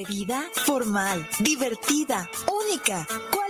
Atrevida, formal, divertida, única. ¿Cuál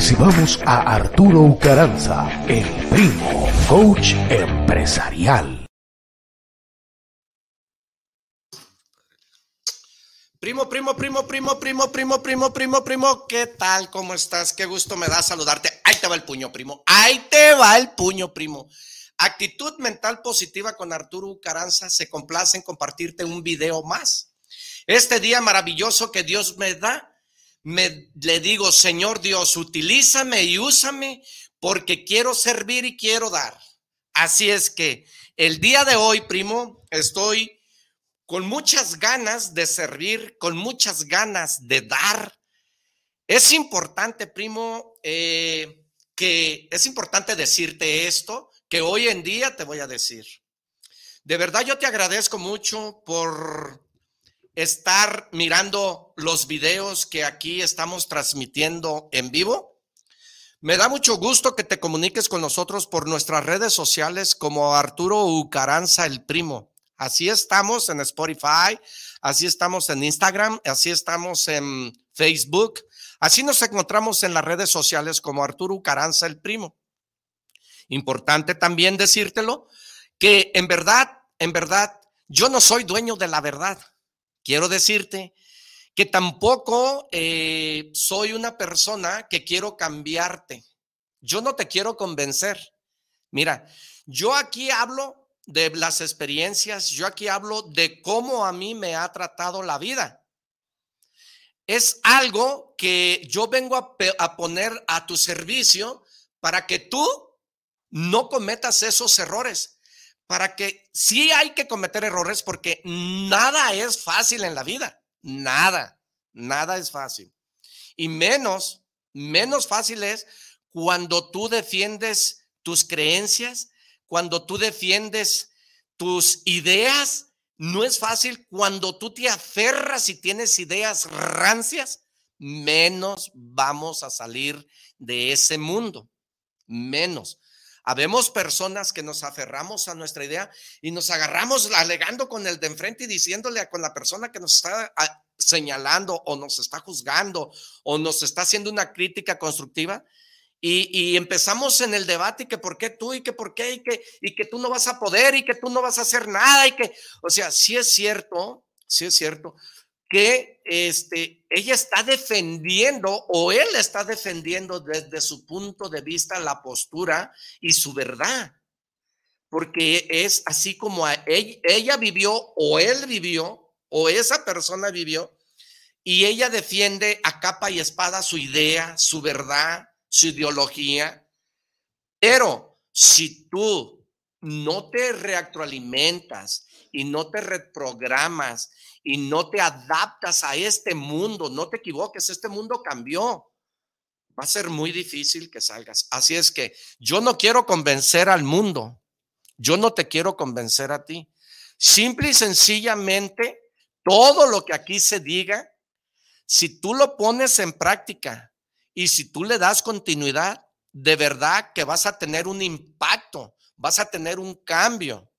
recibamos a Arturo Ucaranza, el primo, coach empresarial. Primo, primo, primo, primo, primo, primo, primo, primo, primo, ¿qué tal? ¿Cómo estás? Qué gusto me da saludarte. Ahí te va el puño, primo. Ahí te va el puño, primo. Actitud mental positiva con Arturo Ucaranza. Se complace en compartirte un video más. Este día maravilloso que Dios me da me le digo, Señor Dios, utilízame y úsame porque quiero servir y quiero dar. Así es que el día de hoy, primo, estoy con muchas ganas de servir, con muchas ganas de dar. Es importante, primo, eh, que es importante decirte esto, que hoy en día te voy a decir. De verdad yo te agradezco mucho por estar mirando los videos que aquí estamos transmitiendo en vivo. Me da mucho gusto que te comuniques con nosotros por nuestras redes sociales como Arturo Ucaranza el Primo. Así estamos en Spotify, así estamos en Instagram, así estamos en Facebook, así nos encontramos en las redes sociales como Arturo Ucaranza el Primo. Importante también decírtelo que en verdad, en verdad, yo no soy dueño de la verdad quiero decirte que tampoco eh, soy una persona que quiero cambiarte. Yo no te quiero convencer. Mira, yo aquí hablo de las experiencias, yo aquí hablo de cómo a mí me ha tratado la vida. Es algo que yo vengo a, a poner a tu servicio para que tú no cometas esos errores para que sí hay que cometer errores porque nada es fácil en la vida, nada, nada es fácil. Y menos, menos fácil es cuando tú defiendes tus creencias, cuando tú defiendes tus ideas, no es fácil cuando tú te aferras y tienes ideas rancias, menos vamos a salir de ese mundo, menos. Habemos personas que nos aferramos a nuestra idea y nos agarramos alegando con el de enfrente y diciéndole con la persona que nos está ah, señalando o nos está juzgando o nos está haciendo una crítica constructiva. Y, empezamos en el debate y que por qué tú y que por qué y que, y que tú no vas a poder y que tú no vas a hacer nada y que, o sea, sí es cierto, sí es cierto, que este, ella está defendiendo o él está defendiendo desde su punto de vista la postura y su verdad. Porque es así como ella, vivió o él vivió o esa persona vivió y ella defiende a capa y espada su idea, su verdad, su ideología. Pero si tú no te reactualimentas y no te reprogramas y no te adaptas a este mundo, no te equivoques, este mundo cambió. Va a ser muy difícil que salgas. Así es que yo no quiero convencer al mundo. Yo no te quiero convencer a ti. Simple y sencillamente, todo lo que aquí se diga si tú lo pones en práctica y si tú le das continuidad, de verdad que vas a tener un impacto, vas a tener un cambio.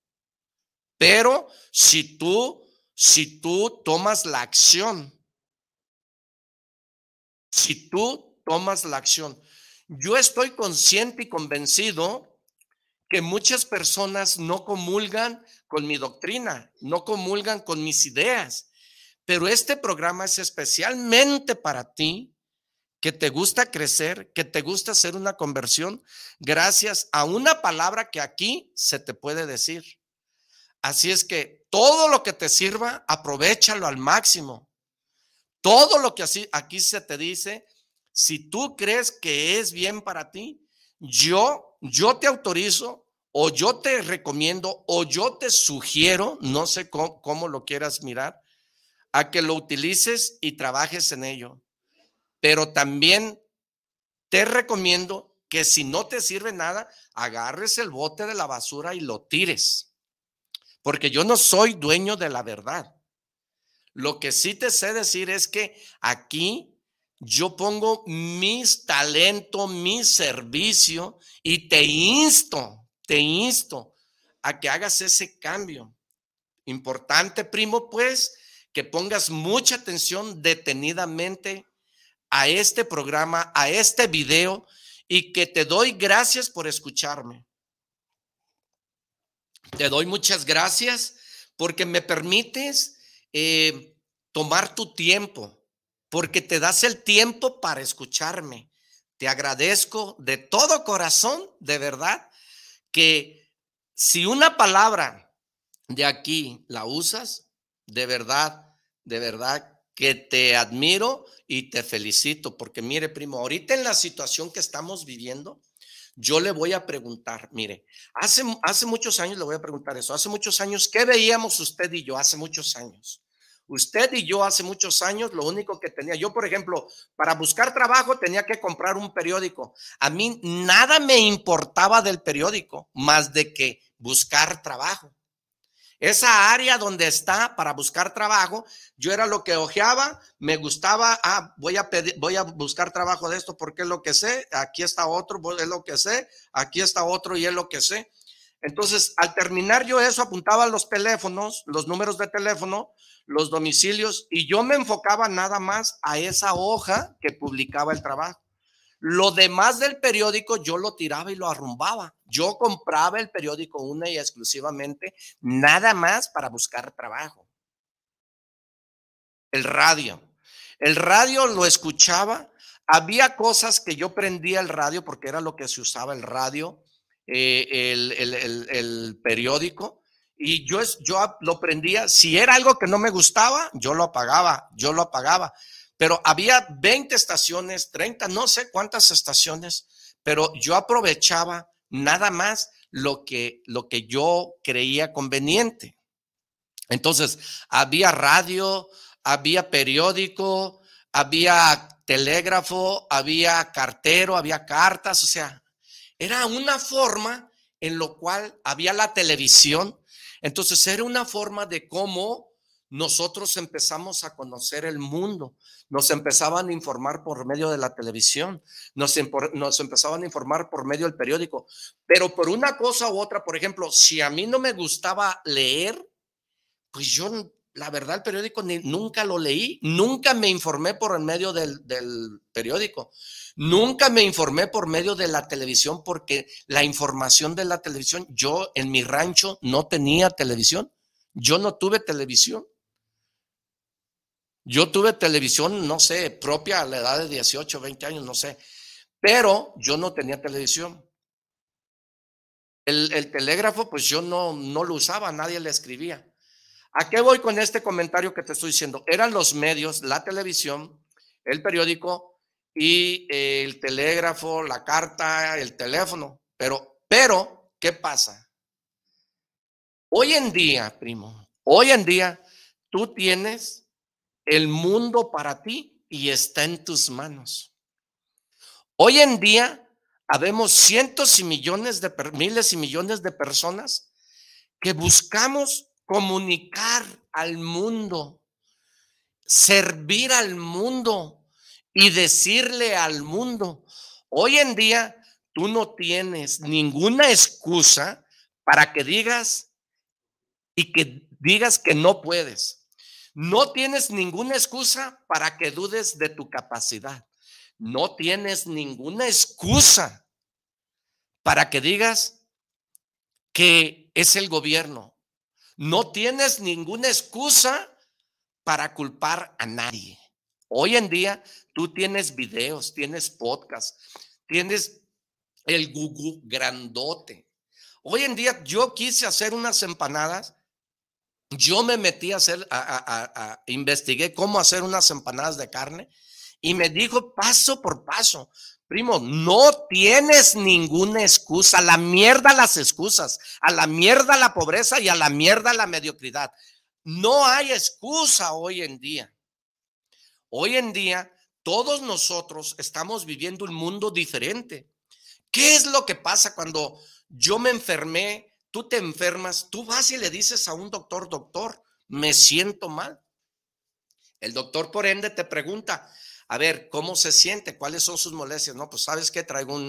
Pero si tú, si tú tomas la acción, si tú tomas la acción, yo estoy consciente y convencido que muchas personas no comulgan con mi doctrina, no comulgan con mis ideas. Pero este programa es especialmente para ti que te gusta crecer, que te gusta hacer una conversión, gracias a una palabra que aquí se te puede decir. Así es que todo lo que te sirva, aprovechalo al máximo. Todo lo que así, aquí se te dice, si tú crees que es bien para ti, yo, yo te autorizo o yo te recomiendo o yo te sugiero, no sé cómo, cómo lo quieras mirar, a que lo utilices y trabajes en ello. Pero también te recomiendo que si no te sirve nada, agarres el bote de la basura y lo tires. Porque yo no soy dueño de la verdad. Lo que sí te sé decir es que aquí yo pongo mis talento, mi servicio y te insto, te insto a que hagas ese cambio. Importante, primo, pues, que pongas mucha atención detenidamente a este programa, a este video y que te doy gracias por escucharme. Te doy muchas gracias porque me permites eh, tomar tu tiempo, porque te das el tiempo para escucharme. Te agradezco de todo corazón, de verdad, que si una palabra de aquí la usas, de verdad, de verdad que te admiro y te felicito, porque mire, primo, ahorita en la situación que estamos viviendo, yo le voy a preguntar, mire, hace, hace muchos años le voy a preguntar eso, hace muchos años, ¿qué veíamos usted y yo hace muchos años? Usted y yo hace muchos años, lo único que tenía, yo por ejemplo, para buscar trabajo tenía que comprar un periódico. A mí nada me importaba del periódico más de que buscar trabajo. Esa área donde está para buscar trabajo, yo era lo que ojeaba, me gustaba, ah, voy a pedir, voy a buscar trabajo de esto porque es lo que sé, aquí está otro, es lo que sé, aquí está otro y es lo que sé. Entonces, al terminar yo eso, apuntaba los teléfonos, los números de teléfono, los domicilios, y yo me enfocaba nada más a esa hoja que publicaba el trabajo. Lo demás del periódico yo lo tiraba y lo arrumbaba. Yo compraba el periódico una y exclusivamente, nada más para buscar trabajo. El radio. El radio lo escuchaba. Había cosas que yo prendía el radio porque era lo que se usaba el radio, eh, el, periódico. Y yo, yo lo prendía. Si era algo que no me gustaba, yo lo apagaba, yo lo apagaba pero había 20 estaciones, 30, no sé cuántas estaciones, pero yo aprovechaba nada más lo que, lo que yo creía conveniente. Entonces, había radio, había periódico, había telégrafo, había cartero, había cartas, o sea, era una forma en lo cual había la televisión. Entonces, era una forma de cómo nosotros empezamos a conocer el mundo. Nos empezaban a informar por medio de la televisión, nos, nos, empezaban a informar por medio del periódico. Pero por una cosa u otra, por ejemplo, si a mí no me gustaba leer, pues yo, la verdad, el periódico nunca lo leí, nunca me informé por el medio del, del periódico. Nunca me informé por medio de la televisión porque la información de la televisión, yo en mi rancho no tenía televisión, yo no tuve televisión. Yo tuve televisión, no sé, propia a la edad de 18, 20 años, no sé, pero yo no tenía televisión. El, telégrafo, pues yo no, no lo usaba, nadie le escribía. ¿A qué voy con este comentario que te estoy diciendo? Eran los medios, la televisión, el periódico y el telégrafo, la carta, el teléfono. Pero, pero, ¿qué pasa? Hoy en día, primo, hoy en día tú tienes el mundo para ti y está en tus manos. Hoy en día habemos cientos y millones de miles y millones de personas que buscamos comunicar al mundo, servir al mundo y decirle al mundo. Hoy en día tú no tienes ninguna excusa para que digas y que digas que no puedes. No tienes ninguna excusa para que dudes de tu capacidad. No tienes ninguna excusa para que digas que es el gobierno. No tienes ninguna excusa para culpar a nadie. Hoy en día tú tienes videos, tienes podcast, tienes el Google grandote. Hoy en día yo quise hacer unas empanadas. Yo me metí a hacer, a, investigué cómo hacer unas empanadas de carne y me dijo paso por paso. Primo, no tienes ninguna excusa. A la mierda las excusas, a la mierda la pobreza y a la mierda la mediocridad. No hay excusa hoy en día. Hoy en día todos nosotros estamos viviendo un mundo diferente. ¿Qué es lo que pasa cuando yo me enfermé, tú te enfermas, tú vas y le dices a un doctor, doctor, me siento mal? El doctor por ende te pregunta, a ver, ¿cómo se siente? ¿Cuáles son sus molestias? No, pues sabes que traigo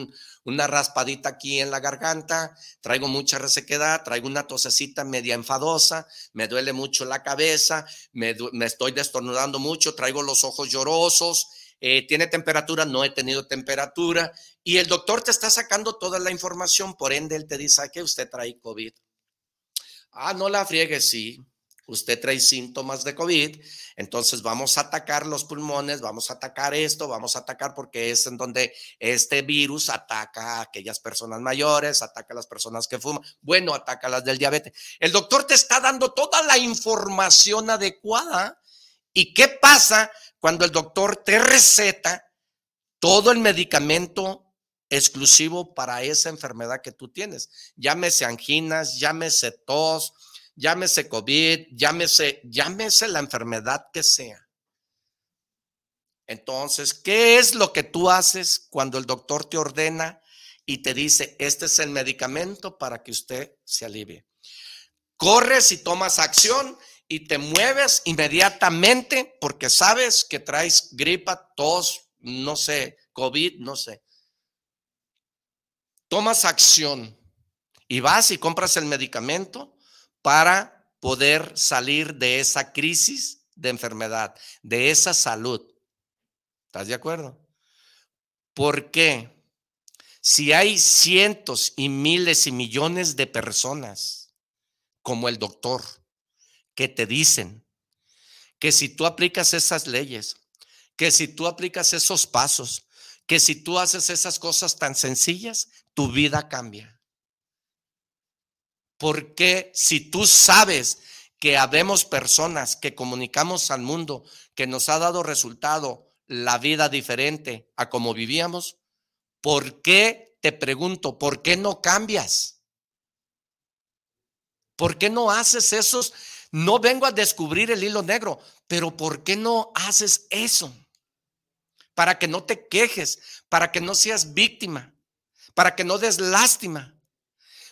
una raspadita aquí en la garganta, traigo mucha resequedad, traigo una tosecita media enfadosa, me duele mucho la cabeza, me, estoy destornudando mucho, traigo los ojos llorosos, eh, tiene temperatura, no he tenido temperatura, y el doctor te está sacando toda la información, por ende él te dice que usted trae COVID. Ah, no la friegue, sí usted trae síntomas de COVID, entonces vamos a atacar los pulmones, vamos a atacar esto, vamos a atacar porque es en donde este virus ataca a aquellas personas mayores, ataca a las personas que fuman, bueno, ataca a las del diabetes. El doctor te está dando toda la información adecuada. ¿Y qué pasa cuando el doctor te receta todo el medicamento exclusivo para esa enfermedad que tú tienes? Llámese anginas, llámese tos, llámese COVID, llámese, la enfermedad que sea. Entonces, ¿qué es lo que tú haces cuando el doctor te ordena y te dice, este es el medicamento para que usted se alivie? Corres y tomas acción y te mueves inmediatamente porque sabes que traes gripa, tos, no sé, COVID, no sé. Tomas acción y vas y compras el medicamento para poder salir de esa crisis de enfermedad, de esa salud. ¿Estás de acuerdo? Porque si hay cientos y miles y millones de personas como el doctor que te dicen que si tú aplicas esas leyes, que si tú aplicas esos pasos, que si tú haces esas cosas tan sencillas, tu vida cambia. Porque si tú sabes que habemos personas que comunicamos al mundo que nos ha dado resultado la vida diferente a como vivíamos, ¿por qué, te pregunto, por qué no cambias? ¿Por qué no haces esos? No vengo a descubrir el hilo negro, pero ¿por qué no haces eso? Para que no te quejes, para que no seas víctima, para que no des lástima.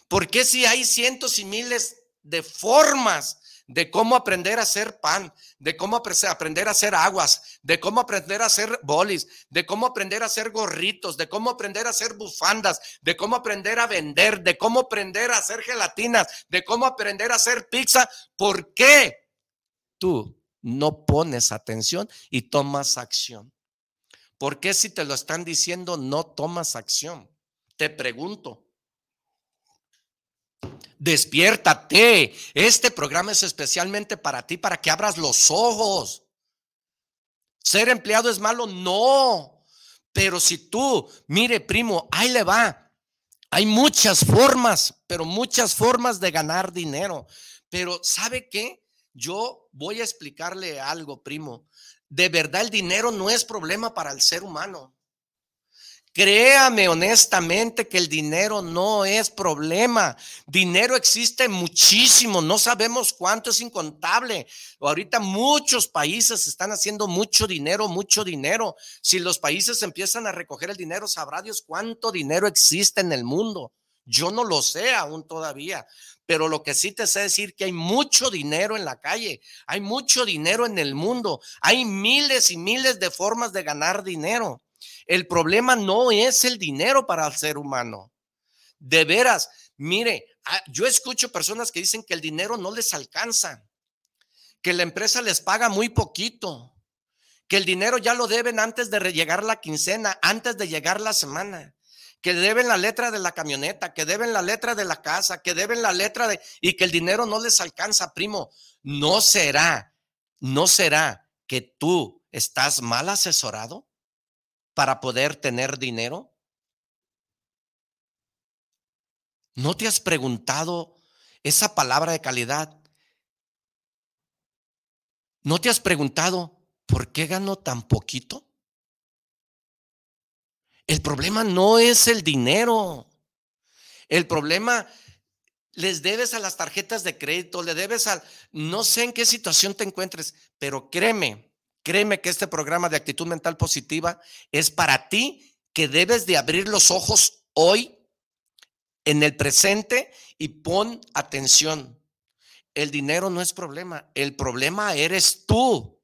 ¿Por qué si hay cientos y miles de formas de cómo aprender a hacer pan, de cómo aprender a hacer aguas, de cómo aprender a hacer bolis, de cómo aprender a hacer gorritos, de cómo aprender a hacer bufandas, de cómo aprender a vender, de cómo aprender a hacer gelatinas, de cómo aprender a hacer pizza? ¿Por qué tú no pones atención y tomas acción? ¿Por qué si te lo están diciendo no tomas acción? Te pregunto. Despiértate. Este programa es especialmente para ti, para que abras los ojos. ¿Ser empleado es malo? No. Pero si tú, mire, primo, ahí le va. Hay muchas formas, pero muchas formas de ganar dinero. Pero ¿sabe qué? yo voy a explicarle algo, primo. De verdad el dinero no es problema para el ser humano. Créame honestamente que el dinero no es problema. Dinero existe muchísimo, no sabemos cuánto es incontable. Ahorita muchos países están haciendo mucho dinero, mucho dinero. Si los países empiezan a recoger el dinero, sabrá Dios cuánto dinero existe en el mundo. Yo no lo sé aún todavía, pero lo que sí te sé decir que hay mucho dinero en la calle, hay mucho dinero en el mundo, hay miles y miles de formas de ganar dinero. El problema no es el dinero para el ser humano. De veras, mire, ah, yo escucho personas que dicen que el dinero no les alcanza, que la empresa les paga muy poquito, que el dinero ya lo deben antes de llegar la quincena, antes de llegar la semana, que deben la letra de la camioneta, que deben la letra de la casa, que deben la letra de... y que el dinero no les alcanza, primo. No será, no será que tú estás mal asesorado para poder tener dinero? ¿No te has preguntado esa palabra de calidad? ¿No te has preguntado por qué gano tan poquito? El problema no es el dinero. El problema les debes a las tarjetas de crédito, le debes al... No sé en qué situación te encuentres, pero créeme, Créeme que este programa de actitud mental positiva es para ti que debes de abrir los ojos hoy en el presente y pon atención. El dinero no es problema, el problema eres tú,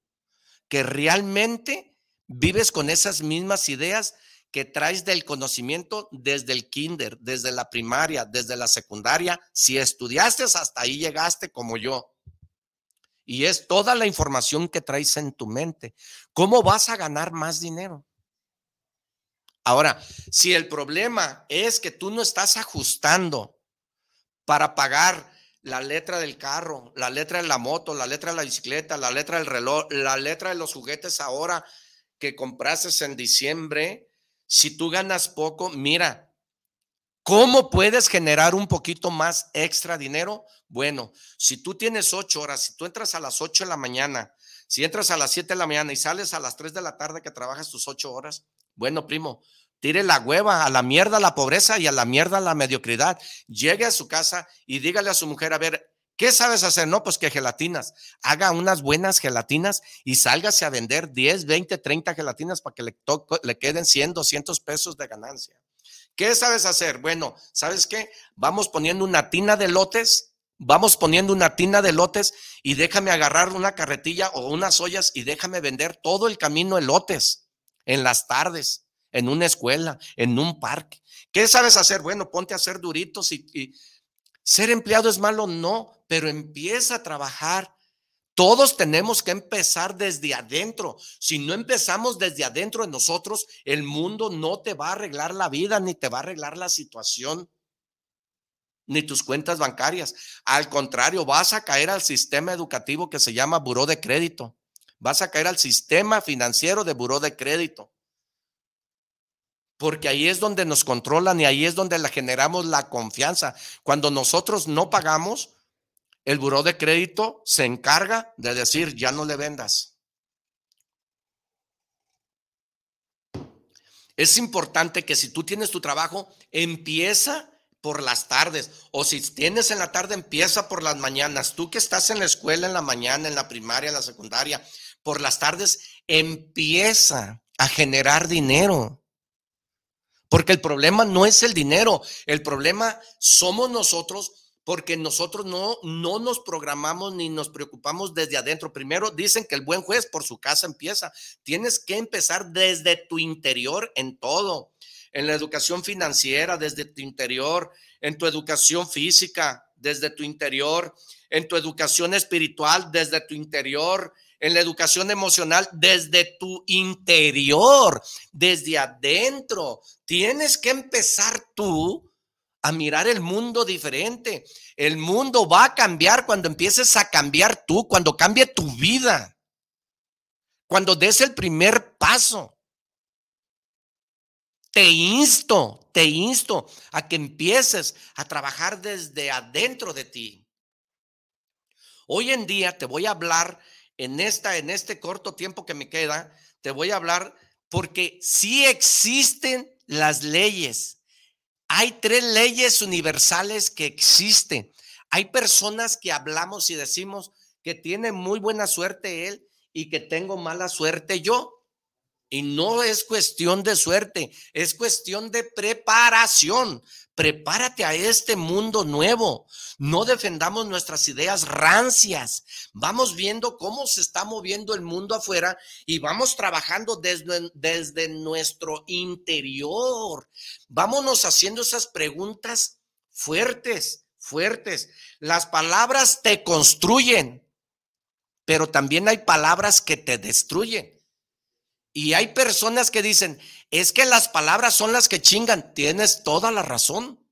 que realmente vives con esas mismas ideas que traes del conocimiento desde el kinder, desde la primaria, desde la secundaria. Si estudiaste hasta ahí llegaste como yo. Y es toda la información que traes en tu mente. ¿Cómo vas a ganar más dinero? Ahora, si el problema es que tú no estás ajustando para pagar la letra del carro, la letra de la moto, la letra de la bicicleta, la letra del reloj, la letra de los juguetes ahora que compraste en diciembre, si tú ganas poco, mira, ¿Cómo puedes generar un poquito más extra dinero? Bueno, si tú tienes ocho horas, si tú entras a las ocho de la mañana, si entras a las siete de la mañana y sales a las tres de la tarde que trabajas tus ocho horas, bueno, primo, tire la hueva, a la mierda la pobreza y a la mierda la mediocridad. Llegue a su casa y dígale a su mujer, a ver, ¿qué sabes hacer? No, pues que gelatinas. Haga unas buenas gelatinas y sálgase a vender 10, 20, 30 gelatinas para que le, le queden 100, 200 pesos de ganancia. ¿Qué sabes hacer? Bueno, ¿sabes qué? Vamos poniendo una tina de lotes, vamos poniendo una tina de lotes y déjame agarrar una carretilla o unas ollas y déjame vender todo el camino de lotes en las tardes, en una escuela, en un parque. ¿Qué sabes hacer? Bueno, ponte a hacer duritos y ser empleado es malo, no, pero empieza a trabajar todos tenemos que empezar desde adentro. Si no empezamos desde adentro de nosotros, el mundo no te va a arreglar la vida ni te va a arreglar la situación ni tus cuentas bancarias. Al contrario, vas a caer al sistema educativo que se llama buró de crédito. Vas a caer al sistema financiero de buró de crédito. Porque ahí es donde nos controlan y ahí es donde le generamos la confianza. Cuando nosotros no pagamos, el buró de crédito se encarga de decir, ya no le vendas. Es importante que si tú tienes tu trabajo, empieza por las tardes o si tienes en la tarde, empieza por las mañanas. Tú que estás en la escuela en la mañana, en la primaria, en la secundaria, por las tardes, empieza a generar dinero. Porque el problema no es el dinero, el problema somos nosotros porque nosotros no, no nos programamos ni nos preocupamos desde adentro. Primero dicen que el buen juez por su casa empieza. Tienes que empezar desde tu interior en todo, en la educación financiera, desde tu interior, en tu educación física, desde tu interior, en tu educación espiritual, desde tu interior, en la educación emocional, desde tu interior, desde adentro. Tienes que empezar tú a mirar el mundo diferente. El mundo va a cambiar cuando empieces a cambiar tú, cuando cambie tu vida, cuando des el primer paso. Te insto, te insto a que empieces a trabajar desde adentro de ti. Hoy en día te voy a hablar en esta en este corto tiempo que me queda, te voy a hablar porque sí existen las leyes. Hay tres leyes universales que existen. Hay personas que hablamos y decimos que tiene muy buena suerte él y que tengo mala suerte yo. Y no es cuestión de suerte, es cuestión de preparación. Prepárate a este mundo nuevo. No defendamos nuestras ideas rancias. Vamos viendo cómo se está moviendo el mundo afuera y vamos trabajando desde, desde nuestro interior. Vámonos haciendo esas preguntas fuertes, fuertes. Las palabras te construyen, pero también hay palabras que te destruyen. Y hay personas que dicen, es que las palabras son las que chingan. Tienes toda la razón,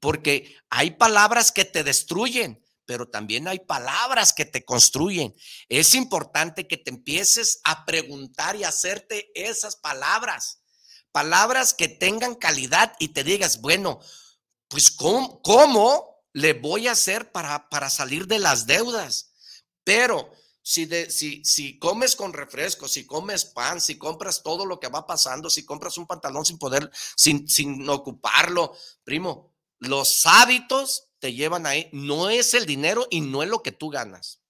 porque hay palabras que te destruyen, pero también hay palabras que te construyen. Es importante que te empieces a preguntar y hacerte esas palabras, palabras que tengan calidad y te digas, bueno, pues ¿cómo, cómo le voy a hacer para, para salir de las deudas? Pero si, de, si, si comes con refresco, si comes pan, si compras todo lo que va pasando, si compras un pantalón sin poder, sin, sin ocuparlo, primo, los hábitos te llevan ahí. No es el dinero y no es lo que tú ganas.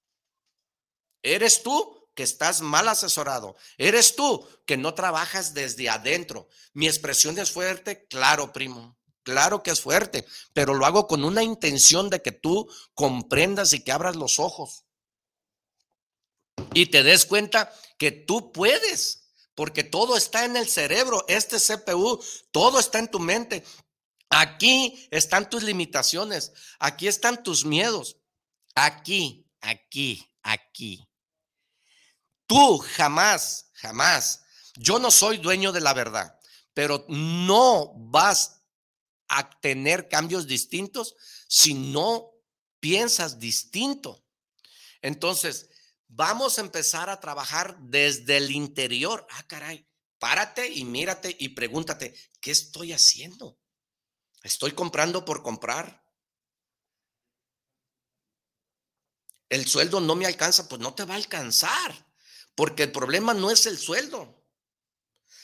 Eres tú que estás mal asesorado. Eres tú que no trabajas desde adentro. Mi expresión es fuerte, claro, primo. Claro que es fuerte, pero lo hago con una intención de que tú comprendas y que abras los ojos y te des cuenta que tú puedes, porque todo está en el cerebro, este CPU, todo está en tu mente. Aquí están tus limitaciones, aquí están tus miedos, aquí, aquí, aquí. Tú jamás, jamás, yo no soy dueño de la verdad, pero no vas a tener cambios distintos si no piensas distinto. Entonces, Vamos a empezar a trabajar desde el interior. Ah, caray, párate y mírate y pregúntate, ¿qué estoy haciendo? ¿Estoy comprando por comprar? El sueldo no me alcanza, pues no te va a alcanzar, porque el problema no es el sueldo.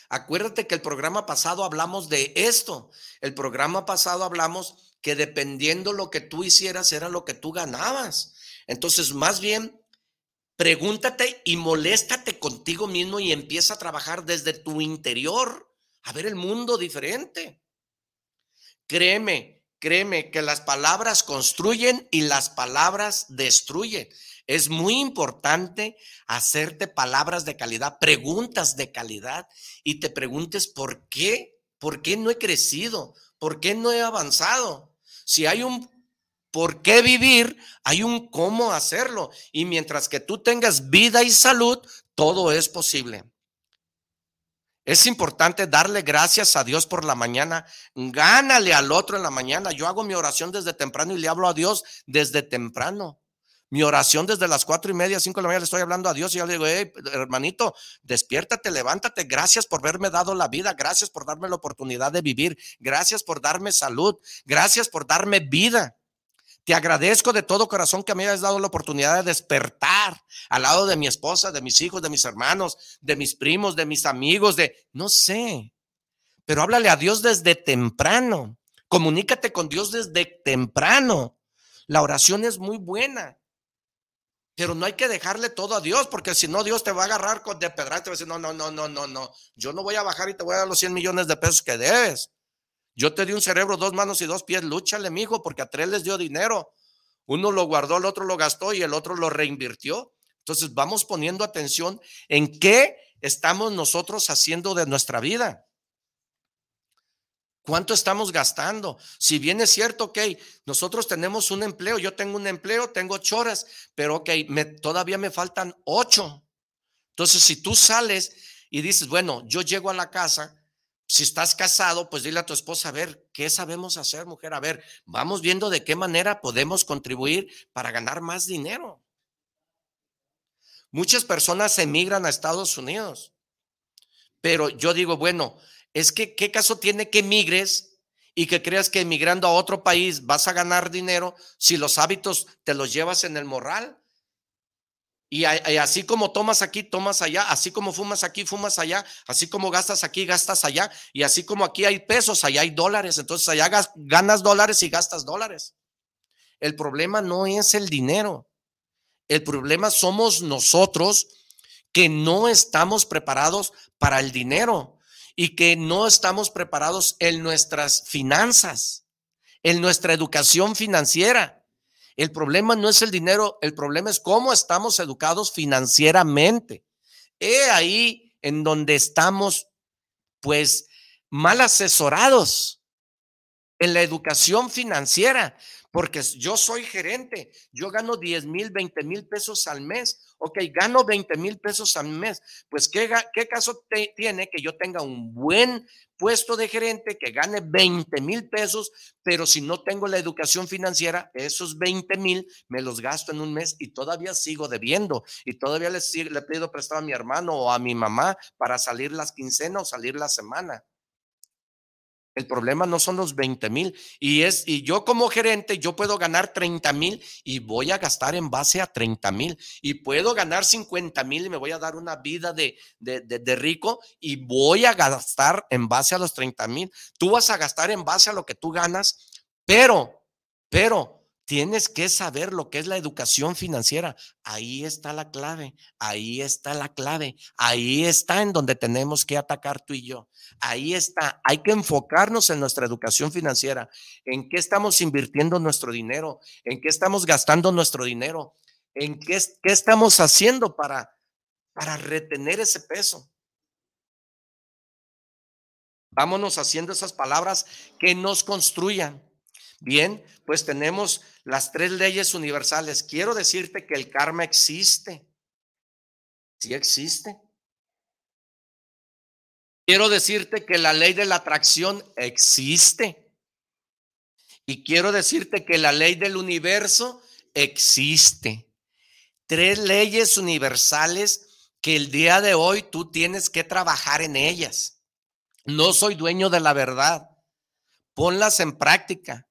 Acuérdate que el programa pasado hablamos de esto. El programa pasado hablamos que dependiendo lo que tú hicieras era lo que tú ganabas. Entonces, más bien, Pregúntate y moléstate contigo mismo y empieza a trabajar desde tu interior, a ver el mundo diferente. Créeme, créeme que las palabras construyen y las palabras destruyen. Es muy importante hacerte palabras de calidad, preguntas de calidad y te preguntes por qué, por qué no he crecido, por qué no he avanzado. Si hay un por qué vivir, hay un cómo hacerlo. Y mientras que tú tengas vida y salud, todo es posible. Es importante darle gracias a Dios por la mañana. Gánale al otro en la mañana. Yo hago mi oración desde temprano y le hablo a Dios desde temprano. Mi oración desde las cuatro y media, cinco de la mañana, le estoy hablando a Dios y yo le digo, hey, hermanito, despiértate, levántate. Gracias por haberme dado la vida. Gracias por darme la oportunidad de vivir. Gracias por darme salud. Gracias por darme vida. Te agradezco de todo corazón que me hayas dado la oportunidad de despertar al lado de mi esposa, de mis hijos, de mis hermanos, de mis primos, de mis amigos, de no sé. Pero háblale a Dios desde temprano. Comunícate con Dios desde temprano. La oración es muy buena. Pero no hay que dejarle todo a Dios, porque si no, Dios te va a agarrar con de pedra y te va a decir, no, no, no, no, no, no. Yo no voy a bajar y te voy a dar los 100 millones de pesos que debes. Yo te di un cerebro, dos manos y dos pies, lúchale, mijo, porque a tres les dio dinero. Uno lo guardó, el otro lo gastó y el otro lo reinvirtió. Entonces vamos poniendo atención en qué estamos nosotros haciendo de nuestra vida. ¿Cuánto estamos gastando? Si bien es cierto, ok, nosotros tenemos un empleo, yo tengo un empleo, tengo ocho horas, pero ok, me, todavía me faltan ocho. Entonces, si tú sales y dices, bueno, yo llego a la casa si estás casado, pues dile a tu esposa, a ver, ¿qué sabemos hacer, mujer? A ver, vamos viendo de qué manera podemos contribuir para ganar más dinero. Muchas personas emigran a Estados Unidos, pero yo digo, bueno, es que, ¿qué caso tiene que emigres y que creas que emigrando a otro país vas a ganar dinero si los hábitos te los llevas en el morral? Y, así como tomas aquí, tomas allá, así como fumas aquí, fumas allá, así como gastas aquí, gastas allá, y así como aquí hay pesos, allá hay dólares, entonces allá ganas dólares y gastas dólares. El problema no es el dinero, el problema somos nosotros que no estamos preparados para el dinero y que no estamos preparados en nuestras finanzas, en nuestra educación financiera. El problema no es el dinero, el problema es cómo estamos educados financieramente. He ahí en donde estamos, pues, mal asesorados en la educación financiera, porque yo soy gerente, yo gano 10 mil, 20 mil pesos al mes. Ok, gano 20 mil pesos al mes. Pues, ¿qué, qué caso tiene que yo tenga un buen puesto de gerente que gane 20 mil pesos, pero si no tengo la educación financiera, esos 20 mil me los gasto en un mes y todavía sigo debiendo y todavía le, le pido prestado a mi hermano o a mi mamá para salir las quincenas o salir la semana. El problema no son los 20 mil. Y es, y yo como gerente, yo puedo ganar 30 mil y voy a gastar en base a 30 mil. Y puedo ganar 50 mil y me voy a dar una vida de, de, de, rico y voy a gastar en base a los 30 mil. Tú vas a gastar en base a lo que tú ganas, pero, pero Tienes que saber lo que es la educación financiera. Ahí está la clave, ahí está la clave, ahí está en donde tenemos que atacar tú y yo. Ahí está, hay que enfocarnos en nuestra educación financiera, en qué estamos invirtiendo nuestro dinero, en qué estamos gastando nuestro dinero, en qué, qué estamos haciendo para, para retener ese peso. Vámonos haciendo esas palabras que nos construyan. Bien, pues tenemos las tres leyes universales. Quiero decirte que el karma existe. Sí existe. Quiero decirte que la ley de la atracción existe. Y quiero decirte que la ley del universo existe. Tres leyes universales que el día de hoy tú tienes que trabajar en ellas. No soy dueño de la verdad. Ponlas en práctica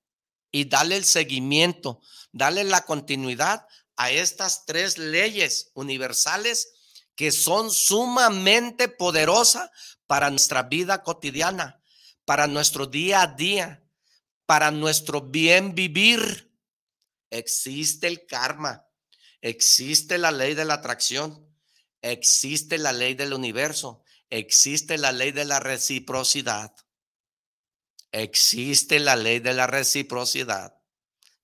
y dale el seguimiento, dale la continuidad a estas tres leyes universales que son sumamente poderosas para nuestra vida cotidiana, para nuestro día a día, para nuestro bien vivir. Existe el karma, existe la ley de la atracción, existe la ley del universo, existe la ley de la reciprocidad. Existe la ley de la reciprocidad.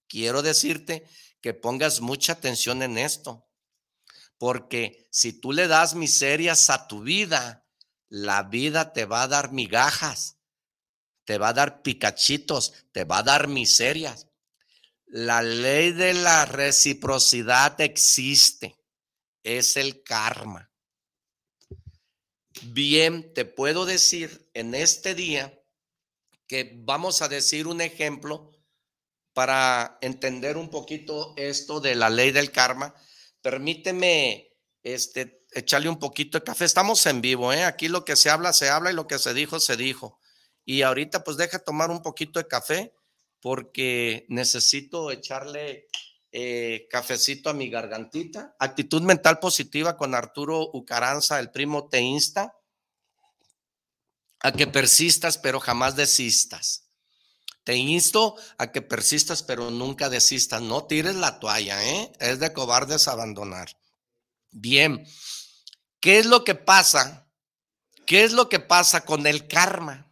Quiero decirte que pongas mucha atención en esto, porque si tú le das miserias a tu vida, la vida te va a dar migajas, te va a dar picachitos, te va a dar miserias. La ley de la reciprocidad existe, es el karma. Bien, te puedo decir en este día que vamos a decir un ejemplo para entender un poquito esto de la ley del karma. Permíteme este, echarle un poquito de café. Estamos en vivo, ¿eh? Aquí lo que se habla, se habla y lo que se dijo, se dijo. Y ahorita pues deja tomar un poquito de café porque necesito echarle eh, cafecito a mi gargantita. Actitud mental positiva con Arturo Ucaranza, el primo teísta a que persistas, pero jamás desistas. Te insto a que persistas, pero nunca desistas. No tires la toalla, ¿eh? Es de cobardes abandonar. Bien, ¿qué es lo que pasa? ¿Qué es lo que pasa con el karma?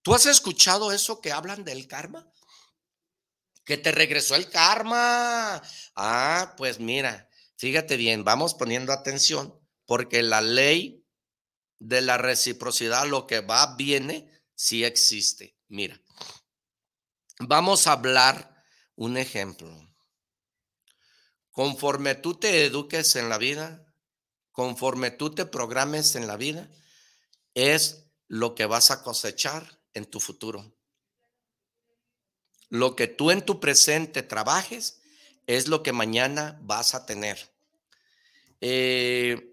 ¿Tú has escuchado eso que hablan del karma? Que te regresó el karma. Ah, pues mira, fíjate bien, vamos poniendo atención, porque la ley de la reciprocidad, lo que va, viene, sí existe. Mira, vamos a hablar un ejemplo. Conforme tú te eduques en la vida, conforme tú te programes en la vida, es lo que vas a cosechar en tu futuro. Lo que tú en tu presente trabajes es lo que mañana vas a tener. Eh,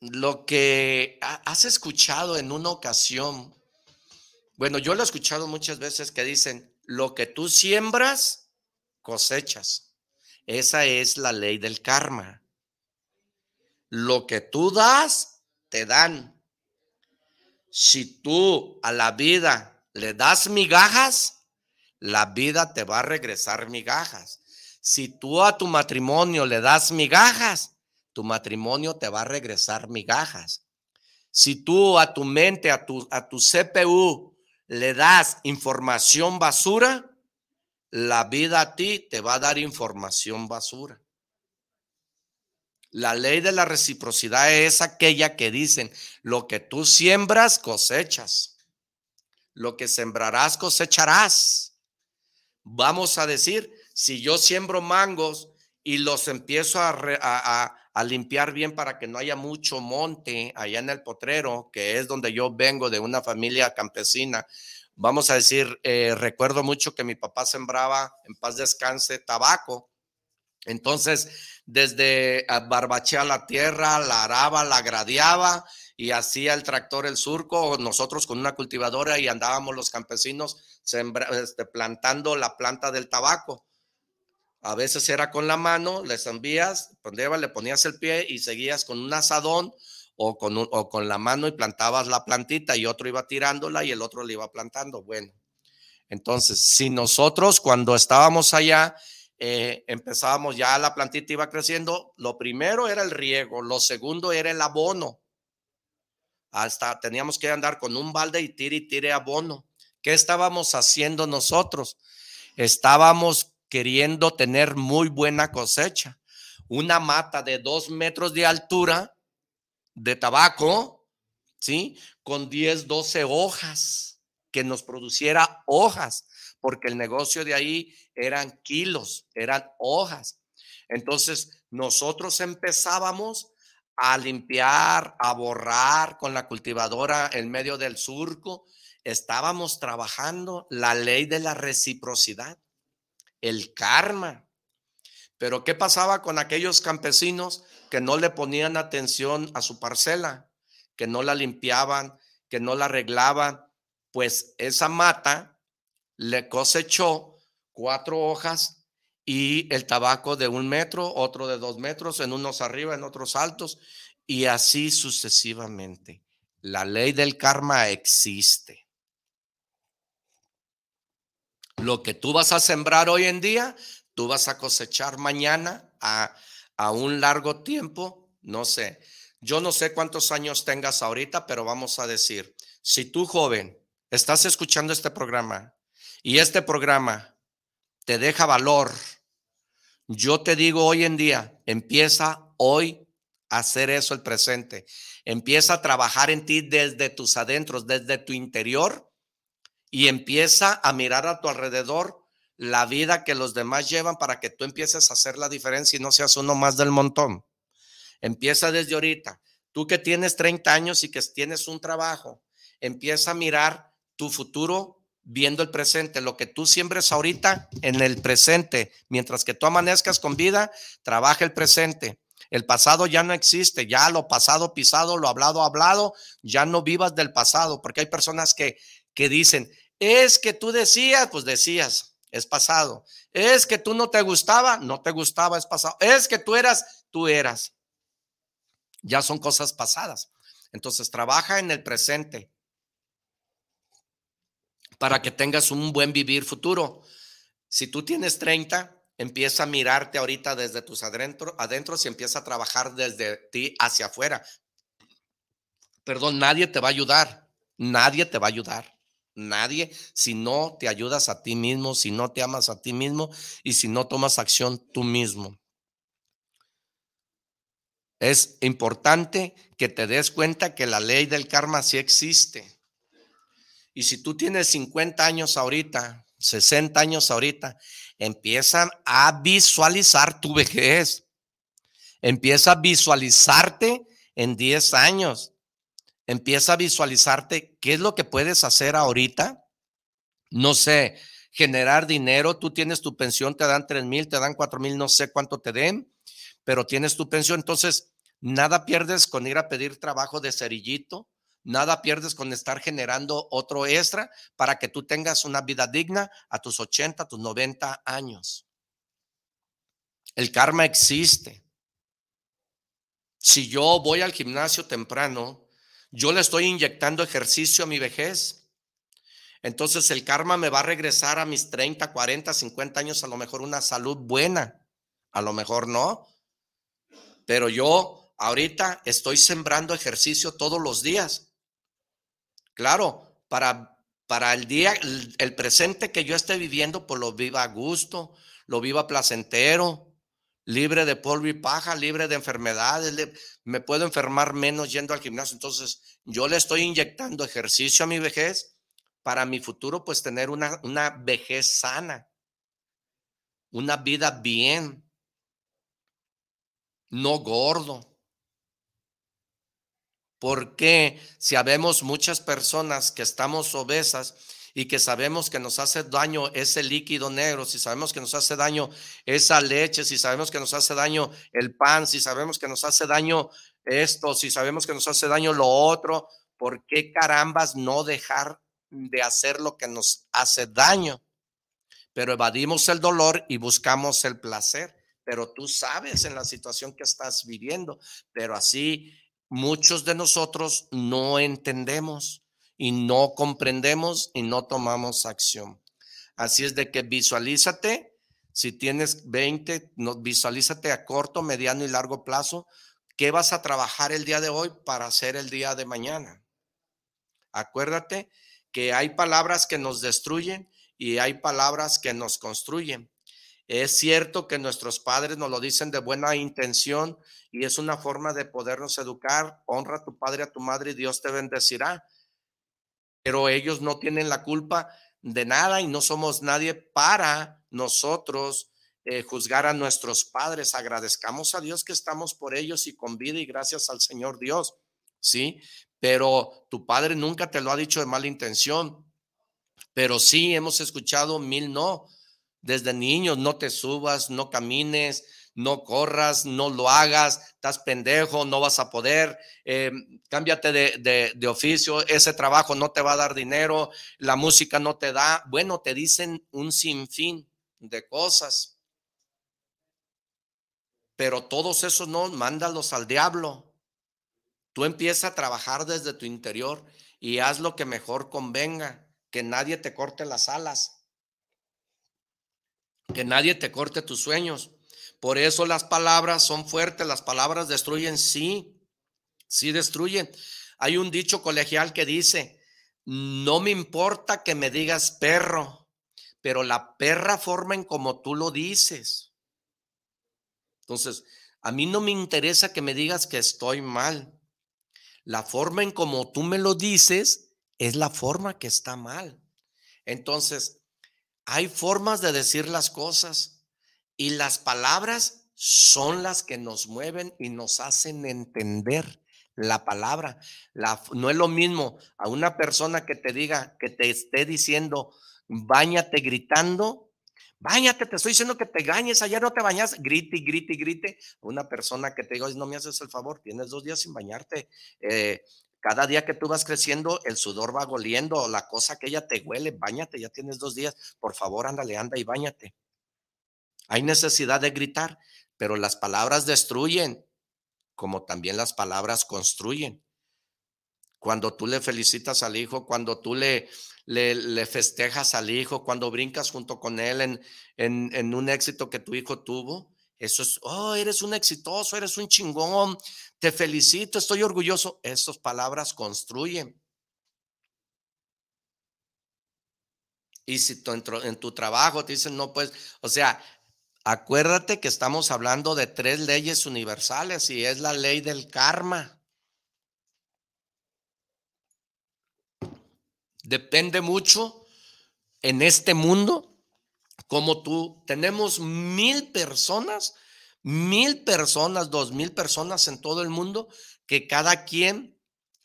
lo que has escuchado en una ocasión, bueno, yo lo he escuchado muchas veces que dicen, lo que tú siembras, cosechas. Esa es la ley del karma. Lo que tú das, te dan. Si tú a la vida le das migajas, la vida te va a regresar migajas. Si tú a tu matrimonio le das migajas, tu matrimonio te va a regresar migajas. Si tú a tu mente, a tu, a tu CPU, le das información basura, la vida a ti te va a dar información basura. La ley de la reciprocidad es aquella que dicen, lo que tú siembras, cosechas. Lo que sembrarás, cosecharás. Vamos a decir, si yo siembro mangos y los empiezo a, limpiar bien para que no haya mucho monte allá en el potrero, que es donde yo vengo de una familia campesina, vamos a decir, eh, recuerdo mucho que mi papá sembraba, en paz descanse, tabaco. Entonces, desde barbachea la tierra, la araba, la gradeaba y hacía el tractor el surco, nosotros con una cultivadora y andábamos los campesinos este, plantando la planta del tabaco. A veces era con la mano, les envías, le ponías el pie y seguías con un asadón o con, o con la mano y plantabas la plantita y otro iba tirándola y el otro le iba plantando. Bueno, entonces, si nosotros cuando estábamos allá, eh, empezábamos ya la plantita iba creciendo, lo primero era el riego, lo segundo era el abono. Hasta teníamos que andar con un balde y tire y tire abono. ¿Qué estábamos haciendo nosotros? Estábamos queriendo tener muy buena cosecha. Una mata de dos metros de altura de tabaco, ¿sí? Con 10, 12 hojas, que nos produciera hojas, porque el negocio de ahí eran kilos, eran hojas. Entonces, nosotros empezábamos a limpiar, a borrar con la cultivadora en medio del surco. Estábamos trabajando la ley de la reciprocidad el karma. Pero ¿qué pasaba con aquellos campesinos que no le ponían atención a su parcela, que no la limpiaban, que no la arreglaban? Pues esa mata le cosechó cuatro hojas y el tabaco de un metro, otro de dos metros, en unos arriba, en otros altos, y así sucesivamente. La ley del karma existe. Lo que tú vas a sembrar hoy en día, tú vas a cosechar mañana a, a un largo tiempo. No sé, yo no sé cuántos años tengas ahorita, pero vamos a decir, si tú joven estás escuchando este programa y este programa te deja valor, yo te digo hoy en día, empieza hoy a hacer eso el presente. Empieza a trabajar en ti desde tus adentros, desde tu interior y empieza a mirar a tu alrededor la vida que los demás llevan para que tú empieces a hacer la diferencia y no seas uno más del montón. Empieza desde ahorita. Tú que tienes 30 años y que tienes un trabajo, empieza a mirar tu futuro viendo el presente, lo que tú siembres ahorita en el presente, mientras que tú amanezcas con vida, trabaja el presente. El pasado ya no existe, ya lo pasado pisado, lo hablado hablado, ya no vivas del pasado, porque hay personas que que dicen, es que tú decías, pues decías, es pasado. Es que tú no te gustaba, no te gustaba, es pasado. Es que tú eras, tú eras. Ya son cosas pasadas. Entonces, trabaja en el presente para que tengas un buen vivir futuro. Si tú tienes 30, empieza a mirarte ahorita desde tus adentro, adentros y empieza a trabajar desde ti hacia afuera. Perdón, nadie te va a ayudar. Nadie te va a ayudar. Nadie, si no te ayudas a ti mismo, si no te amas a ti mismo y si no tomas acción tú mismo. Es importante que te des cuenta que la ley del karma sí existe. Y si tú tienes 50 años ahorita, 60 años ahorita, empiezan a visualizar tu vejez. Empieza a visualizarte en 10 años. Empieza a visualizarte qué es lo que puedes hacer ahorita. No sé, generar dinero. Tú tienes tu pensión, te dan tres mil, te dan cuatro mil, no sé cuánto te den, pero tienes tu pensión. Entonces, nada pierdes con ir a pedir trabajo de cerillito. Nada pierdes con estar generando otro extra para que tú tengas una vida digna a tus 80, a tus 90 años. El karma existe. Si yo voy al gimnasio temprano, yo le estoy inyectando ejercicio a mi vejez. Entonces el karma me va a regresar a mis 30, 40, 50 años, a lo mejor una salud buena, a lo mejor no. Pero yo ahorita estoy sembrando ejercicio todos los días. Claro, para, para el día, el, el presente que yo esté viviendo, pues lo viva a gusto, lo viva placentero, libre de polvo y paja, libre de enfermedades, me puedo enfermar menos yendo al gimnasio. Entonces, yo le estoy inyectando ejercicio a mi vejez para mi futuro, pues tener una, una vejez sana, una vida bien, no gordo. Porque si habemos muchas personas que estamos obesas, y que sabemos que nos hace daño ese líquido negro, si sabemos que nos hace daño esa leche, si sabemos que nos hace daño el pan, si sabemos que nos hace daño esto, si sabemos que nos hace daño lo otro, ¿por qué carambas no dejar de hacer lo que nos hace daño? Pero evadimos el dolor y buscamos el placer. Pero tú sabes en la situación que estás viviendo, pero así muchos de nosotros no entendemos y no comprendemos y no tomamos acción. Así es de que visualízate, si tienes 20, no, visualízate a corto, mediano y largo plazo, ¿qué vas a trabajar el día de hoy para hacer el día de mañana? Acuérdate que hay palabras que nos destruyen y hay palabras que nos construyen. Es cierto que nuestros padres nos lo dicen de buena intención y es una forma de podernos educar. Honra a tu padre, a tu madre y Dios te bendecirá pero ellos no tienen la culpa de nada y no somos nadie para nosotros eh, juzgar a nuestros padres. Agradezcamos a Dios que estamos por ellos y con vida y gracias al Señor Dios, ¿sí? Pero tu padre nunca te lo ha dicho de mala intención, pero sí hemos escuchado mil no. Desde niños, no te subas, no camines, no corras, no lo hagas, estás pendejo, no vas a poder, eh, cámbiate de, de, oficio, ese trabajo no te va a dar dinero, la música no te da. Bueno, te dicen un sinfín de cosas. Pero todos esos no, mándalos al diablo. Tú empieza a trabajar desde tu interior y haz lo que mejor convenga, que nadie te corte las alas, que nadie te corte tus sueños. Por eso las palabras son fuertes, las palabras destruyen, sí, sí destruyen. Hay un dicho colegial que dice, no me importa que me digas perro, pero la perra forma en como tú lo dices. Entonces, a mí no me interesa que me digas que estoy mal. La forma en como tú me lo dices es la forma que está mal. Entonces, hay formas de decir las cosas. Y las palabras son las que nos mueven y nos hacen entender la palabra. La, no es lo mismo a una persona que te diga, que te esté diciendo, bañate gritando, bañate, te estoy diciendo que te bañes, ayer no te bañas, grite, grite, grite. Una persona que te diga, no me haces el favor, tienes dos días sin bañarte. Eh, cada día que tú vas creciendo, el sudor va goliendo, la cosa que ella te huele, bañate, ya tienes dos días, por favor, ándale, anda y bañate. Hay necesidad de gritar, pero las palabras destruyen, como también las palabras construyen. Cuando tú le felicitas al hijo, cuando tú le, le, festejas al hijo, cuando brincas junto con él en, en, un éxito que tu hijo tuvo, eso es, oh, eres un exitoso, eres un chingón, te felicito, estoy orgulloso. Esas palabras construyen. Y si en tu trabajo te dicen, no, pues, o sea, Acuérdate que estamos hablando de tres leyes universales y es la ley del karma. Depende mucho en este mundo, como tú, tenemos mil personas, mil personas, dos mil personas en todo el mundo, que cada quien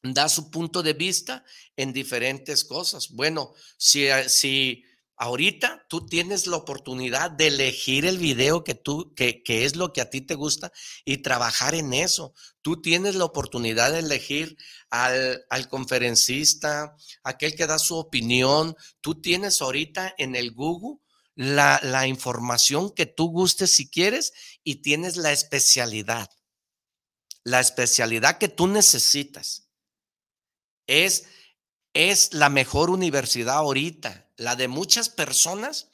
da su punto de vista en diferentes cosas. Bueno, si, si Ahorita tú tienes la oportunidad de elegir el video que tú, que, que, es lo que a ti te gusta y trabajar en eso. Tú tienes la oportunidad de elegir al, al conferencista, aquel que da su opinión. Tú tienes ahorita en el Google la, la información que tú gustes si quieres y tienes la especialidad. La especialidad que tú necesitas. Es, es la mejor universidad ahorita, la de muchas personas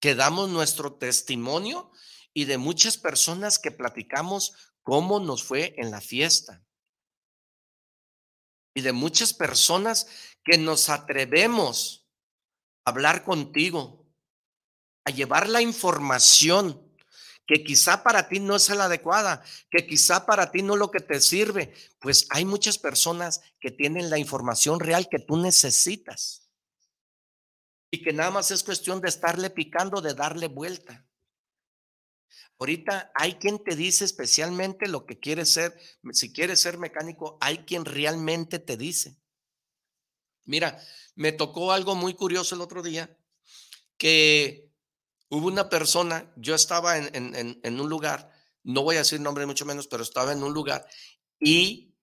que damos nuestro testimonio y de muchas personas que platicamos cómo nos fue en la fiesta. Y de muchas personas que nos atrevemos a hablar contigo, a llevar la información que quizá para ti no es la adecuada, que quizá para ti no es lo que te sirve, pues hay muchas personas que tienen la información real que tú necesitas y que nada más es cuestión de estarle picando, de darle vuelta. Ahorita hay quien te dice especialmente lo que quieres ser. Si quieres ser mecánico, hay quien realmente te dice. Mira, me tocó algo muy curioso el otro día, que hubo una persona, yo estaba en, un lugar, no voy a decir nombre mucho menos, pero estaba en un lugar y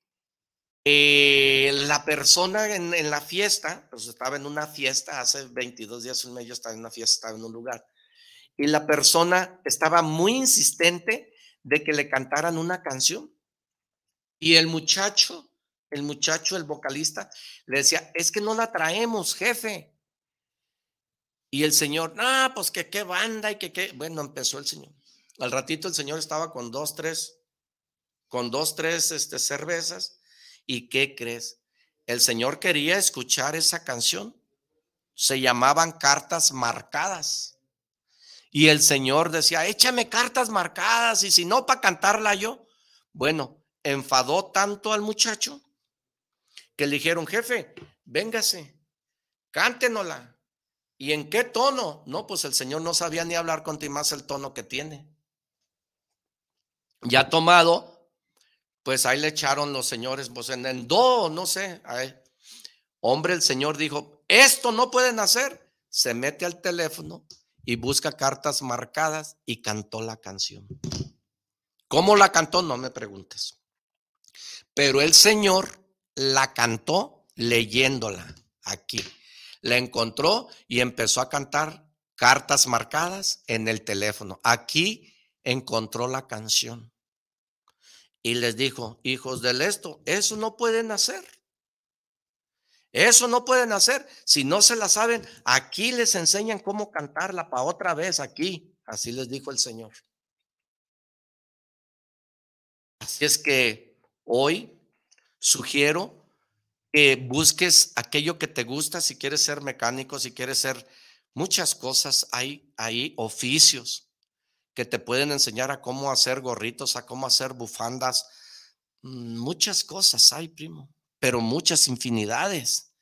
eh, la persona en, la fiesta, pues estaba en una fiesta, hace 22 días, un mes estaba en una fiesta, estaba en un lugar y la persona estaba muy insistente de que le cantaran una canción. Y el muchacho, el muchacho, el vocalista, le decía, es que no la traemos, jefe. Y el señor, ah, pues que qué banda y que qué. Bueno, empezó el señor. Al ratito el señor estaba con dos, tres, con dos, tres este, cervezas. ¿Y qué crees? El señor quería escuchar esa canción. Se llamaban cartas marcadas. Y el Señor decía, échame cartas marcadas y si no, para cantarla yo. Bueno, enfadó tanto al muchacho que le dijeron, jefe, véngase, cántenosla. ¿Y en qué tono? No, pues el Señor no sabía ni hablar contigo más el tono que tiene. Ya tomado, pues ahí le echaron los señores, pues en no sé. Hombre, el Señor dijo, esto no pueden hacer. Se mete al teléfono, y busca cartas marcadas y cantó la canción. ¿Cómo la cantó? No me preguntes. Pero el Señor la cantó leyéndola aquí. La encontró y empezó a cantar cartas marcadas en el teléfono. Aquí encontró la canción. Y les dijo, hijos del esto, eso no pueden hacer. Eso no pueden hacer. Si no se la saben, aquí les enseñan cómo cantarla para otra vez aquí. Así les dijo el Señor. Así es que hoy sugiero que busques aquello que te gusta, si quieres ser mecánico, si quieres ser muchas cosas, hay ahí oficios que te pueden enseñar a cómo hacer gorritos, a cómo hacer bufandas, mm, muchas cosas hay, primo pero muchas infinidades,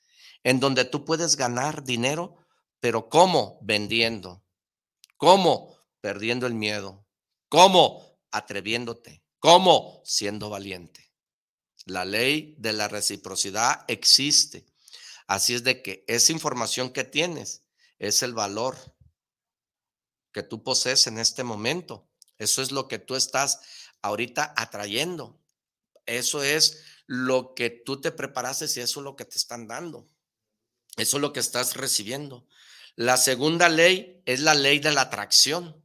en donde tú puedes ganar dinero, pero ¿cómo? Vendiendo. ¿Cómo? Perdiendo el miedo. ¿Cómo? Atreviéndote. ¿Cómo? Siendo valiente. La ley de la reciprocidad existe. Así es de que esa información que tienes es el valor que tú posees en este momento. Eso es lo que tú estás ahorita atrayendo. Eso es lo que tú te preparaste y eso es lo que te están dando. Eso es lo que estás recibiendo. La segunda ley es la ley de la atracción.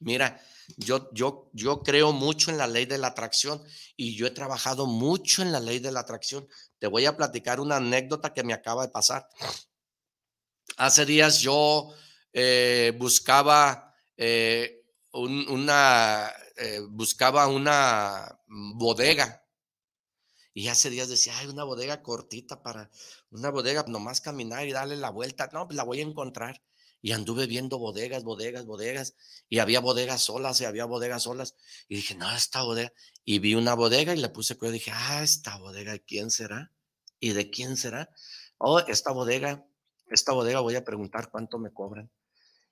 Mira, yo, yo, yo creo mucho en la ley de la atracción y yo he trabajado mucho en la ley de la atracción. Te voy a platicar una anécdota que me acaba de pasar. Hace días yo eh, buscaba eh, una, eh, buscaba una bodega y hace días decía, hay una bodega cortita para una bodega, nomás caminar y darle la vuelta. No, pues la voy a encontrar. Y anduve viendo bodegas, bodegas, bodegas. Y había bodegas solas y había bodegas solas. Y dije, no, esta bodega. Y vi una bodega y le puse cuidado. Dije, ah, esta bodega, ¿de quién será? ¿Y de quién será? Oh, esta bodega, esta bodega voy a preguntar cuánto me cobran.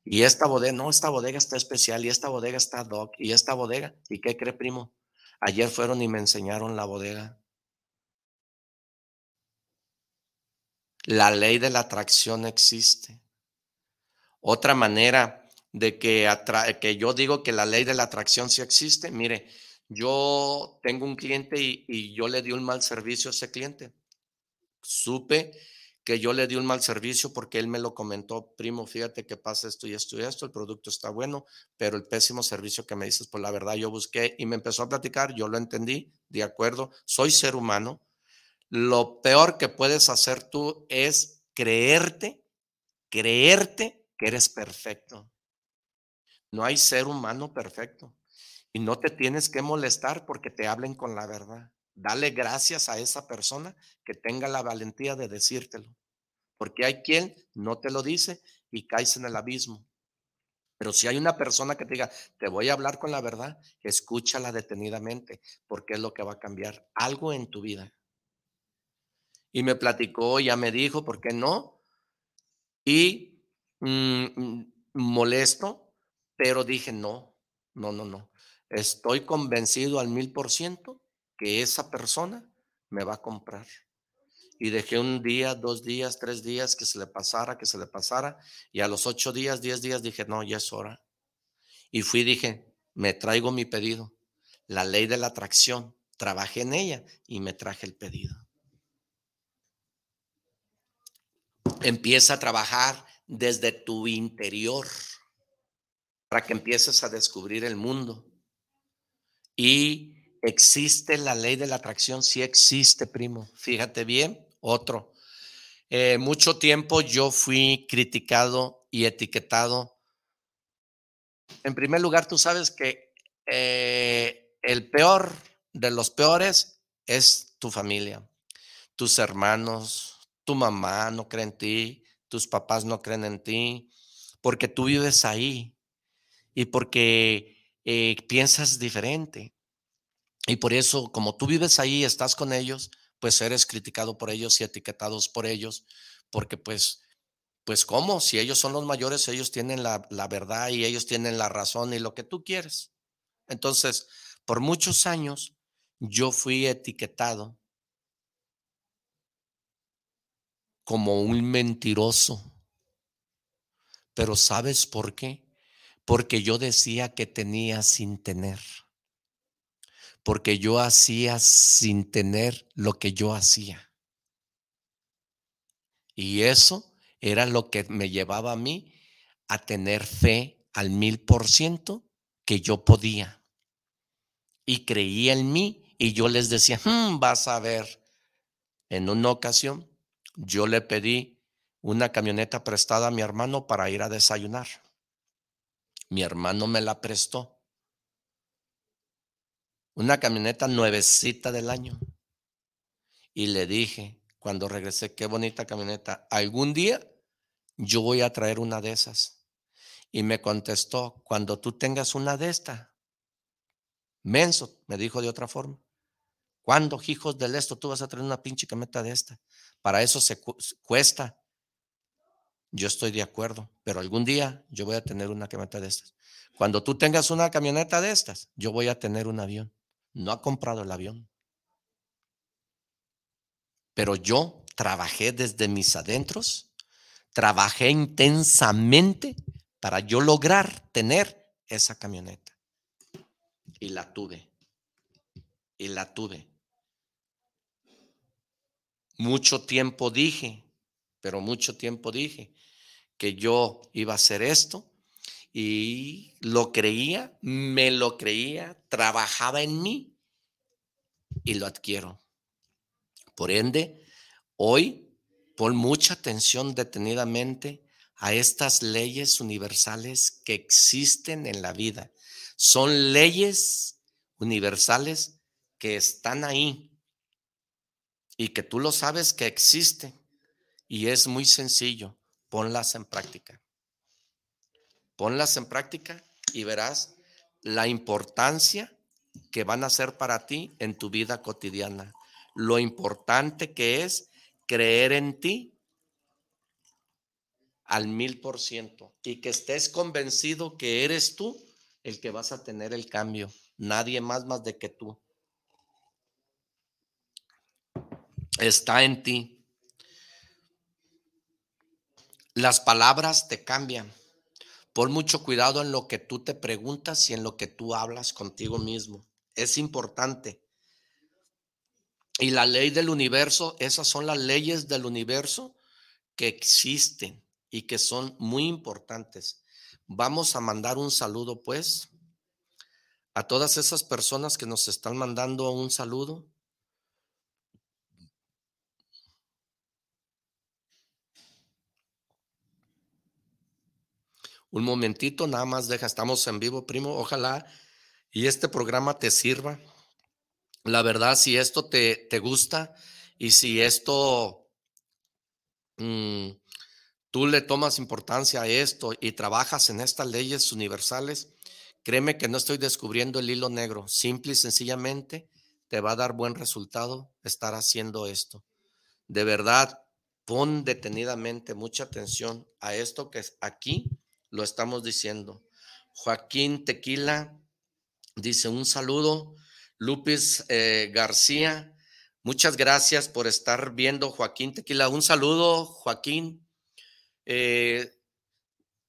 Y esta bodega, no, esta bodega está especial y esta bodega está doc y esta bodega. ¿Y qué cree, primo? Ayer fueron y me enseñaron la bodega. La ley de la atracción existe. Otra manera de que, que yo digo que la ley de la atracción sí existe, mire, yo tengo un cliente y, y yo le di un mal servicio a ese cliente. Supe que yo le di un mal servicio porque él me lo comentó, primo, fíjate que pasa esto y esto y esto, el producto está bueno, pero el pésimo servicio que me dices, pues la verdad yo busqué y me empezó a platicar, yo lo entendí, de acuerdo, soy ser humano. Lo peor que puedes hacer tú es creerte, creerte que eres perfecto. No hay ser humano perfecto. Y no te tienes que molestar porque te hablen con la verdad. Dale gracias a esa persona que tenga la valentía de decírtelo. Porque hay quien no te lo dice y caes en el abismo. Pero si hay una persona que te diga, te voy a hablar con la verdad, escúchala detenidamente, porque es lo que va a cambiar algo en tu vida. Y me platicó, ya me dijo, ¿por qué no? Y mm, mm, molesto, pero dije, no, no, no, no. Estoy convencido al mil por ciento que esa persona me va a comprar. Y dejé un día, dos días, tres días que se le pasara, que se le pasara. Y a los ocho días, diez días dije, no, ya es hora. Y fui y dije, me traigo mi pedido. La ley de la atracción. Trabajé en ella y me traje el pedido. Empieza a trabajar desde tu interior para que empieces a descubrir el mundo. Y ¿Existe la ley de la atracción? Sí existe, primo. Fíjate bien. Otro. Eh, mucho tiempo yo fui criticado y etiquetado. En primer lugar, tú sabes que eh, el peor de los peores es tu familia, tus hermanos, tu mamá no cree en ti, tus papás no creen en ti, porque tú vives ahí y porque eh, piensas diferente. Y por eso, como tú vives ahí, estás con ellos, pues eres criticado por ellos y etiquetados por ellos, porque pues, pues cómo, si ellos son los mayores, ellos tienen la, la verdad y ellos tienen la razón y lo que tú quieres. Entonces, por muchos años, yo fui etiquetado como un mentiroso. Pero ¿sabes por qué? Porque yo decía que tenía sin tener porque yo hacía sin tener lo que yo hacía. Y eso era lo que me llevaba a mí a tener fe al mil por ciento que yo podía. Y creía en mí y yo les decía, hmm, vas a ver. En una ocasión yo le pedí una camioneta prestada a mi hermano para ir a desayunar. Mi hermano me la prestó una camioneta nuevecita del año. Y le dije, cuando regresé, qué bonita camioneta, algún día yo voy a traer una de esas. Y me contestó, cuando tú tengas una de estas, menso, me dijo de otra forma, ¿cuándo, hijos del esto, tú vas a traer una pinche camioneta de esta? Para eso se cuesta. Yo estoy de acuerdo, pero algún día yo voy a tener una camioneta de estas. Cuando tú tengas una camioneta de estas, yo voy a tener un avión no ha comprado el avión. Pero yo trabajé desde mis adentros, trabajé intensamente para yo lograr tener esa camioneta. Y la tuve. Y la tuve. Mucho tiempo dije, pero mucho tiempo dije que yo iba a hacer esto y lo creía, me lo creía, trabajaba en mí y lo adquiero. Por ende, hoy pon mucha atención detenidamente a estas leyes universales que existen en la vida. Son leyes universales que están ahí y que tú lo sabes que existen. Y es muy sencillo, ponlas en práctica. Ponlas en práctica y verás la importancia que van a ser para ti en tu vida cotidiana. Lo importante que es creer en ti al mil por ciento y que estés convencido que eres tú el que vas a tener el cambio, nadie más más de que tú. Está en ti. Las palabras te cambian. Pon mucho cuidado en lo que tú te preguntas y en lo que tú hablas contigo mismo. Es importante. Y la ley del universo, esas son las leyes del universo que existen y que son muy importantes. Vamos a mandar un saludo, pues, a todas esas personas que nos están mandando un saludo. Un momentito, nada más deja, estamos en vivo, primo. Ojalá y este programa te sirva. La verdad, si esto te, te gusta y si esto mm, tú le tomas importancia a esto y trabajas en estas leyes universales, créeme que no estoy descubriendo el hilo negro. Simple y sencillamente te va a dar buen resultado estar haciendo esto. De verdad, pon detenidamente mucha atención a esto que aquí lo estamos diciendo. Joaquín Tequila dice un saludo. Lupis eh, García, muchas gracias por estar viendo Joaquín Tequila. Un saludo, Joaquín. Eh,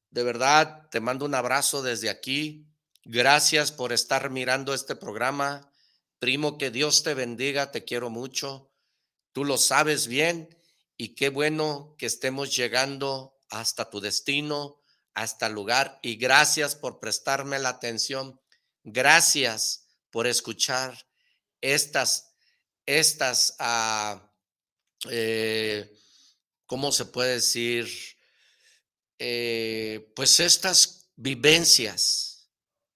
de verdad, te mando un abrazo desde aquí. Gracias por estar mirando este programa. Primo, que Dios te bendiga, te quiero mucho. Tú lo sabes bien y qué bueno que estemos llegando hasta tu destino, hasta el lugar. Y gracias por prestarme la atención. Gracias por escuchar estas, estas, eh, ¿cómo se puede decir? Eh, pues estas vivencias,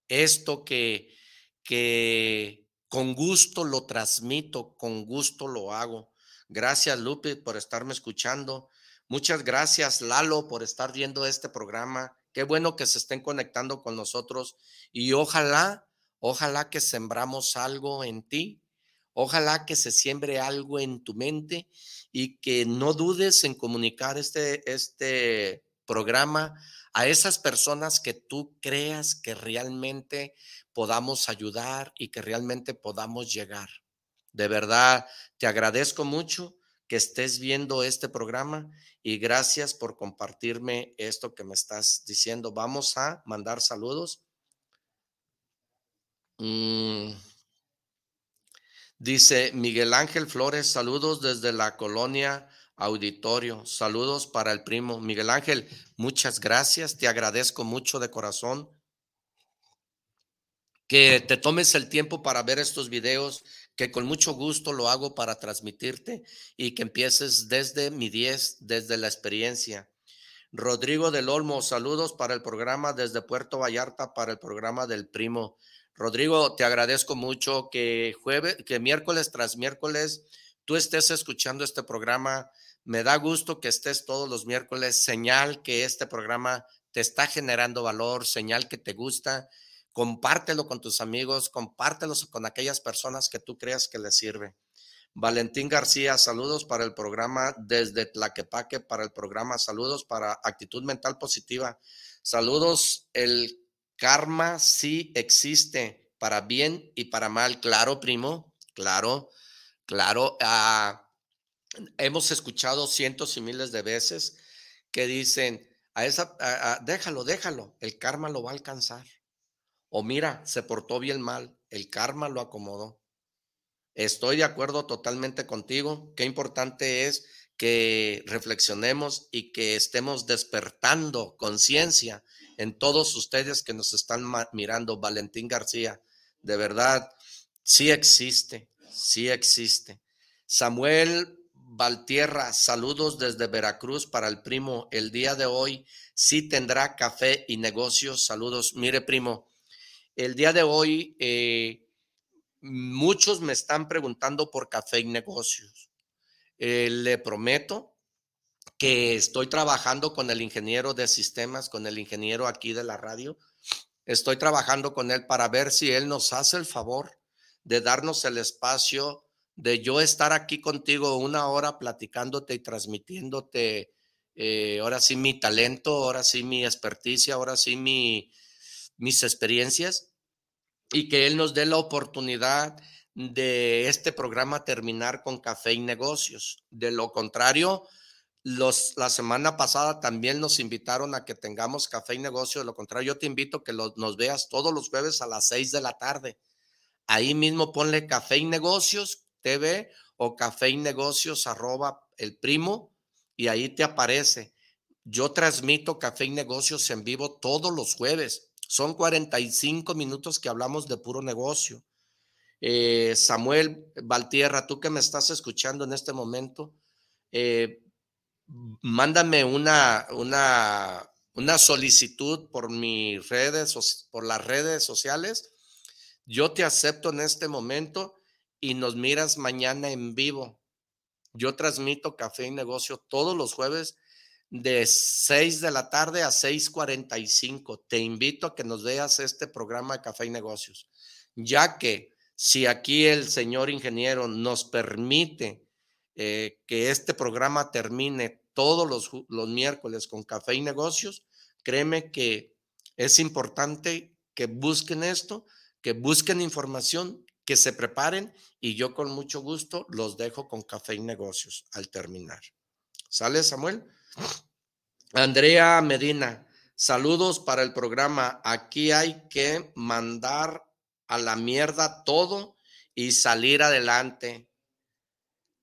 esto que, que con gusto lo transmito, con gusto lo hago. Gracias, Lupe, por estarme escuchando. Muchas gracias, Lalo, por estar viendo este programa. Qué bueno que se estén conectando con nosotros y ojalá, ojalá que sembramos algo en ti, ojalá que se siembre algo en tu mente y que no dudes en comunicar este, este programa a esas personas que tú creas que realmente podamos ayudar y que realmente podamos llegar. De verdad, te agradezco mucho que estés viendo este programa y gracias por compartirme esto que me estás diciendo. Vamos a mandar saludos. Mm. Dice Miguel Ángel Flores, saludos desde la colonia auditorio. Saludos para el primo Miguel Ángel. Muchas gracias. Te agradezco mucho de corazón que te tomes el tiempo para ver estos videos, que con mucho gusto lo hago para transmitirte y que empieces desde mi 10, desde la experiencia. Rodrigo del Olmo, saludos para el programa desde Puerto Vallarta, para el programa del primo. Rodrigo, te agradezco mucho que jueves, que miércoles tras miércoles tú estés escuchando este programa me da gusto que estés todos los miércoles, señal que este programa te está generando valor, señal que te gusta. Compártelo con tus amigos, compártelo con aquellas personas que tú creas que les sirve. Valentín García, saludos para el programa desde Tlaquepaque, para el programa, saludos para Actitud Mental Positiva. Saludos, el karma sí existe para bien y para mal. Claro, primo, claro, claro. Ah, hemos escuchado cientos y miles de veces que dicen, a esa, déjalo, déjalo, el karma lo va a alcanzar. O mira, se portó bien mal, el karma lo acomodó. Estoy de acuerdo totalmente contigo. Qué importante es que reflexionemos y que estemos despertando conciencia en todos ustedes que nos están mirando. Valentín García, de verdad, sí existe, sí existe. Samuel Valtierra, saludos desde Veracruz para el primo. El día de hoy sí tendrá café y negocios. Saludos. Mire, primo, el día de hoy eh, muchos me están preguntando por café y negocios. Eh, le prometo que estoy trabajando con el ingeniero de sistemas, con el ingeniero aquí de la radio. Estoy trabajando con él para ver si él nos hace el favor de darnos el espacio de yo estar aquí contigo una hora platicándote y transmitiéndote, eh, ahora sí mi talento, ahora sí mi experticia, ahora sí mi, mis experiencias, y que Él nos dé la oportunidad de este programa terminar con café y negocios. De lo contrario, los, la semana pasada también nos invitaron a que tengamos café y negocios. De lo contrario, yo te invito a que nos veas todos los jueves a las seis de la tarde. Ahí mismo ponle café y negocios TV o café y negocios arroba el primo y ahí te aparece. Yo transmito Café y Negocios en vivo todos los jueves. Son 45 minutos que hablamos de puro negocio. Eh, Samuel Valtierra, tú que me estás escuchando en este momento, eh, mándame una, una, una solicitud por mis redes, por las redes sociales. Yo te acepto en este momento y nos miras mañana en vivo. Yo transmito café y negocio todos los jueves de 6 de la tarde a 6:45. Te invito a que nos veas este programa de café y negocios, ya que si aquí el señor ingeniero nos permite eh, que este programa termine todos los, los miércoles con café y negocios, créeme que es importante que busquen esto, que busquen información, que se preparen y yo con mucho gusto los dejo con café y negocios al terminar. ¿Sale, Samuel? Andrea Medina, saludos para el programa. Aquí hay que mandar a la mierda todo y salir adelante.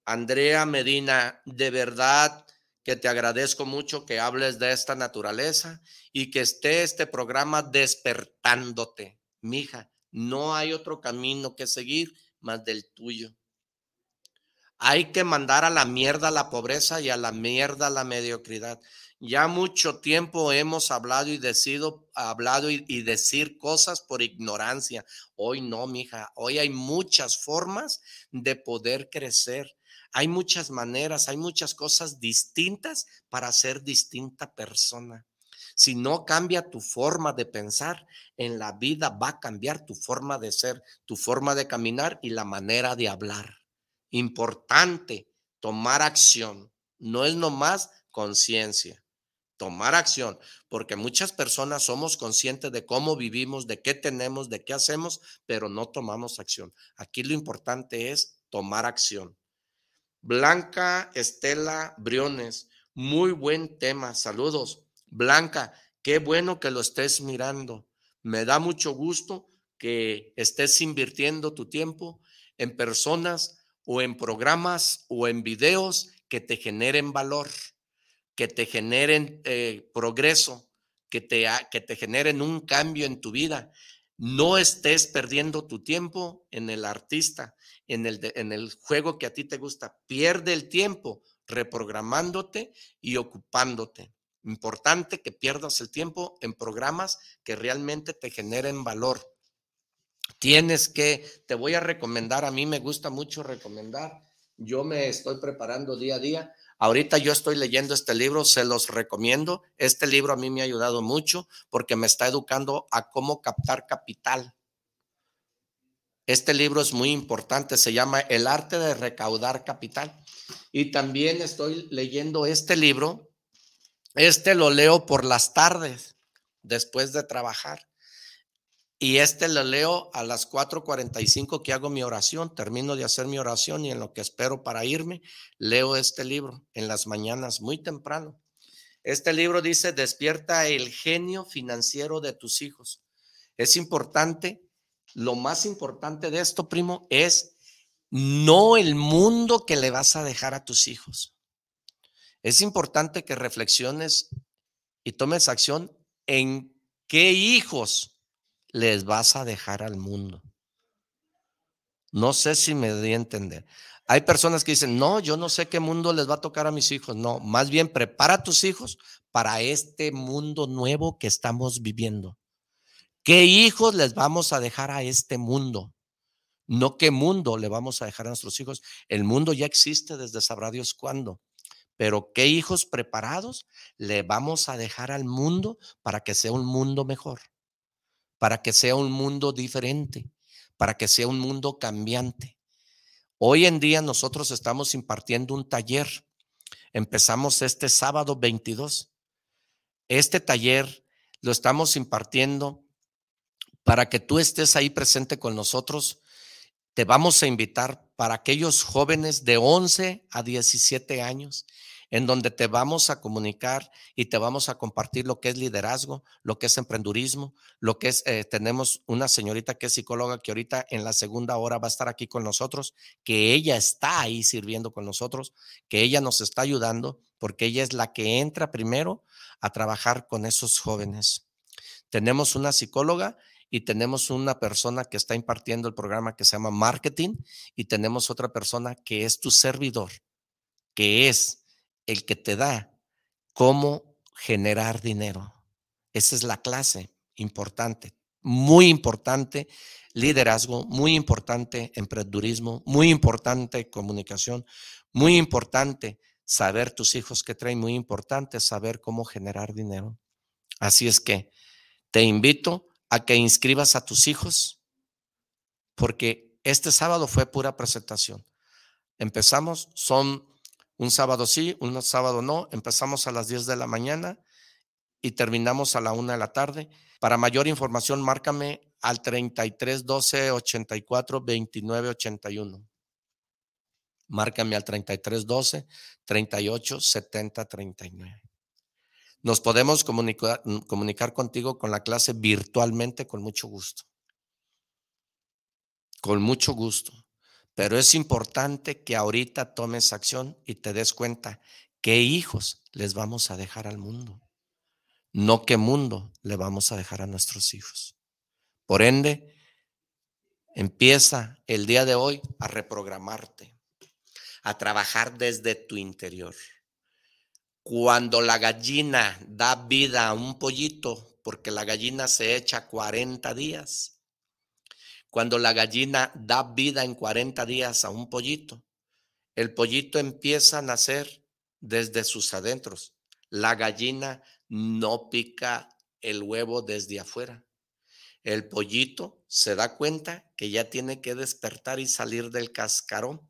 Andrea Medina, de verdad que te agradezco mucho que hables de esta naturaleza y que esté este programa despertándote. Mija, no hay otro camino que seguir más del tuyo. Hay que mandar a la mierda la pobreza y a la mierda la mediocridad. Ya mucho tiempo hemos hablado y decido, hablado y, y, decir cosas por ignorancia. Hoy no, mija. Hoy hay muchas formas de poder crecer. Hay muchas maneras, hay muchas cosas distintas para ser distinta persona. Si no cambia tu forma de pensar, en la vida va a cambiar tu forma de ser, tu forma de caminar y la manera de hablar. Importante, tomar acción. No es nomás conciencia. Tomar acción, porque muchas personas somos conscientes de cómo vivimos, de qué tenemos, de qué hacemos, pero no tomamos acción. Aquí lo importante es tomar acción. Blanca Estela Briones, muy buen tema. Saludos. Blanca, qué bueno que lo estés mirando. Me da mucho gusto que estés invirtiendo tu tiempo en personas o en programas o en videos que te generen valor, que te generen eh, progreso, que te, que te generen un cambio en tu vida. No estés perdiendo tu tiempo en el artista, en el, en el juego que a ti te gusta. Pierde el tiempo reprogramándote y ocupándote. Importante que pierdas el tiempo en programas que realmente te generen valor. Tienes que, te voy a recomendar, a mí me gusta mucho recomendar, yo me estoy preparando día a día. Ahorita yo estoy leyendo este libro, se los recomiendo. Este libro a mí me ha ayudado mucho porque me está educando a cómo captar capital. Este libro es muy importante, se llama El arte de recaudar capital. Y también estoy leyendo este libro este lo leo por las tardes, después de trabajar. Y este lo leo a las 4:45 que hago mi oración, termino de hacer mi oración y en lo que espero para irme, leo este libro en las mañanas muy temprano. Este libro dice, despierta el genio financiero de tus hijos. Es importante, lo más importante de esto, primo, es no el mundo que le vas a dejar a tus hijos. Es importante que reflexiones y tomes acción en qué hijos les vas a dejar al mundo. No sé si me di a entender. Hay personas que dicen, no, yo no sé qué mundo les va a tocar a mis hijos. No, más bien prepara a tus hijos para este mundo nuevo que estamos viviendo. ¿Qué hijos les vamos a dejar a este mundo? No qué mundo le vamos a dejar a nuestros hijos. El mundo ya existe desde sabrá Dios cuándo. Pero ¿qué hijos preparados le vamos a dejar al mundo para que sea un mundo mejor? Para que sea un mundo diferente, para que sea un mundo cambiante. Hoy en día nosotros estamos impartiendo un taller. Empezamos este sábado 22. Este taller lo estamos impartiendo para que tú estés ahí presente con nosotros. Te vamos a invitar para aquellos jóvenes de 11 a 17 años, en donde te vamos a comunicar y te vamos a compartir lo que es liderazgo, lo que es emprendurismo, lo que es, eh, tenemos una señorita que es psicóloga que ahorita en la segunda hora va a estar aquí con nosotros, que ella está ahí sirviendo con nosotros, que ella nos está ayudando porque ella es la que entra primero a trabajar con esos jóvenes. Tenemos una psicóloga y tenemos una persona que está impartiendo el programa que se llama marketing y tenemos otra persona que es tu servidor, que es el que te da cómo generar dinero. Esa es la clase importante, muy importante liderazgo, muy importante emprendedurismo, muy importante comunicación, muy importante saber tus hijos que traen, muy importante saber cómo generar dinero. Así es que te invito a que inscribas a tus hijos, porque este sábado fue pura presentación. Empezamos, son un sábado sí, un sábado no, empezamos a las 10 de la mañana y terminamos a la 1 de la tarde. Para mayor información, márcame al 33 12 84 29 81. Márcame al 33 12 38 70 39. Nos podemos comunicar, comunicar contigo con la clase virtualmente con mucho gusto. Con mucho gusto. Pero es importante que ahorita tomes acción y te des cuenta qué hijos les vamos a dejar al mundo. No qué mundo le vamos a dejar a nuestros hijos. Por ende, empieza el día de hoy a reprogramarte, a trabajar desde tu interior. Cuando la gallina da vida a un pollito, porque la gallina se echa 40 días, cuando la gallina da vida en 40 días a un pollito, el pollito empieza a nacer desde sus adentros. La gallina no pica el huevo desde afuera. El pollito se da cuenta que ya tiene que despertar y salir del cascarón.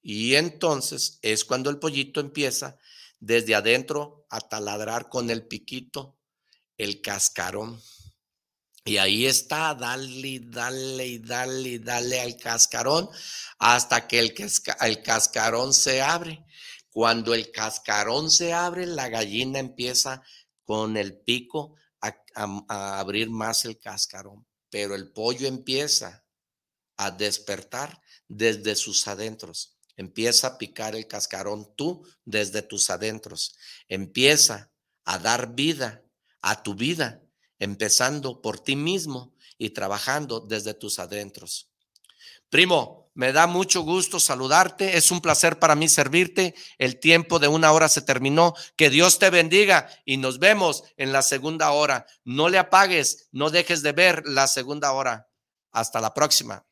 Y entonces es cuando el pollito empieza desde adentro a taladrar con el piquito el cascarón. Y ahí está, dale, dale y dale, dale al cascarón hasta que el, cascarón se abre. Cuando el cascarón se abre, la gallina empieza con el pico a abrir más el cascarón, pero el pollo empieza a despertar desde sus adentros. Empieza a picar el cascarón tú desde tus adentros. Empieza a dar vida a tu vida, empezando por ti mismo y trabajando desde tus adentros. Primo, me da mucho gusto saludarte. Es un placer para mí servirte. El tiempo de una hora se terminó. Que Dios te bendiga y nos vemos en la segunda hora. No le apagues, no dejes de ver la segunda hora. Hasta la próxima.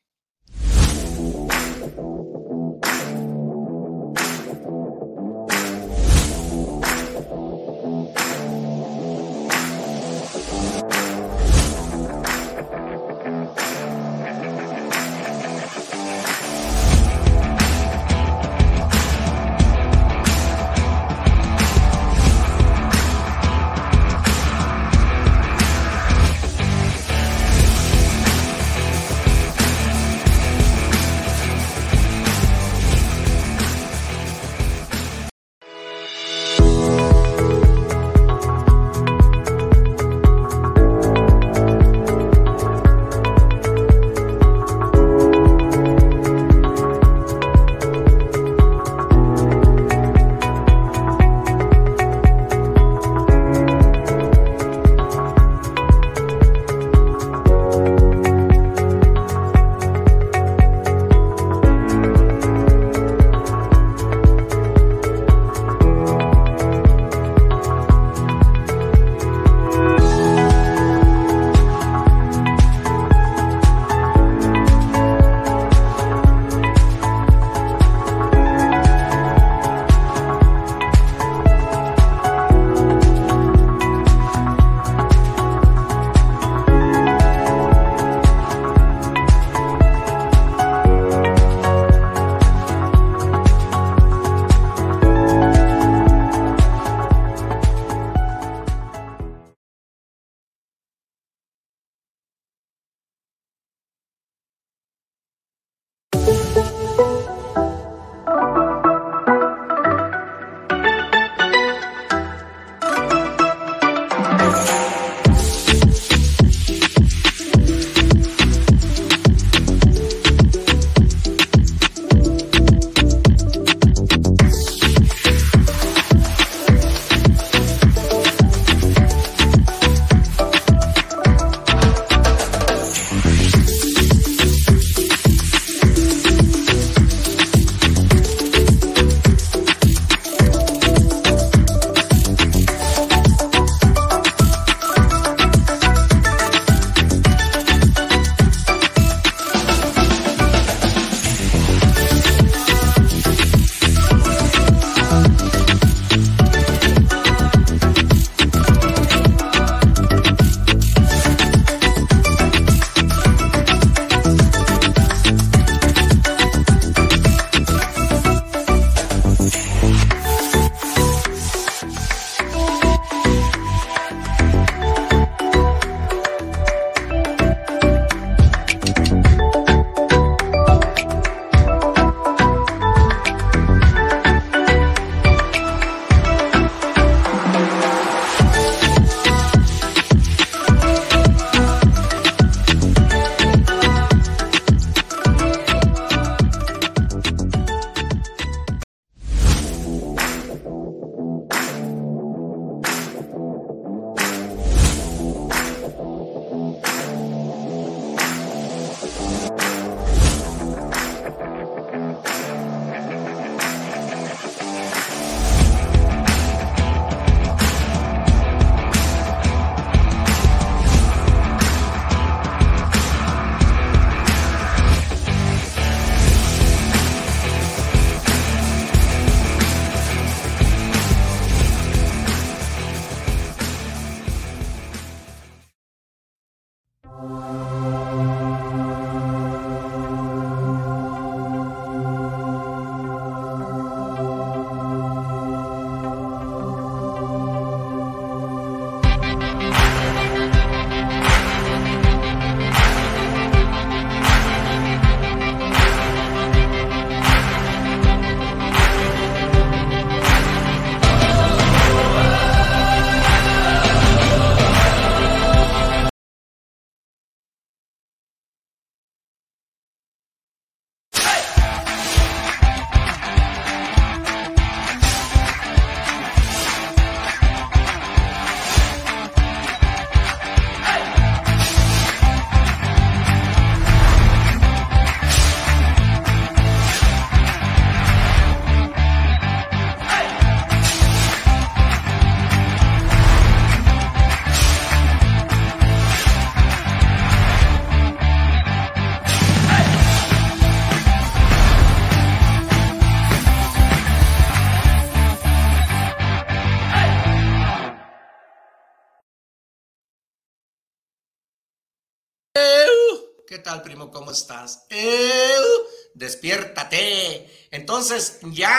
¿Qué tal, primo? ¿Cómo estás? ¡Eu! Despiértate. Entonces, ya,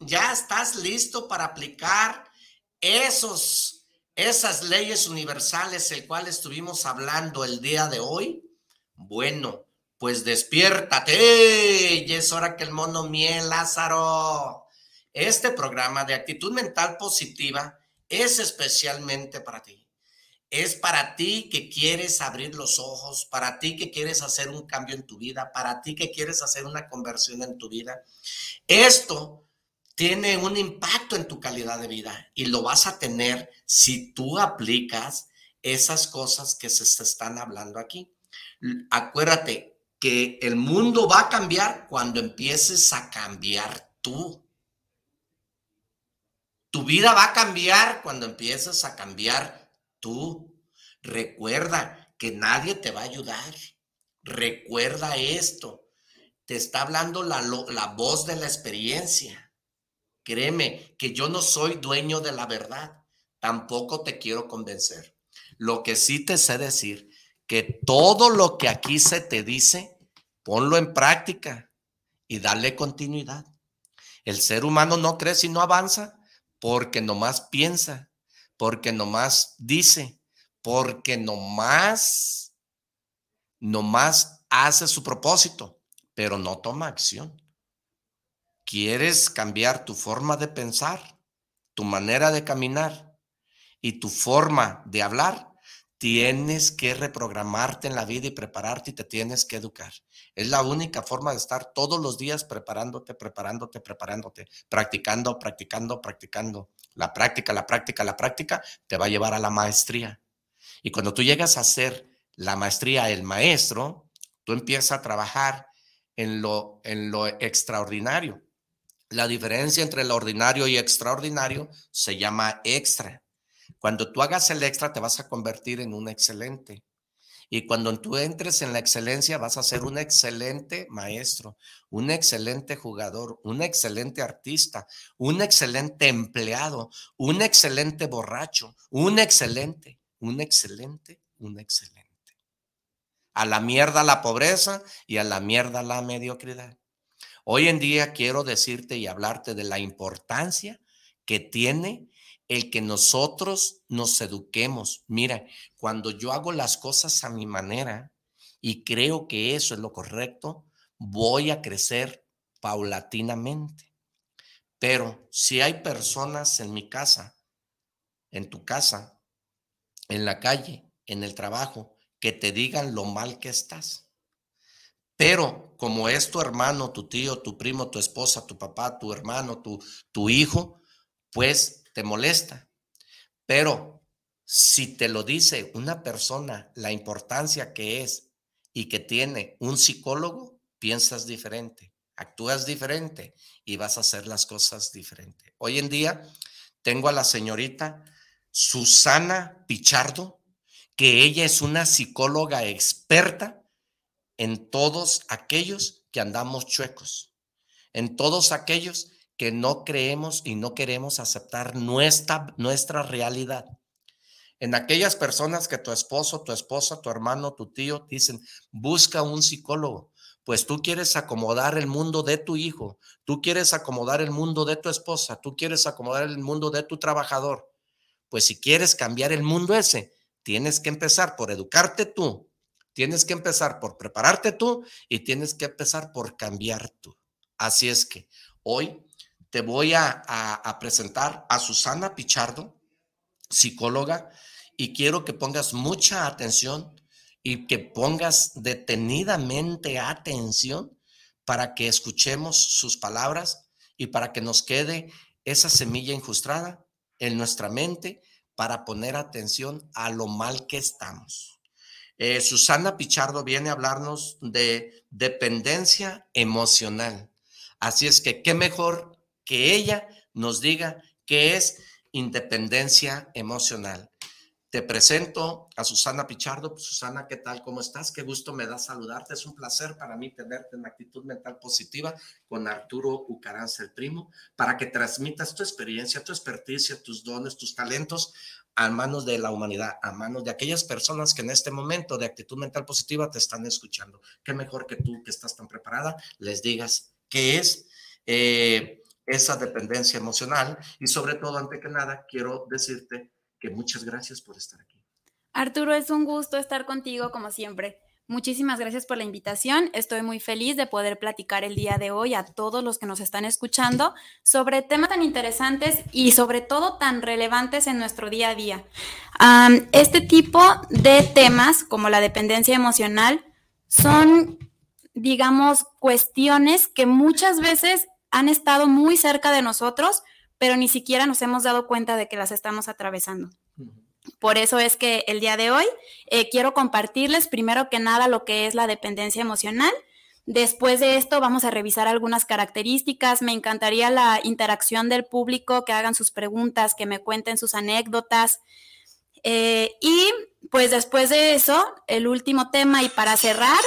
ya estás listo para aplicar esos, esas leyes universales, el cual estuvimos hablando el día de hoy. Bueno, pues despiértate. Y es hora que el mono miel, Lázaro. Este programa de actitud mental positiva es especialmente para ti es para ti que quieres abrir los ojos, para ti que quieres hacer un cambio en tu vida, para ti que quieres hacer una conversión en tu vida. Esto tiene un impacto en tu calidad de vida y lo vas a tener si tú aplicas esas cosas que se están hablando aquí. Acuérdate que el mundo va a cambiar cuando empieces a cambiar tú. Tu vida va a cambiar cuando empieces a cambiar tú. Recuerda que nadie te va a ayudar. Recuerda esto. Te está hablando la, la voz de la experiencia. Créeme que yo no soy dueño de la verdad. Tampoco te quiero convencer. Lo que sí te sé decir, que todo lo que aquí se te dice, ponlo en práctica y dale continuidad. El ser humano no crece y no avanza porque nomás piensa porque nomás dice, porque nomás, nomás hace su propósito, pero no toma acción. ¿Quieres cambiar tu forma de pensar, tu manera de caminar y tu forma de hablar? Tienes que reprogramarte en la vida y prepararte y te tienes que educar. Es la única forma de estar todos los días preparándote, preparándote, preparándote, practicando, practicando, practicando. La práctica, la práctica, la práctica te va a llevar a la maestría. Y cuando tú llegas a ser la maestría, el maestro, tú empiezas a trabajar en lo, en lo extraordinario. La diferencia entre lo ordinario y extraordinario se llama extra. Cuando tú hagas el extra, te vas a convertir en un excelente. Y cuando tú entres en la excelencia, vas a ser un excelente maestro, un excelente jugador, un excelente artista, un excelente empleado, un excelente borracho, un excelente, un excelente, un excelente. A la mierda la pobreza y a la mierda la mediocridad. Hoy en día quiero decirte y hablarte de la importancia que tiene el que nosotros nos eduquemos. Mira, cuando yo hago las cosas a mi manera y creo que eso es lo correcto, voy a crecer paulatinamente. Pero si hay personas en mi casa, en tu casa, en la calle, en el trabajo, que te digan lo mal que estás. Pero como es tu hermano, tu tío, tu primo, tu esposa, tu papá, tu hermano, tu, tu hijo, pues te molesta. Pero si te lo dice una persona, la importancia que es y que tiene un psicólogo, piensas diferente, actúas diferente y vas a hacer las cosas diferente. Hoy en día tengo a la señorita Susana Pichardo, que ella es una psicóloga experta en todos aquellos que andamos chuecos, en todos aquellos que no creemos y no queremos aceptar nuestra, nuestra realidad. En aquellas personas que tu esposo, tu esposa, tu hermano, tu tío dicen, busca un psicólogo, pues tú quieres acomodar el mundo de tu hijo, tú quieres acomodar el mundo de tu esposa, tú quieres acomodar el mundo de tu trabajador. Pues si quieres cambiar el mundo ese, tienes que empezar por educarte tú, tienes que empezar por prepararte tú y tienes que empezar por cambiar tú. Así es que hoy te voy a, presentar a Susana Pichardo, psicóloga, y quiero que pongas mucha atención y que pongas detenidamente atención para que escuchemos sus palabras y para que nos quede esa semilla incrustada en nuestra mente para poner atención a lo mal que estamos. Eh, Susana Pichardo viene a hablarnos de dependencia emocional. Así es que, ¿qué mejor que ella nos diga qué es independencia emocional. te presento a Susana Pichardo. Susana, ¿qué tal? ¿Cómo estás? Qué gusto me da saludarte. Es un placer para mí tenerte en actitud mental positiva con Arturo Ucaranza, el primo, para que transmitas tu experiencia, tu experticia, tus dones, tus talentos a manos de la humanidad, a manos de aquellas personas que en este momento de actitud mental positiva te están escuchando. Qué mejor que tú, que estás tan preparada, les digas qué es eh, esa dependencia emocional y sobre todo, ante que nada, quiero decirte muchas gracias por estar aquí. Arturo, es un gusto estar contigo como siempre. Muchísimas gracias por la invitación. Estoy muy feliz de poder platicar el día de hoy a todos los que nos están escuchando sobre temas tan interesantes y sobre todo tan relevantes en nuestro día a día. este tipo de temas, como la dependencia emocional, son, digamos, cuestiones que muchas veces han estado muy cerca de nosotros, pero ni siquiera nos hemos dado cuenta de que las estamos atravesando. Por eso es que el día de hoy eh, quiero compartirles primero que nada lo que es la dependencia emocional. Después de esto vamos a revisar algunas características. Me encantaría la interacción del público, que hagan sus preguntas, que me cuenten sus anécdotas. Eh, y pues después de eso, el último tema y para cerrar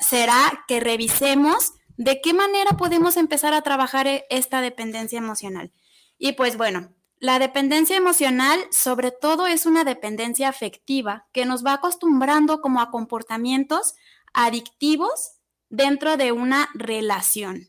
será que revisemos de qué manera podemos empezar a trabajar eh, esta dependencia emocional. Y pues bueno, la dependencia emocional sobre todo es una dependencia afectiva que nos va acostumbrando como a comportamientos adictivos dentro de una relación.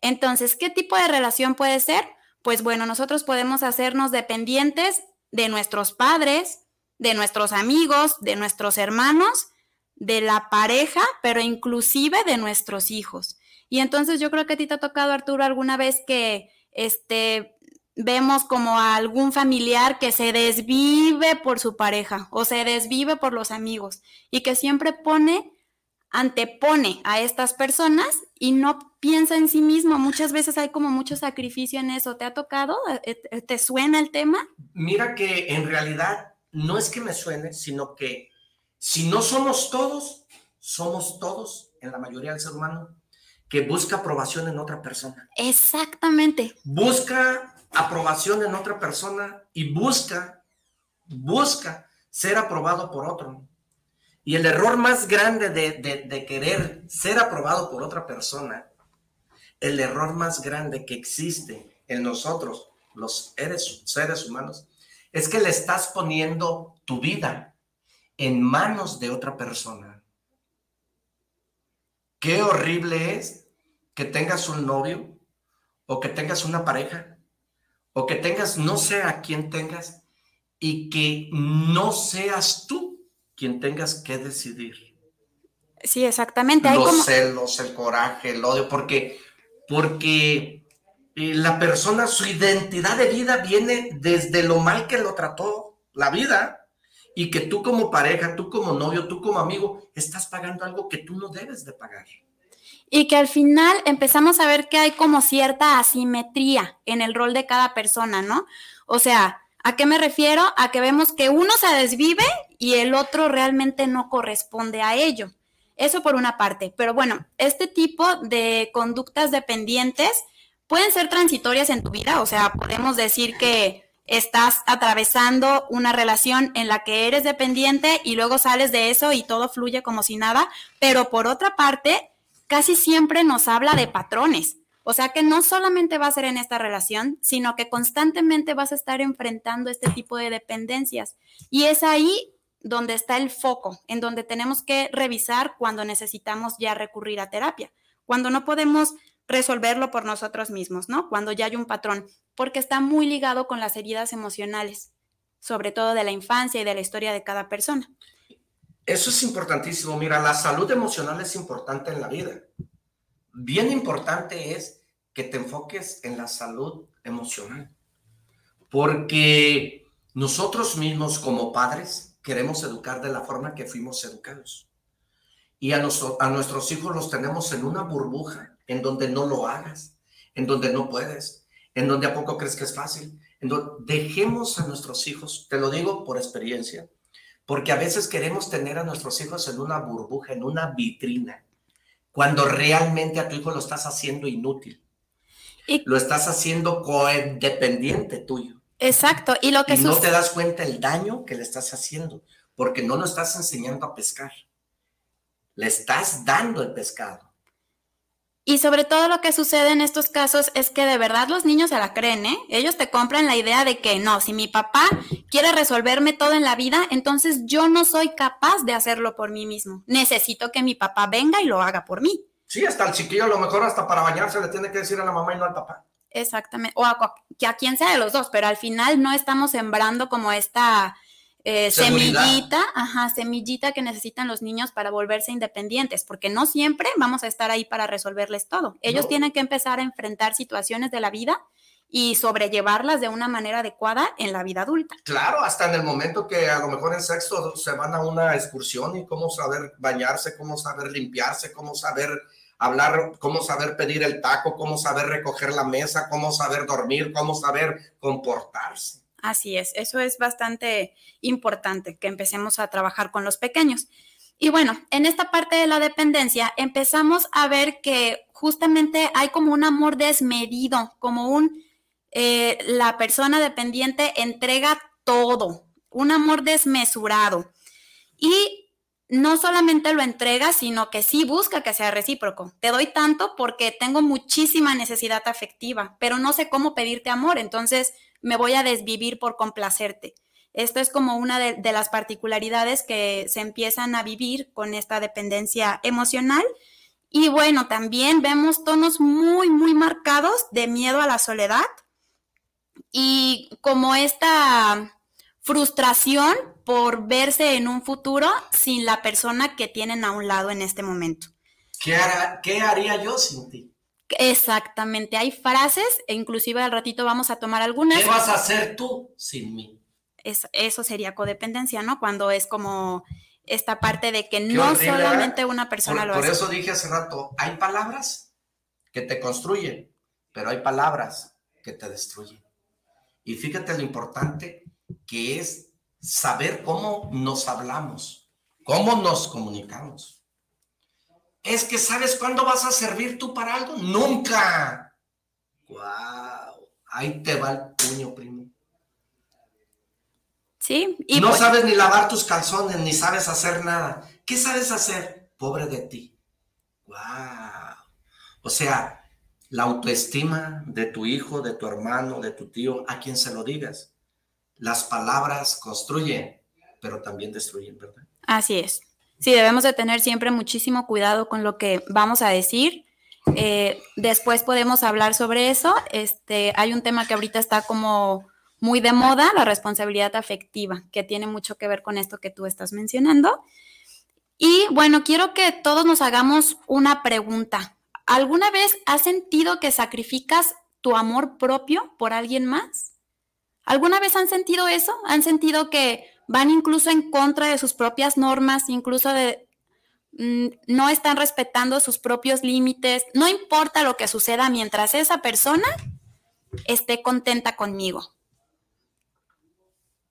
Entonces, ¿qué tipo de relación puede ser? Pues bueno, nosotros podemos hacernos dependientes de nuestros padres, de nuestros amigos, de nuestros hermanos, de la pareja, pero inclusive de nuestros hijos. Y entonces yo creo que a ti te ha tocado, Arturo, alguna vez que este, vemos como a algún familiar que se desvive por su pareja o se desvive por los amigos y que siempre pone, antepone a estas personas y no piensa en sí mismo. Muchas veces hay como mucho sacrificio en eso. ¿Te ha tocado? ¿E-, e-, ¿Te suena el tema? Mira que en realidad no es que me suene, sino que si no somos todos, somos todos en la mayoría del ser humano que busca aprobación en otra persona. Exactamente. Busca aprobación en otra persona y busca, busca ser aprobado por otro. Y el error más grande de, querer ser aprobado por otra persona, el error más grande que existe en nosotros, los seres, seres humanos, es que le estás poniendo tu vida en manos de otra persona. Qué horrible es que tengas un novio o que tengas una pareja o que tengas, no sé a quién tengas, y que no seas tú quien tengas que decidir. Sí, exactamente. los celos, el coraje, el odio, porque, porque eh, la persona, su identidad de vida viene desde lo mal que lo trató la vida y que tú como pareja, tú como novio, tú como amigo, estás pagando algo que tú no debes de pagar y que al final empezamos a ver que hay como cierta asimetría en el rol de cada persona, ¿no? O sea, ¿a qué me refiero? A que vemos que uno se desvive y el otro realmente no corresponde a ello. Eso por una parte. Pero bueno, este tipo de conductas dependientes pueden ser transitorias en tu vida, o sea, podemos decir que estás atravesando una relación en la que eres dependiente y luego sales de eso y todo fluye como si nada, pero por otra parte, casi siempre nos habla de patrones. O sea que no solamente va a ser en esta relación, sino que constantemente vas a estar enfrentando este tipo de dependencias. Y es ahí donde está el foco, en donde tenemos que revisar cuando necesitamos ya recurrir a terapia, cuando no podemos resolverlo por nosotros mismos, ¿no? Cuando ya hay un patrón, porque está muy ligado con las heridas emocionales, sobre todo de la infancia y de la historia de cada persona. Eso es importantísimo. Mira, la salud emocional es importante en la vida. Bien importante es que te enfoques en la salud emocional. Porque nosotros mismos como padres queremos educar de la forma que fuimos educados. Y a, a nuestros hijos los tenemos en una burbuja en donde no lo hagas, en donde no puedes, en donde a poco crees que es fácil. En donde dejemos a nuestros hijos, te lo digo por experiencia, porque a veces queremos tener a nuestros hijos en una burbuja, en una vitrina, cuando realmente a tu hijo lo estás haciendo inútil. Y... Lo estás haciendo codependiente tuyo. Exacto, y lo que y no te das cuenta el daño que le estás haciendo, porque no lo estás enseñando a pescar. Le estás dando el pescado. Y sobre todo lo que sucede en estos casos es que de verdad los niños se la creen, ¿eh? Ellos te compran la idea de que no, si mi papá quiere resolverme todo en la vida, entonces yo no soy capaz de hacerlo por mí mismo. Necesito que mi papá venga y lo haga por mí. Sí, hasta el chiquillo a lo mejor hasta para bañarse le tiene que decir a la mamá y no al papá. Exactamente, o a, que a quien sea de los dos, pero al final no estamos sembrando como esta eh, semillita, ajá, semillita que necesitan los niños para volverse independientes, porque no siempre vamos a estar ahí para resolverles todo. Ellos tienen que empezar a enfrentar situaciones de la vida y sobrellevarlas de una manera adecuada en la vida adulta. Claro, hasta en el momento que a lo mejor en sexto se van a una excursión y cómo saber bañarse, cómo saber limpiarse, cómo saber hablar, cómo saber pedir el taco, cómo saber recoger la mesa, cómo saber dormir, cómo saber comportarse. Así es, eso es bastante importante que empecemos a trabajar con los pequeños. Y bueno, en esta parte de la dependencia empezamos a ver que justamente hay como un amor desmedido, como un, eh, la persona dependiente entrega todo, un amor desmesurado. Y no solamente lo entrega, sino que sí busca que sea recíproco. Te doy tanto porque tengo muchísima necesidad afectiva, pero no sé cómo pedirte amor, entonces me voy a desvivir por complacerte. Esto es como una de, las particularidades que se empiezan a vivir con esta dependencia emocional. Y bueno, también vemos tonos muy, muy marcados de miedo a la soledad y como esta frustración por verse en un futuro sin la persona que tienen a un lado en este momento. ¿Qué, qué haría yo sin ti? Exactamente, hay frases, e inclusive al ratito vamos a tomar algunas. ¿Qué vas a hacer tú sin mí? eso sería codependencia, ¿no? Cuando es como esta parte de que no solamente una persona lo hace. Por eso dije hace rato, hay palabras que te construyen, pero hay palabras que te destruyen. Y fíjate lo importante que es saber cómo nos hablamos, cómo nos comunicamos. Es que sabes cuándo vas a servir tú para algo? Nunca. Wow. Ahí te va el puño, primo. Sí. Y no pues sabes ni lavar tus calzones, ni sabes hacer nada. ¿Qué sabes hacer? Pobre de ti. Wow. O sea, la autoestima de tu hijo, de tu hermano, de tu tío, a quien se lo digas. Las palabras construyen, pero también destruyen, ¿verdad? Así es. Sí, debemos de tener siempre muchísimo cuidado con lo que vamos a decir. Eh, después podemos hablar sobre eso. Este, hay un tema que ahorita está como muy de moda, la responsabilidad afectiva, que tiene mucho que ver con esto que tú estás mencionando. Y bueno, quiero que todos nos hagamos una pregunta. ¿Alguna vez has sentido que sacrificas tu amor propio por alguien más? ¿Alguna vez han sentido eso? ¿Han sentido que van incluso en contra de sus propias normas, incluso de mm, no están respetando sus propios límites. No importa lo que suceda mientras esa persona esté contenta conmigo.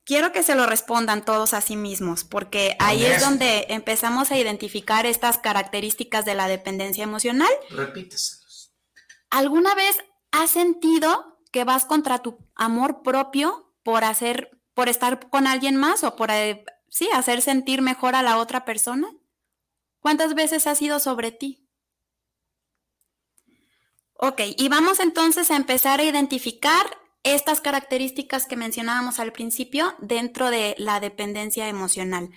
Quiero que se lo respondan todos a sí mismos, porque ahí es donde empezamos a identificar estas características de la dependencia emocional. Repíteselos. ¿Alguna vez has sentido que vas contra tu amor propio por hacer por estar con alguien más o por, eh, sí, hacer sentir mejor a la otra persona? ¿Cuántas veces ha sido sobre ti? Ok, y vamos entonces a empezar a identificar estas características que mencionábamos al principio dentro de la dependencia emocional.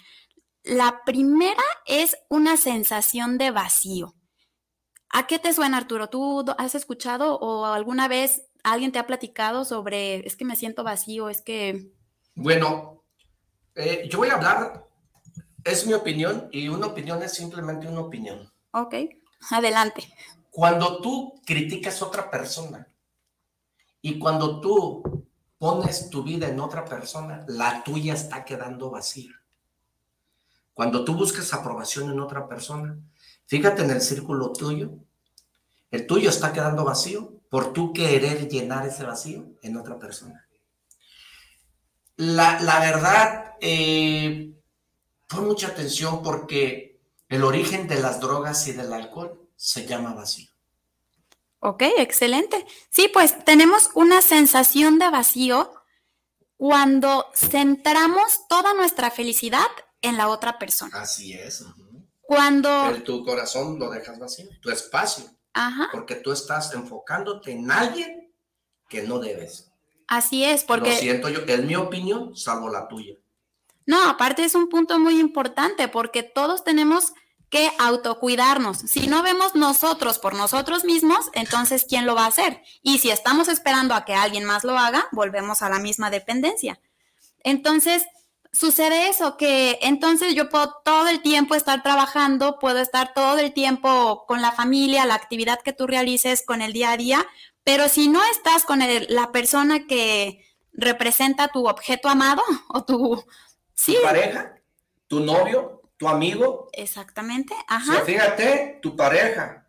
La primera es una sensación de vacío. ¿A qué te suena, Arturo? ¿Tú has escuchado o alguna vez alguien te ha platicado sobre es que me siento vacío, es que bueno, eh, yo voy a hablar, es mi opinión y una opinión es simplemente una opinión. Ok, adelante. Cuando tú criticas a otra persona y cuando tú pones tu vida en otra persona, la tuya está quedando vacía. Cuando tú buscas aprobación en otra persona, fíjate en el círculo tuyo, el tuyo está quedando vacío por tú querer llenar ese vacío en otra persona. La, verdad, eh, pon mucha atención porque el origen de las drogas y del alcohol se llama vacío. Ok, excelente. Sí, pues tenemos una sensación de vacío cuando centramos toda nuestra felicidad en la otra persona. Así es. Cuando... Pero tu corazón lo dejas vacío, tu espacio. Ajá. Porque tú estás enfocándote en alguien que no debes. Así es, porque... Lo siento yo, es mi opinión, salvo la tuya. No, aparte es un punto muy importante porque todos tenemos que autocuidarnos. Si no vemos nosotros por nosotros mismos, entonces ¿quién lo va a hacer? Y si estamos esperando a que alguien más lo haga, volvemos a la misma dependencia. Entonces, sucede eso, que entonces yo puedo todo el tiempo estar trabajando, puedo estar todo el tiempo con la familia, la actividad que tú realices con el día a día, pero si no estás con la persona que representa tu objeto amado o tu... Sí. ¿Tu pareja? ¿Tu novio? ¿Tu amigo? Exactamente, ajá. fíjate, tu pareja,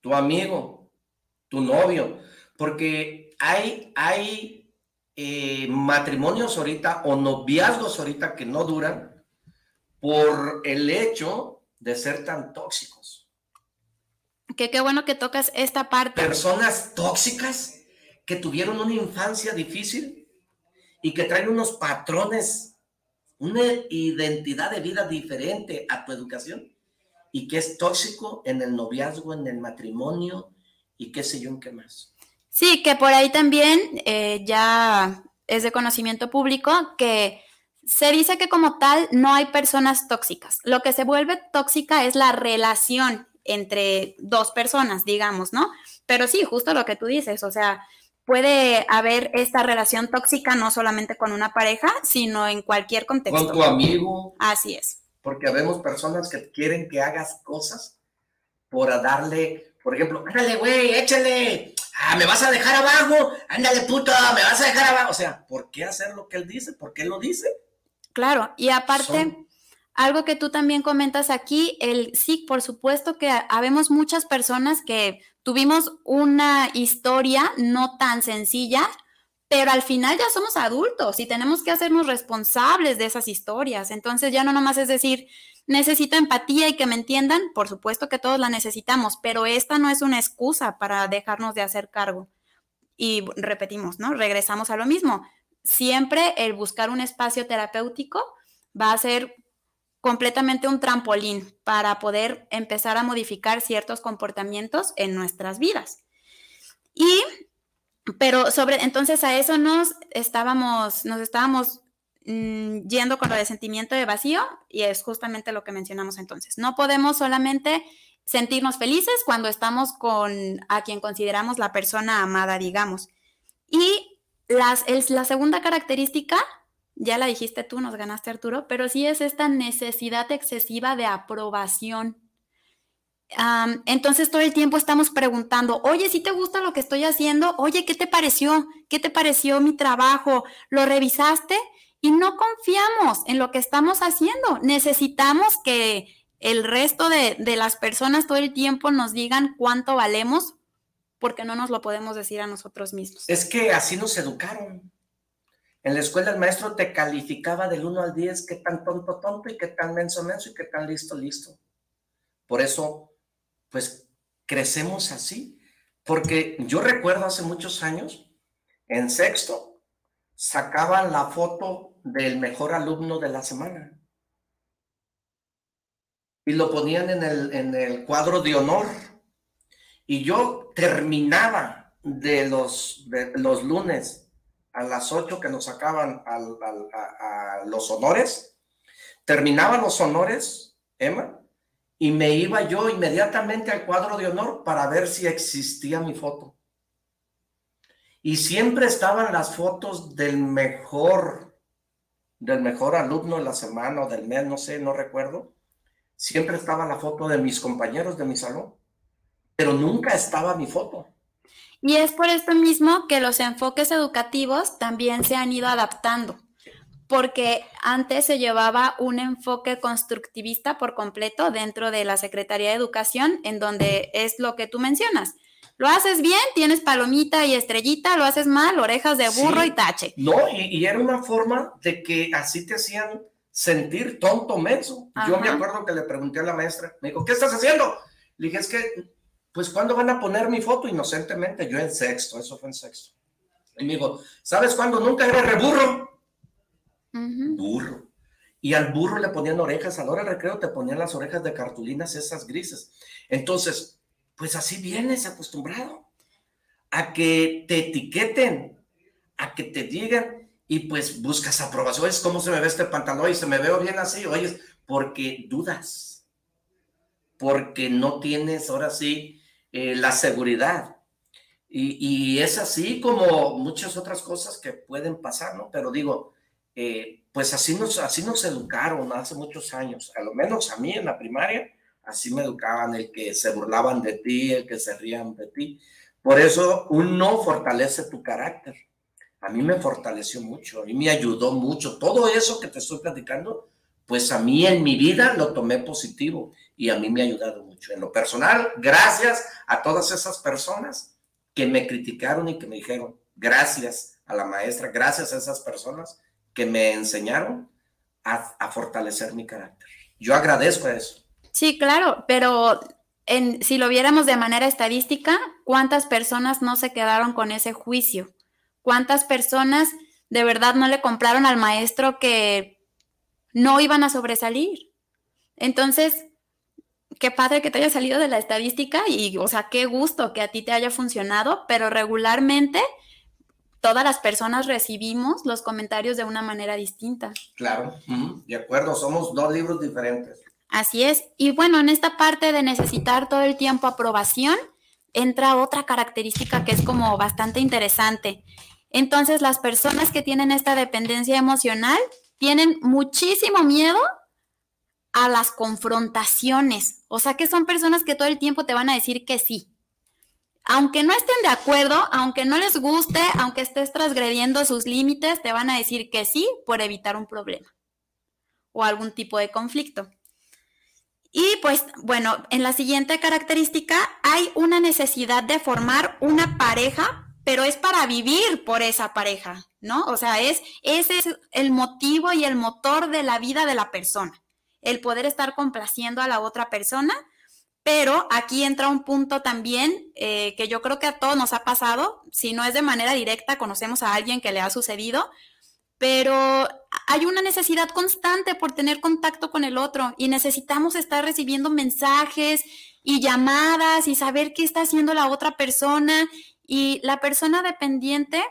tu amigo, tu novio, porque hay, hay eh, matrimonios ahorita o noviazgos ahorita que no duran por el hecho de ser tan tóxicos. Que qué bueno que tocas esta parte. Personas tóxicas que tuvieron una infancia difícil y que traen unos patrones, una identidad de vida diferente a tu educación y que es tóxico en el noviazgo, en el matrimonio y qué sé yo en qué más. Sí, que por ahí también eh, ya es de conocimiento público que se dice que como tal no hay personas tóxicas. Lo que se vuelve tóxica es la relación entre dos personas, digamos, ¿no? Pero sí, justo lo que tú dices, o sea, puede haber esta relación tóxica no solamente con una pareja, sino en cualquier contexto. Con tu amigo. Así es. Porque vemos personas que quieren que hagas cosas por darle, por ejemplo, ándale, güey, échale, ah, me vas a dejar abajo, ándale puto, me vas a dejar abajo. O sea, ¿por qué hacer lo que él dice? ¿Por qué lo dice? Claro, y aparte, algo que tú también comentas aquí, el sí, por supuesto que habemos muchas personas que tuvimos una historia no tan sencilla, pero al final ya somos adultos y tenemos que hacernos responsables de esas historias. Entonces ya no nomás es decir, Necesito empatía y que me entiendan, por supuesto que todos la necesitamos, pero esta no es una excusa para dejarnos de hacer cargo. Y repetimos, ¿no? Regresamos a lo mismo. Siempre el buscar un espacio terapéutico va a ser completamente un trampolín para poder empezar a modificar ciertos comportamientos en nuestras vidas. Y, pero sobre, entonces a eso nos estábamos, nos estábamos Mm, yendo con lo de sentimiento de vacío y es justamente lo que mencionamos entonces. No podemos solamente sentirnos felices cuando estamos con a quien consideramos la persona amada, digamos. Y las, la segunda característica, ya la dijiste tú, nos ganaste Arturo, pero sí es esta necesidad excesiva de aprobación. entonces todo el tiempo estamos preguntando, oye, si te gusta lo que estoy haciendo, oye, ¿qué te pareció? ¿Qué te pareció mi trabajo? ¿Lo revisaste? y no confiamos en lo que estamos haciendo. Necesitamos que el resto de, las personas todo el tiempo nos digan cuánto valemos porque no nos lo podemos decir a nosotros mismos. Es que así nos educaron. En la escuela el maestro te calificaba del 1 al 10 qué tan tonto tonto y qué tan menso menso y qué tan listo listo. Por eso, pues crecemos así. Porque yo recuerdo hace muchos años, en sexto, sacaban la foto del mejor alumno de la semana. Y lo ponían en el, en el cuadro de honor. Y yo terminaba de los, de los lunes a las 8 que nos sacaban los honores. Terminaba los honores, Emma, y me iba yo inmediatamente al cuadro de honor para ver si existía mi foto. Y siempre estaban las fotos del mejor del mejor alumno de la semana o del mes, no sé, no recuerdo, siempre estaba la foto de mis compañeros de mi salón, pero nunca estaba mi foto. Y es por esto mismo que los enfoques educativos también se han ido adaptando, porque antes se llevaba un enfoque constructivista por completo dentro de la Secretaría de Educación, en donde es lo que tú mencionas lo haces bien, tienes palomita y estrellita, lo haces mal, orejas de burro y tache. No, y, era una forma de que así te hacían sentir tonto, menso. Yo me acuerdo que le pregunté a la maestra, me dijo, ¿qué estás haciendo? Le dije, es que, pues, ¿cuándo van a poner mi foto? Inocentemente, yo en sexto, eso fue en sexto. Y me dijo, ¿sabes cuándo nunca era reburro? Burro. Y al burro le ponían orejas, a la hora del recreo te ponían las orejas de cartulinas esas grises. Entonces, pues así vienes acostumbrado a que te etiqueten, a que te digan y pues buscas aprobación. Es cómo se me ve este pantalón y se me veo bien así, oyes, porque dudas, porque no tienes ahora sí eh, la seguridad. Y, es así como muchas otras cosas que pueden pasar, ¿no? Pero digo, eh, pues así nos, así nos educaron hace muchos años, a lo menos a mí en la primaria, así me educaban, el que se burlaban de ti, el que se rían de ti. Por eso uno fortalece tu carácter. A mí me fortaleció mucho, a mí me ayudó mucho. Todo eso que te estoy platicando, pues a mí en mi vida lo tomé positivo y a mí me ha ayudado mucho. En lo personal, gracias a todas esas personas que me criticaron y que me dijeron, gracias a la maestra, gracias a esas personas que me enseñaron a, fortalecer mi carácter. Yo agradezco eso. Sí, claro, pero en, si lo viéramos de manera estadística, ¿cuántas personas no se quedaron con ese juicio? ¿Cuántas personas de verdad no le compraron al maestro que no iban a sobresalir? Entonces, qué padre que te haya salido de la estadística y, o sea, qué gusto que a ti te haya funcionado, pero regularmente todas las personas recibimos los comentarios de una manera distinta. Claro, de acuerdo, somos dos libros diferentes. Así es. Y bueno, en esta parte de necesitar todo el tiempo aprobación, entra otra característica que es como bastante interesante. Entonces, las personas que tienen esta dependencia emocional tienen muchísimo miedo a las confrontaciones. O sea, que son personas que todo el tiempo te van a decir que sí aunque no estén de acuerdo, aunque no les guste, aunque estés transgrediendo sus límites, te van a decir que sí por evitar un problema o algún tipo de conflicto. Y pues bueno, en la siguiente característica hay una necesidad de formar una pareja, pero es para vivir por esa pareja, ¿no? O sea, es ese es el motivo y el motor de la vida de la persona, el poder estar complaciendo a la otra persona pero aquí entra un punto también eh, que yo creo que a todos nos ha pasado, si no es de manera directa, conocemos a alguien que le ha sucedido, pero hay una necesidad constante por tener contacto con el otro y necesitamos estar recibiendo mensajes y llamadas y saber qué está haciendo la otra persona y la persona dependiente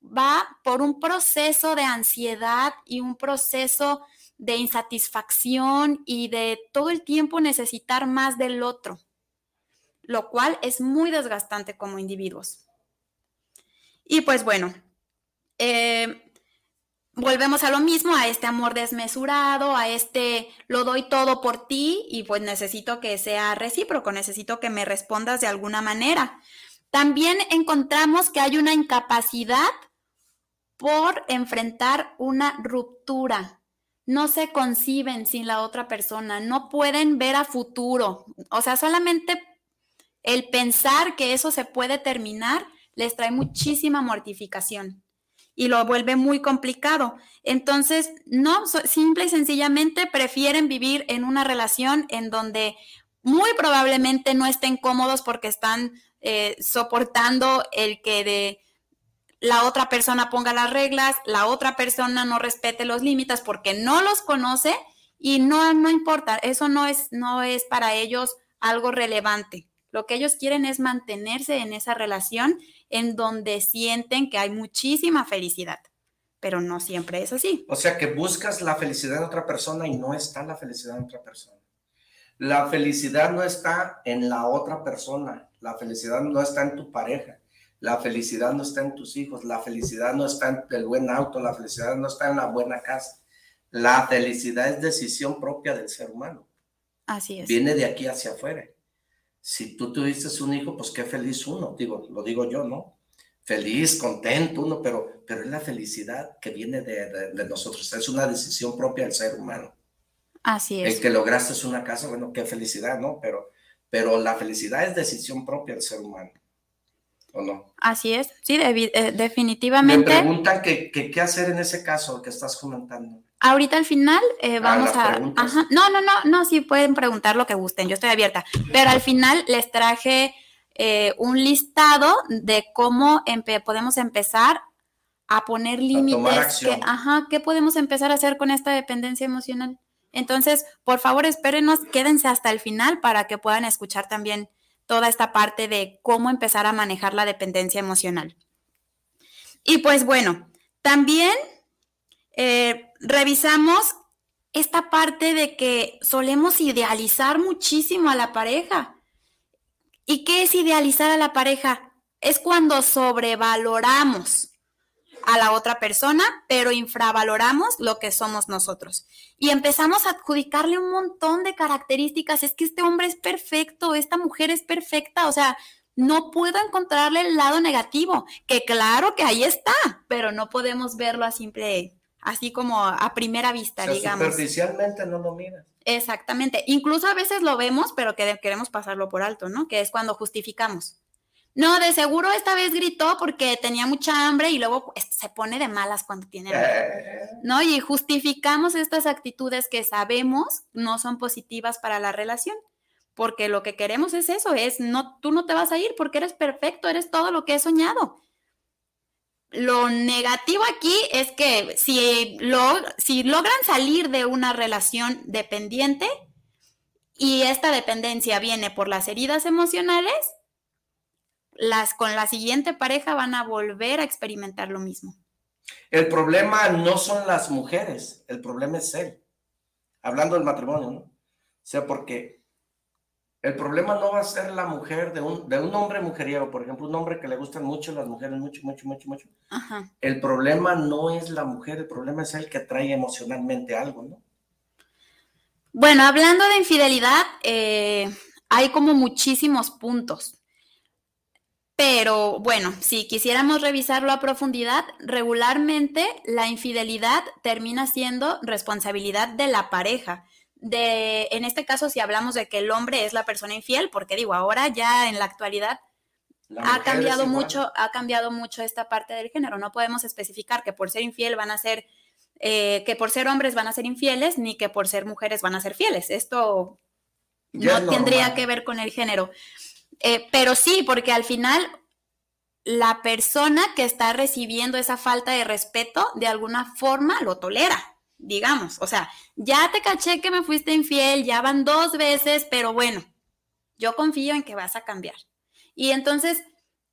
va por un proceso de ansiedad y un proceso de insatisfacción y de todo el tiempo necesitar más del otro, lo cual es muy desgastante como individuos. Y pues bueno, eh, volvemos a lo mismo, a este amor desmesurado, a este lo doy todo por ti y pues necesito que sea recíproco, necesito que me respondas de alguna manera. También encontramos que hay una incapacidad por enfrentar una ruptura no se conciben sin la otra persona, no pueden ver a futuro. O sea, solamente el pensar que eso se puede terminar les trae muchísima mortificación y lo vuelve muy complicado. Entonces, no, simple y sencillamente prefieren vivir en una relación en donde muy probablemente no estén cómodos porque están eh, soportando el que de la otra persona ponga las reglas, la otra persona no respete los límites porque no los conoce y no, no importa, eso no es, no es para ellos algo relevante. Lo que ellos quieren es mantenerse en esa relación en donde sienten que hay muchísima felicidad, pero no siempre es así. O sea que buscas la felicidad en otra persona y no está la felicidad en otra persona. La felicidad no está en la otra persona, la felicidad no está en tu pareja, la felicidad no está en tus hijos, la felicidad no está en el buen auto, la felicidad no está en la buena casa. La felicidad es decisión propia del ser humano. Así es. Viene de aquí hacia afuera. Si tú tuviste un hijo, pues qué feliz uno, digo, lo digo yo, ¿no? Feliz, contento uno, pero, pero es la felicidad que viene de, de nosotros, es una decisión propia del ser humano. Así es. El que lograste una casa, bueno, qué felicidad, ¿no? Pero, pero la felicidad es decisión propia del ser humano. ¿O no? Así es, sí, eh, definitivamente. Me preguntan qué hacer en ese caso que estás comentando. Ahorita al final eh, ah, vamos a... No, no, no, no, sí pueden preguntar lo que gusten, yo estoy abierta. Pero al final les traje eh, un listado de cómo podemos empezar a poner límites. Que, ajá, ¿qué podemos empezar a hacer con esta dependencia emocional? Entonces, por favor, espérenos, quédense hasta el final para que puedan escuchar también toda esta parte de cómo empezar a manejar la dependencia emocional. Y pues bueno, también eh, revisamos esta parte de que solemos idealizar muchísimo a la pareja. ¿Y qué es idealizar a la pareja? Es cuando sobrevaloramos a la otra persona, pero infravaloramos lo que somos nosotros. Y empezamos a adjudicarle un montón de características. Es que este hombre es perfecto, esta mujer es perfecta, o sea, no puedo encontrarle el lado negativo, que claro que ahí está, pero no podemos verlo a simple, así como a primera vista, digamos. Superficialmente no lo miras. Exactamente. Incluso a veces lo vemos, pero que queremos pasarlo por alto, ¿no? Que es cuando justificamos. No, de seguro esta vez gritó porque tenía mucha hambre y luego pues, se pone de malas cuando tiene hambre. Eh. ¿No? Y justificamos estas actitudes que sabemos no son positivas para la relación. Porque lo que queremos es eso, es no, tú no te vas a ir porque eres perfecto, eres todo lo que he soñado. Lo negativo aquí es que si, lo, si logran salir de una relación dependiente y esta dependencia viene por las heridas emocionales, las con la siguiente pareja van a volver a experimentar lo mismo. El problema no son las mujeres, el problema es él. Hablando del matrimonio, ¿no? O sea, porque el problema no va a ser la mujer de un, de un hombre mujeriego, por ejemplo, un hombre que le gustan mucho las mujeres, mucho, mucho, mucho, mucho. El problema no es la mujer, el problema es el que trae emocionalmente algo, ¿no? Bueno, hablando de infidelidad, eh, hay como muchísimos puntos. Pero bueno, si quisiéramos revisarlo a profundidad, regularmente la infidelidad termina siendo responsabilidad de la pareja. De, en este caso, si hablamos de que el hombre es la persona infiel, porque digo, ahora ya en la actualidad ha cambiado mucho, ha cambiado mucho esta parte del género. No podemos especificar que por ser infiel van a ser, eh, que por ser hombres van a ser infieles, ni que por ser mujeres van a ser fieles. Esto no tendría que ver con el género. Eh, pero sí, porque al final la persona que está recibiendo esa falta de respeto de alguna forma lo tolera, digamos. O sea, ya te caché que me fuiste infiel, ya van dos veces, pero bueno, yo confío en que vas a cambiar. Y entonces,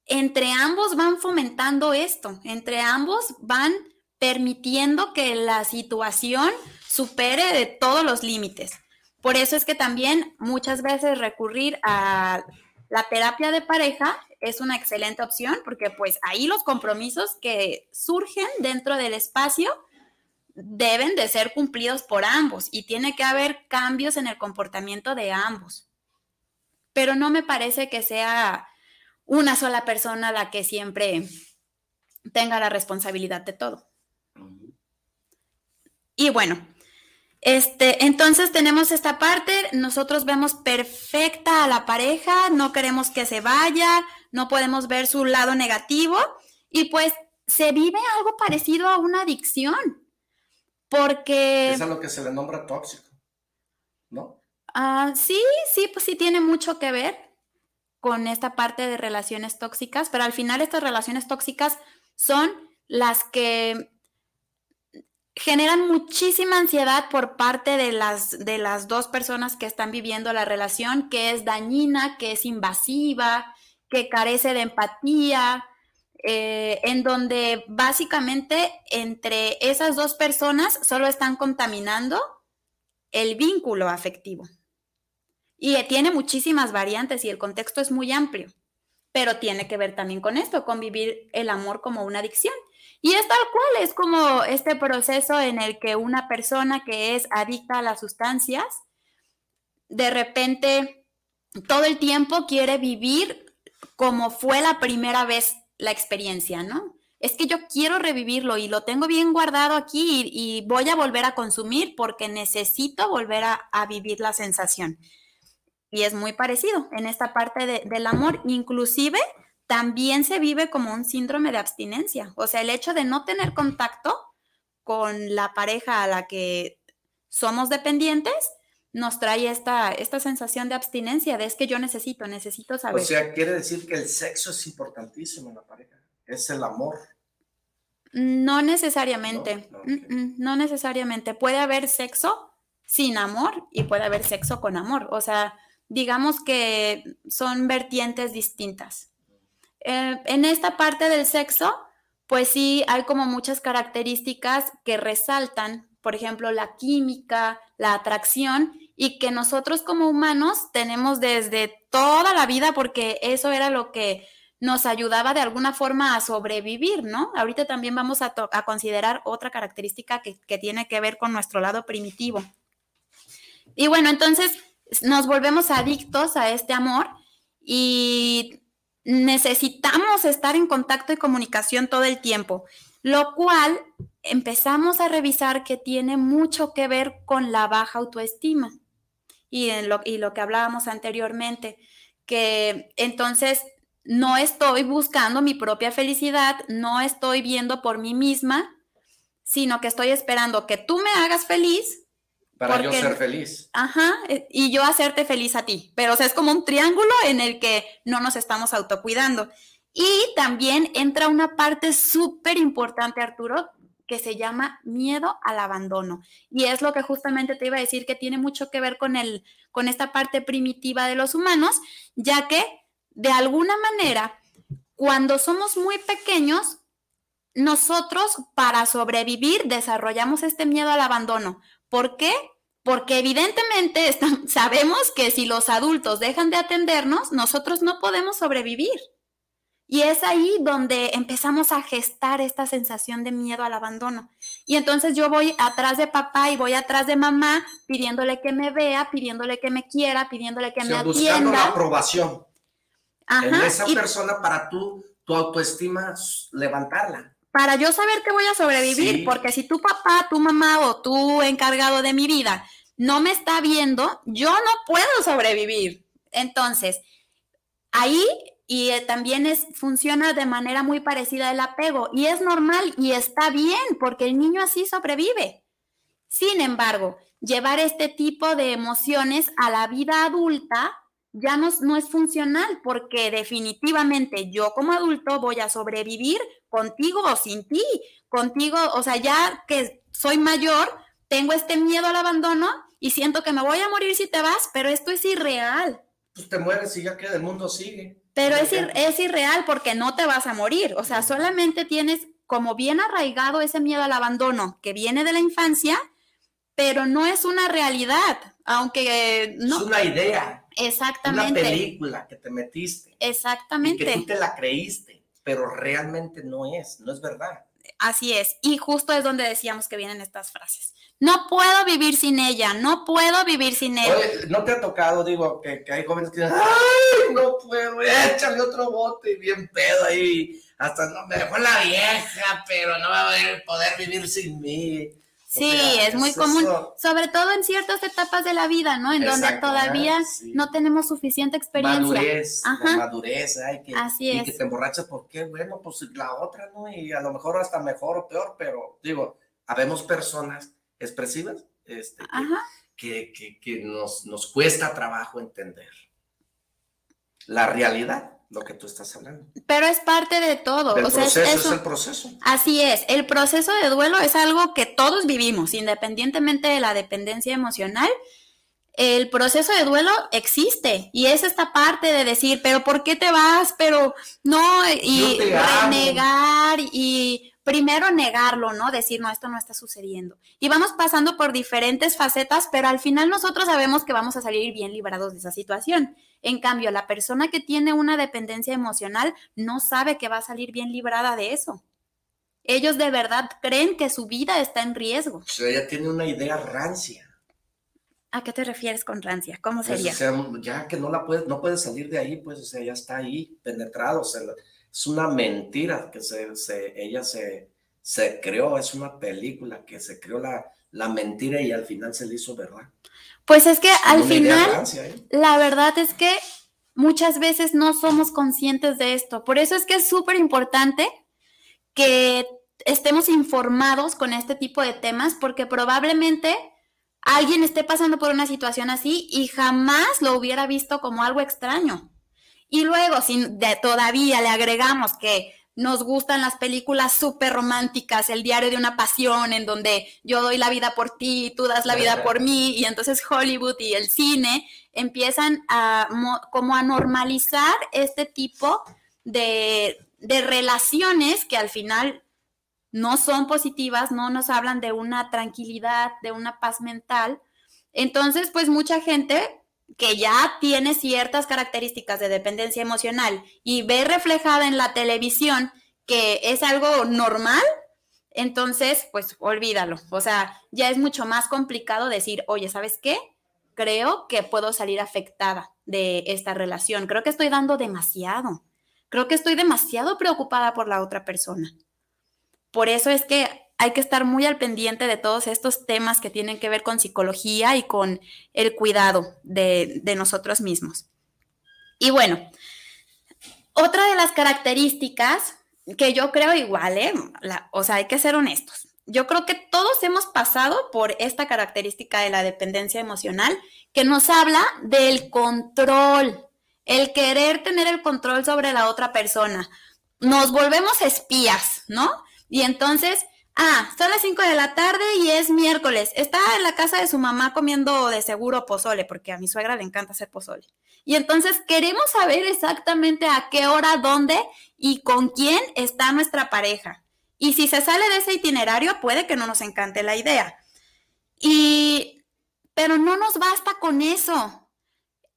entre ambos van fomentando esto, entre ambos van permitiendo que la situación supere de todos los límites. Por eso es que también muchas veces recurrir a la terapia de pareja es una excelente opción porque pues ahí los compromisos que surgen dentro del espacio deben de ser cumplidos por ambos y tiene que haber cambios en el comportamiento de ambos. Pero no me parece que sea una sola persona la que siempre tenga la responsabilidad de todo. Y bueno, este, entonces tenemos esta parte, nosotros vemos perfecta a la pareja, no queremos que se vaya, no podemos ver su lado negativo y pues se vive algo parecido a una adicción, porque... Es a lo que se le nombra tóxico, ¿no? Ah, sí, sí, pues sí tiene mucho que ver con esta parte de relaciones tóxicas, pero al final estas relaciones tóxicas son las que generan muchísima ansiedad por parte de las, de las dos personas que están viviendo la relación, que es dañina, que es invasiva, que carece de empatía, eh, en donde básicamente entre esas dos personas solo están contaminando el vínculo afectivo. Y tiene muchísimas variantes y el contexto es muy amplio, pero tiene que ver también con esto, con vivir el amor como una adicción. Y es tal cual, es como este proceso en el que una persona que es adicta a las sustancias, de repente todo el tiempo quiere vivir como fue la primera vez la experiencia, ¿no? Es que yo quiero revivirlo y lo tengo bien guardado aquí y, voy a volver a consumir porque necesito volver a, vivir la sensación. Y es muy parecido en esta parte del amor, inclusive también se vive como un síndrome de abstinencia. O sea, el hecho de no tener contacto con la pareja a la que somos dependientes nos trae esta, esta sensación de abstinencia, de es que yo necesito, necesito saber. O sea, quiere decir que el sexo es importantísimo en la pareja, es el amor. No necesariamente, no, necesariamente. Puede haber sexo sin amor y puede haber sexo con amor. O sea, digamos que son vertientes distintas. Eh, en esta parte del sexo, pues sí, hay como muchas características que resaltan, por ejemplo, la química, la atracción, y que nosotros como humanos tenemos desde toda la vida, porque eso era lo que nos ayudaba de alguna forma a sobrevivir, ¿no? Ahorita también vamos a, considerar otra característica que, que tiene que ver con nuestro lado primitivo. Y bueno, entonces nos volvemos adictos a este amor y necesitamos estar en contacto y comunicación todo el tiempo, lo cual empezamos a revisar que tiene mucho que ver con la baja autoestima y, en lo, y lo que hablábamos anteriormente, que entonces no estoy buscando mi propia felicidad, no estoy viendo por mí misma, sino que estoy esperando que tú me hagas feliz. Para yo ser feliz. Ajá, eh, y yo hacerte feliz a ti. Pero o sea, es como un triángulo en el que no nos estamos autocuidando. Y también entra una parte súper importante, Arturo, que se llama miedo al abandono. Y es lo que justamente te iba a decir que tiene mucho que ver con, el, con esta parte primitiva de los humanos, ya que de alguna manera, cuando somos muy pequeños, nosotros para sobrevivir desarrollamos este miedo al abandono. ¿Por qué? Porque evidentemente sabemos que si los adultos dejan de atendernos, nosotros no podemos sobrevivir. Y es ahí donde empezamos a gestar esta sensación de miedo al abandono. Y entonces yo voy atrás de papá y voy atrás de mamá pidiéndole que me vea, pidiéndole que me quiera, pidiéndole que me atienda. Buscando la aprobación en esa persona para tú, tu autoestima levantarla. Para yo saber que voy a sobrevivir, porque si tu papá, tu mamá o tu encargado de mi vida no me está viendo, yo no puedo sobrevivir. Entonces, ahí y eh, también es, funciona de manera muy parecida el apego y es normal y está bien porque el niño así sobrevive. Sin embargo, llevar este tipo de emociones a la vida adulta ya no, no, es funcional porque definitivamente yo como adulto voy a sobrevivir contigo o sin ti, contigo, o sea, ya que soy mayor, tengo este miedo al abandono y siento que me voy a morir si te vas, pero esto es irreal. Pues te mueres y ya que el mundo sigue. Pero es, es irreal porque no te vas a morir, o sea, solamente tienes como bien arraigado ese miedo al abandono que viene de la infancia, pero no es una realidad, aunque no. Es una idea. Exactamente. Una película que te metiste. Exactamente. Y que tú te la creíste, pero realmente no es, no es verdad. Así es. Y justo es donde decíamos que vienen estas frases. No puedo vivir sin ella, no puedo vivir sin ella. Oye, ¿no te ha tocado, digo, que, hay jóvenes que dicen, ay, no puedo, échale otro bote, bien pedo ahí, hasta no, me dejó la vieja, pero no va a poder vivir sin mí. Sí, es muy común, sobre todo en ciertas etapas de la vida, ¿no? En donde todavía no tenemos suficiente experiencia. Madurez, madurez, ay, que, Así y que te emborrachas, ¿por qué? Bueno, pues la otra, ¿no? Y a lo mejor hasta mejor o peor, pero digo, habemos personas expresivas este, que, que, que, nos, nos cuesta trabajo entender la realidad lo que tú estás hablando. Pero es parte de todo. El proceso es, el proceso. Así es. El proceso de duelo es algo que todos vivimos, independientemente de la dependencia emocional. El proceso de duelo existe y es esta parte de decir, pero ¿por qué te vas? Pero no, y renegar y primero negarlo, ¿no? Decir, no, esto no está sucediendo. Y vamos pasando por diferentes facetas, pero al final nosotros sabemos que vamos a salir bien librados de esa situación. En cambio, la persona que tiene una dependencia emocional no sabe que va a salir bien librada de eso. Ellos de verdad creen que su vida está en riesgo. O sea, ella tiene una idea rancia. ¿A qué te refieres con rancia? ¿Cómo pues, sería? o sea, ya que no la puedes, no puedes salir de ahí, pues, o sea, ya está ahí, penetrado. O sea, es una mentira que se, ella se, se creó, es una película que se creó la, la mentira y al final se le hizo verdad. Pues es que al final, ¿eh? la verdad es que muchas veces no somos conscientes de esto. Por eso es que es súper importante que estemos informados con este tipo de temas, porque probablemente alguien esté pasando por una situación así y jamás lo hubiera visto como algo extraño. Y luego, si todavía le agregamos que nos gustan las películas súper románticas, el diario de una pasión, en donde yo doy la vida por ti, tú das la vida por mí, y entonces Hollywood y el cine empiezan a como a normalizar este tipo de, de relaciones que al final no son positivas, no nos hablan de una tranquilidad, de una paz mental. Entonces, pues mucha gente que ya tiene ciertas características de dependencia emocional y ve reflejada en la televisión que es algo normal, entonces, pues olvídalo. O sea, ya es mucho más complicado decir, oye, ¿sabes qué? Creo que puedo salir afectada de esta relación. Creo que estoy dando demasiado. Creo que estoy demasiado preocupada por la otra persona. Por eso es que hay que estar muy al pendiente de todos estos temas que tienen que ver con psicología y con el cuidado de, nosotros mismos. Y bueno, otra de las características que yo creo igual, ¿eh? o sea, hay que ser honestos. Yo creo que todos hemos pasado por esta característica de la dependencia emocional que nos habla del control, el querer tener el control sobre la otra persona. Nos volvemos espías, ¿no? Y entonces Ah, son las 5 de la tarde y es miércoles. Está en la casa de su mamá comiendo de seguro pozole, porque a mi suegra le encanta hacer pozole. Y entonces queremos saber exactamente a qué hora, dónde y con quién está nuestra pareja. Y si se sale de ese itinerario, puede que no nos encante la idea. Y, pero no nos basta con eso.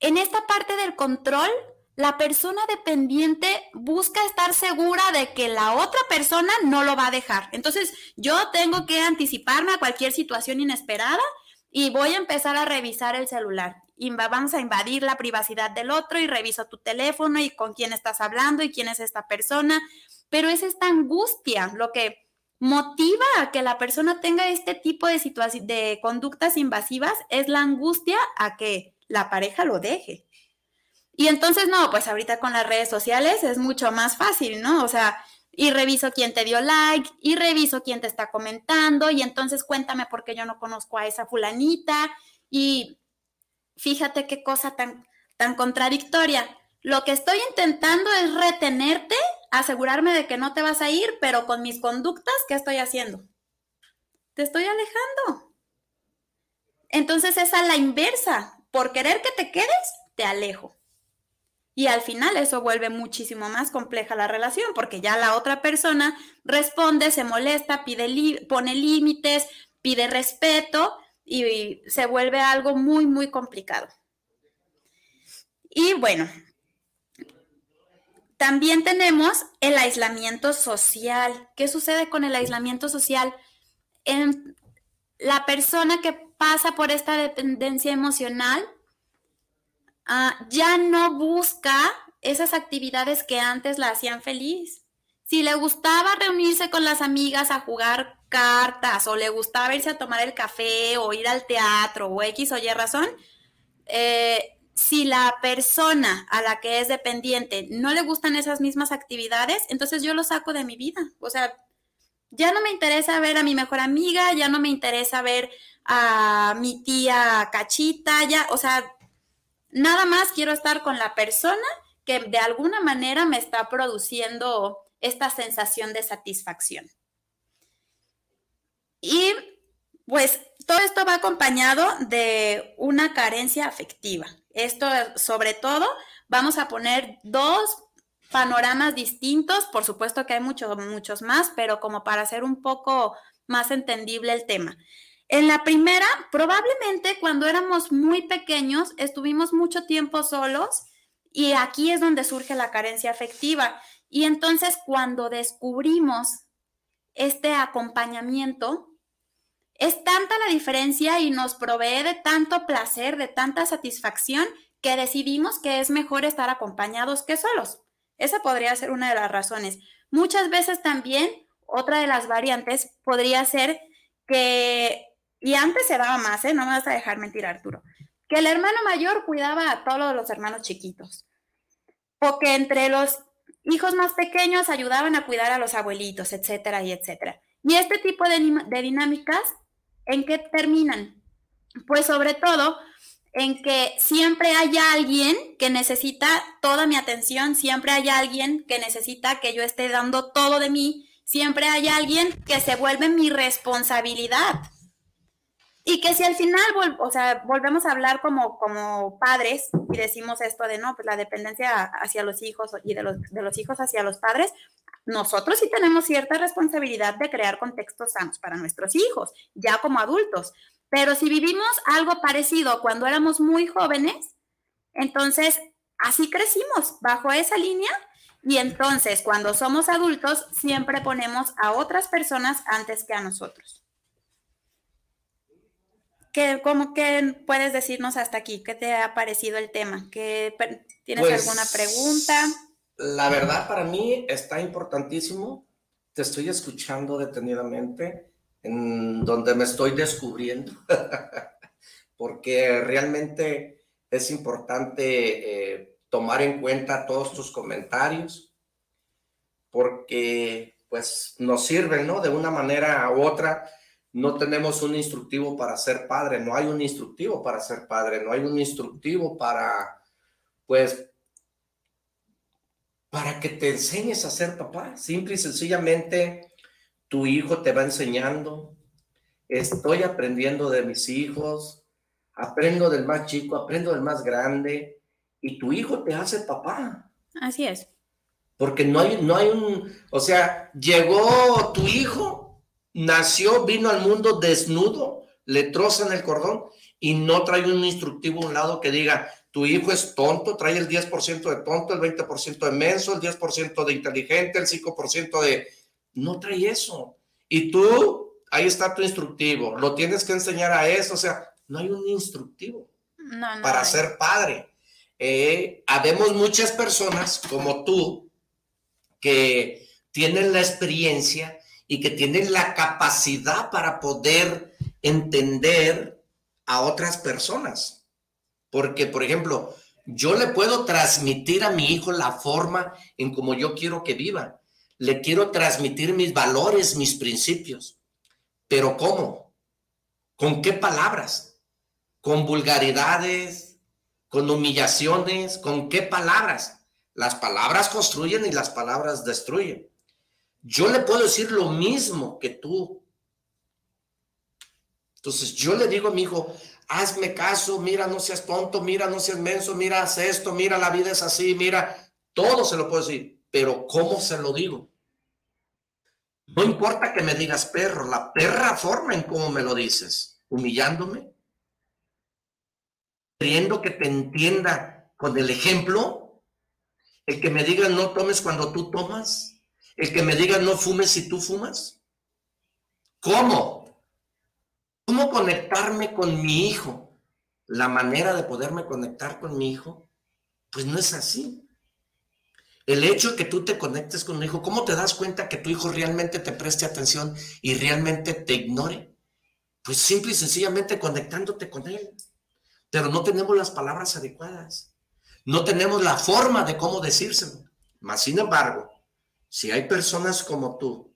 En esta parte del control, la persona dependiente busca estar segura de que la otra persona no lo va a dejar. Entonces, yo tengo que anticiparme a cualquier situación inesperada y voy a empezar a revisar el celular. vamos a invadir la privacidad del otro y reviso tu teléfono y con quién estás hablando y quién es esta persona. Pero es esta angustia lo que motiva a que la persona tenga este tipo de, de conductas invasivas, es la angustia a que la pareja lo deje. Y entonces, no, pues ahorita con las redes sociales es mucho más fácil, ¿no? O sea, y reviso quién te dio like, y reviso quién te está comentando, y entonces cuéntame por qué yo no conozco a esa fulanita, y fíjate qué cosa tan, tan contradictoria. Lo que estoy intentando es retenerte, asegurarme de que no te vas a ir, pero con mis conductas, ¿qué estoy haciendo? Te estoy alejando. Entonces es a la inversa. Por querer que te quedes, te alejo. Y al final eso vuelve muchísimo más compleja la relación porque ya la otra persona responde, se molesta, pide pone límites, pide respeto y se vuelve algo muy, muy complicado. Y bueno, también tenemos el aislamiento social. ¿Qué sucede con el aislamiento social? En la persona que pasa por esta dependencia emocional Ah, ya no busca esas actividades que antes la hacían feliz. Si le gustaba reunirse con las amigas a jugar cartas o le gustaba irse a tomar el café o ir al teatro o X o Y razón, eh, si la persona a la que es dependiente no le gustan esas mismas actividades, entonces yo lo saco de mi vida. O sea, ya no me interesa ver a mi mejor amiga, ya no me interesa ver a mi tía Cachita, ya, o sea, Nada más quiero estar con la persona que de alguna manera me está produciendo esta sensación de satisfacción. Y pues todo esto va acompañado de una carencia afectiva. Esto sobre todo, vamos a poner dos panoramas distintos, por supuesto que hay muchos, muchos más, pero como para hacer un poco más entendible el tema. En la primera, probablemente cuando éramos muy pequeños, estuvimos mucho tiempo solos y aquí es donde surge la carencia afectiva. Y entonces cuando descubrimos este acompañamiento, es tanta la diferencia y nos provee de tanto placer, de tanta satisfacción, que decidimos que es mejor estar acompañados que solos. Esa podría ser una de las razones. Muchas veces también, otra de las variantes podría ser que y antes se daba más, ¿eh? No me vas a dejar mentir, Arturo. Que el hermano mayor cuidaba a todos los hermanos chiquitos. O que entre los hijos más pequeños ayudaban a cuidar a los abuelitos, etcétera y etcétera. Y este tipo de, de dinámicas, ¿en qué terminan? Pues sobre todo en que siempre hay alguien que necesita toda mi atención, siempre hay alguien que necesita que yo esté dando todo de mí, siempre hay alguien que se vuelve mi responsabilidad. Y que si al final, o sea, volvemos a hablar como, como padres y decimos esto de, no, pues la dependencia hacia los hijos y de los, de los hijos hacia los padres, nosotros sí tenemos cierta responsabilidad de crear contextos sanos para nuestros hijos, ya como adultos. Pero si vivimos algo parecido cuando éramos muy jóvenes, entonces así crecimos bajo esa línea y entonces cuando somos adultos siempre ponemos a otras personas antes que a nosotros. ¿Qué, cómo, ¿Qué puedes decirnos hasta aquí? ¿Qué te ha parecido el tema? ¿Qué, ¿Tienes Pues, alguna pregunta? La verdad para mí está importantísimo. Te estoy escuchando detenidamente, en donde me estoy descubriendo, porque realmente es importante eh, tomar en cuenta todos tus comentarios, porque pues nos sirven, ¿no? De una manera u otra. No tenemos un instructivo para ser padre, no hay un instructivo para ser padre, no hay un instructivo para, pues, para que te enseñes a ser papá. Simple y sencillamente, tu hijo te va enseñando. Estoy aprendiendo de mis hijos, aprendo del más chico, aprendo del más grande, y tu hijo te hace papá. Así es. Porque no hay, no hay un, o sea, llegó tu hijo, nació, vino al mundo desnudo, le trozan el cordón y no trae un instructivo a un lado que diga, tu hijo es tonto, trae el 10% de tonto, el 20% de menso, el 10% de inteligente, el 5% de... No trae eso. Y tú, ahí está tu instructivo, lo tienes que enseñar a eso, o sea, no hay un instructivo No, no para hay. ser padre. Eh, habemos muchas personas como tú que tienen la experiencia y que tienen la capacidad para poder entender a otras personas. Porque, por ejemplo, yo le puedo transmitir a mi hijo la forma en como yo quiero que viva. Le quiero transmitir mis valores, mis principios. Pero ¿cómo? ¿Con qué palabras? ¿Con vulgaridades? ¿Con humillaciones? ¿Con qué palabras? Las palabras construyen y las palabras destruyen. Yo le puedo decir lo mismo que tú. Entonces yo le digo a mi hijo, hazme caso, mira, no seas tonto, mira, no seas menso, mira, haz esto, mira, la vida es así, mira, todo se lo puedo decir, pero ¿cómo se lo digo? No importa que me digas perro, la perra forma en cómo me lo dices, humillándome, queriendo que te entienda con el ejemplo, el que me diga no tomes cuando tú tomas, el que me diga no fumes si tú fumas. ¿Cómo? ¿Cómo conectarme con mi hijo? La manera de poderme conectar con mi hijo, pues no es así. El hecho de que tú te conectes con un hijo, ¿cómo te das cuenta que tu hijo realmente te preste atención y realmente te ignore? Pues simple y sencillamente conectándote con él. Pero no tenemos las palabras adecuadas. No tenemos la forma de cómo decírselo. Mas, sin embargo, si hay personas como tú,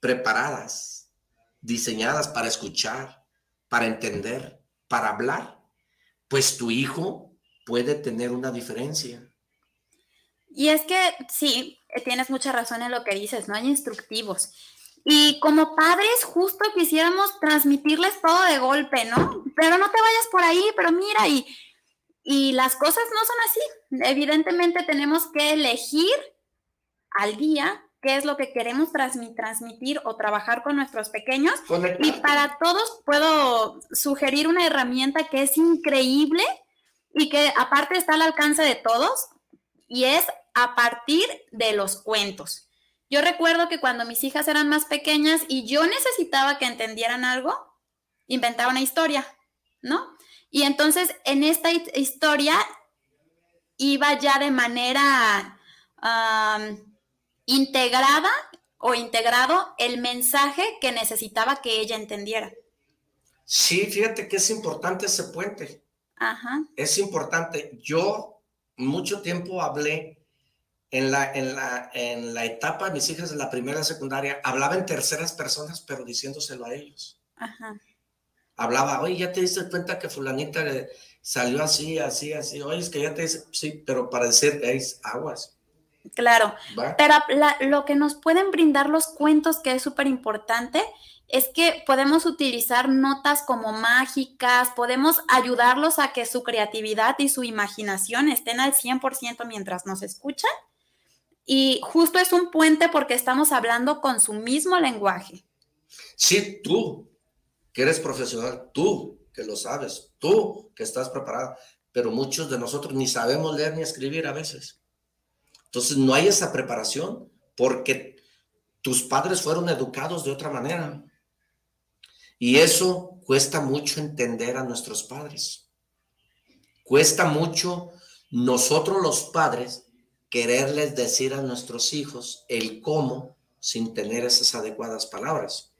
preparadas, diseñadas para escuchar, para entender, para hablar, pues tu hijo puede tener una diferencia. Y es que sí, tienes mucha razón en lo que dices, no hay instructivos. Y como padres, justo quisiéramos transmitirles todo de golpe, ¿no? Pero no te vayas por ahí, pero mira, y, y las cosas no son así. Evidentemente tenemos que elegir al día qué es lo que queremos transmi- transmitir o trabajar con nuestros pequeños. Y para todos puedo sugerir una herramienta que es increíble y que aparte está al alcance de todos y es a partir de los cuentos. Yo recuerdo que cuando mis hijas eran más pequeñas y yo necesitaba que entendieran algo, inventaba una historia, ¿no? Y entonces en esta hi- historia iba ya de manera integrada o integrado el mensaje que necesitaba que ella entendiera. Sí, fíjate que es importante ese puente. Ajá, Es importante. Yo mucho tiempo hablé en la, en la, en la etapa de mis hijas de la primera secundaria, hablaba en terceras personas, pero diciéndoselo a ellos. ajá. hablaba, oye, ya te diste cuenta que fulanita salió así, así, así, oye, es que ya te dice, sí, pero para decir, es aguas. Claro, pero lo que nos pueden brindar los cuentos, que es súper importante, es que podemos utilizar notas como mágicas, podemos ayudarlos a que su creatividad y su imaginación estén al 100% mientras nos escuchan. Y justo es un puente porque estamos hablando con su mismo lenguaje. Sí, tú, que eres profesional, tú, que lo sabes, tú, que estás preparado, pero muchos de nosotros ni sabemos leer ni escribir a veces. Entonces no hay esa preparación porque tus padres fueron educados de otra manera. Y eso cuesta mucho entender a nuestros padres. Cuesta mucho nosotros los padres quererles decir a nuestros hijos el cómo sin tener esas adecuadas palabras.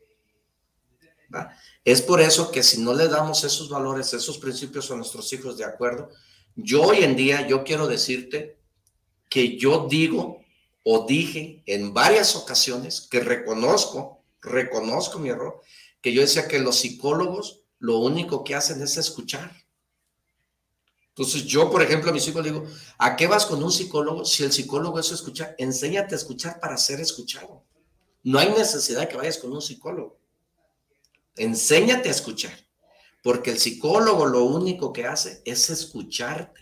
Es por eso que si no le damos esos valores, esos principios a nuestros hijos de acuerdo, yo hoy en día, yo quiero decirte que yo digo o dije en varias ocasiones que reconozco, reconozco mi error, que yo decía que los psicólogos lo único que hacen es escuchar. Entonces yo, por ejemplo, a mis hijos digo, ¿a qué vas con un psicólogo? Si el psicólogo es escuchar, enséñate a escuchar para ser escuchado. No hay necesidad de que vayas con un psicólogo. Enséñate a escuchar, porque el psicólogo lo único que hace es escucharte.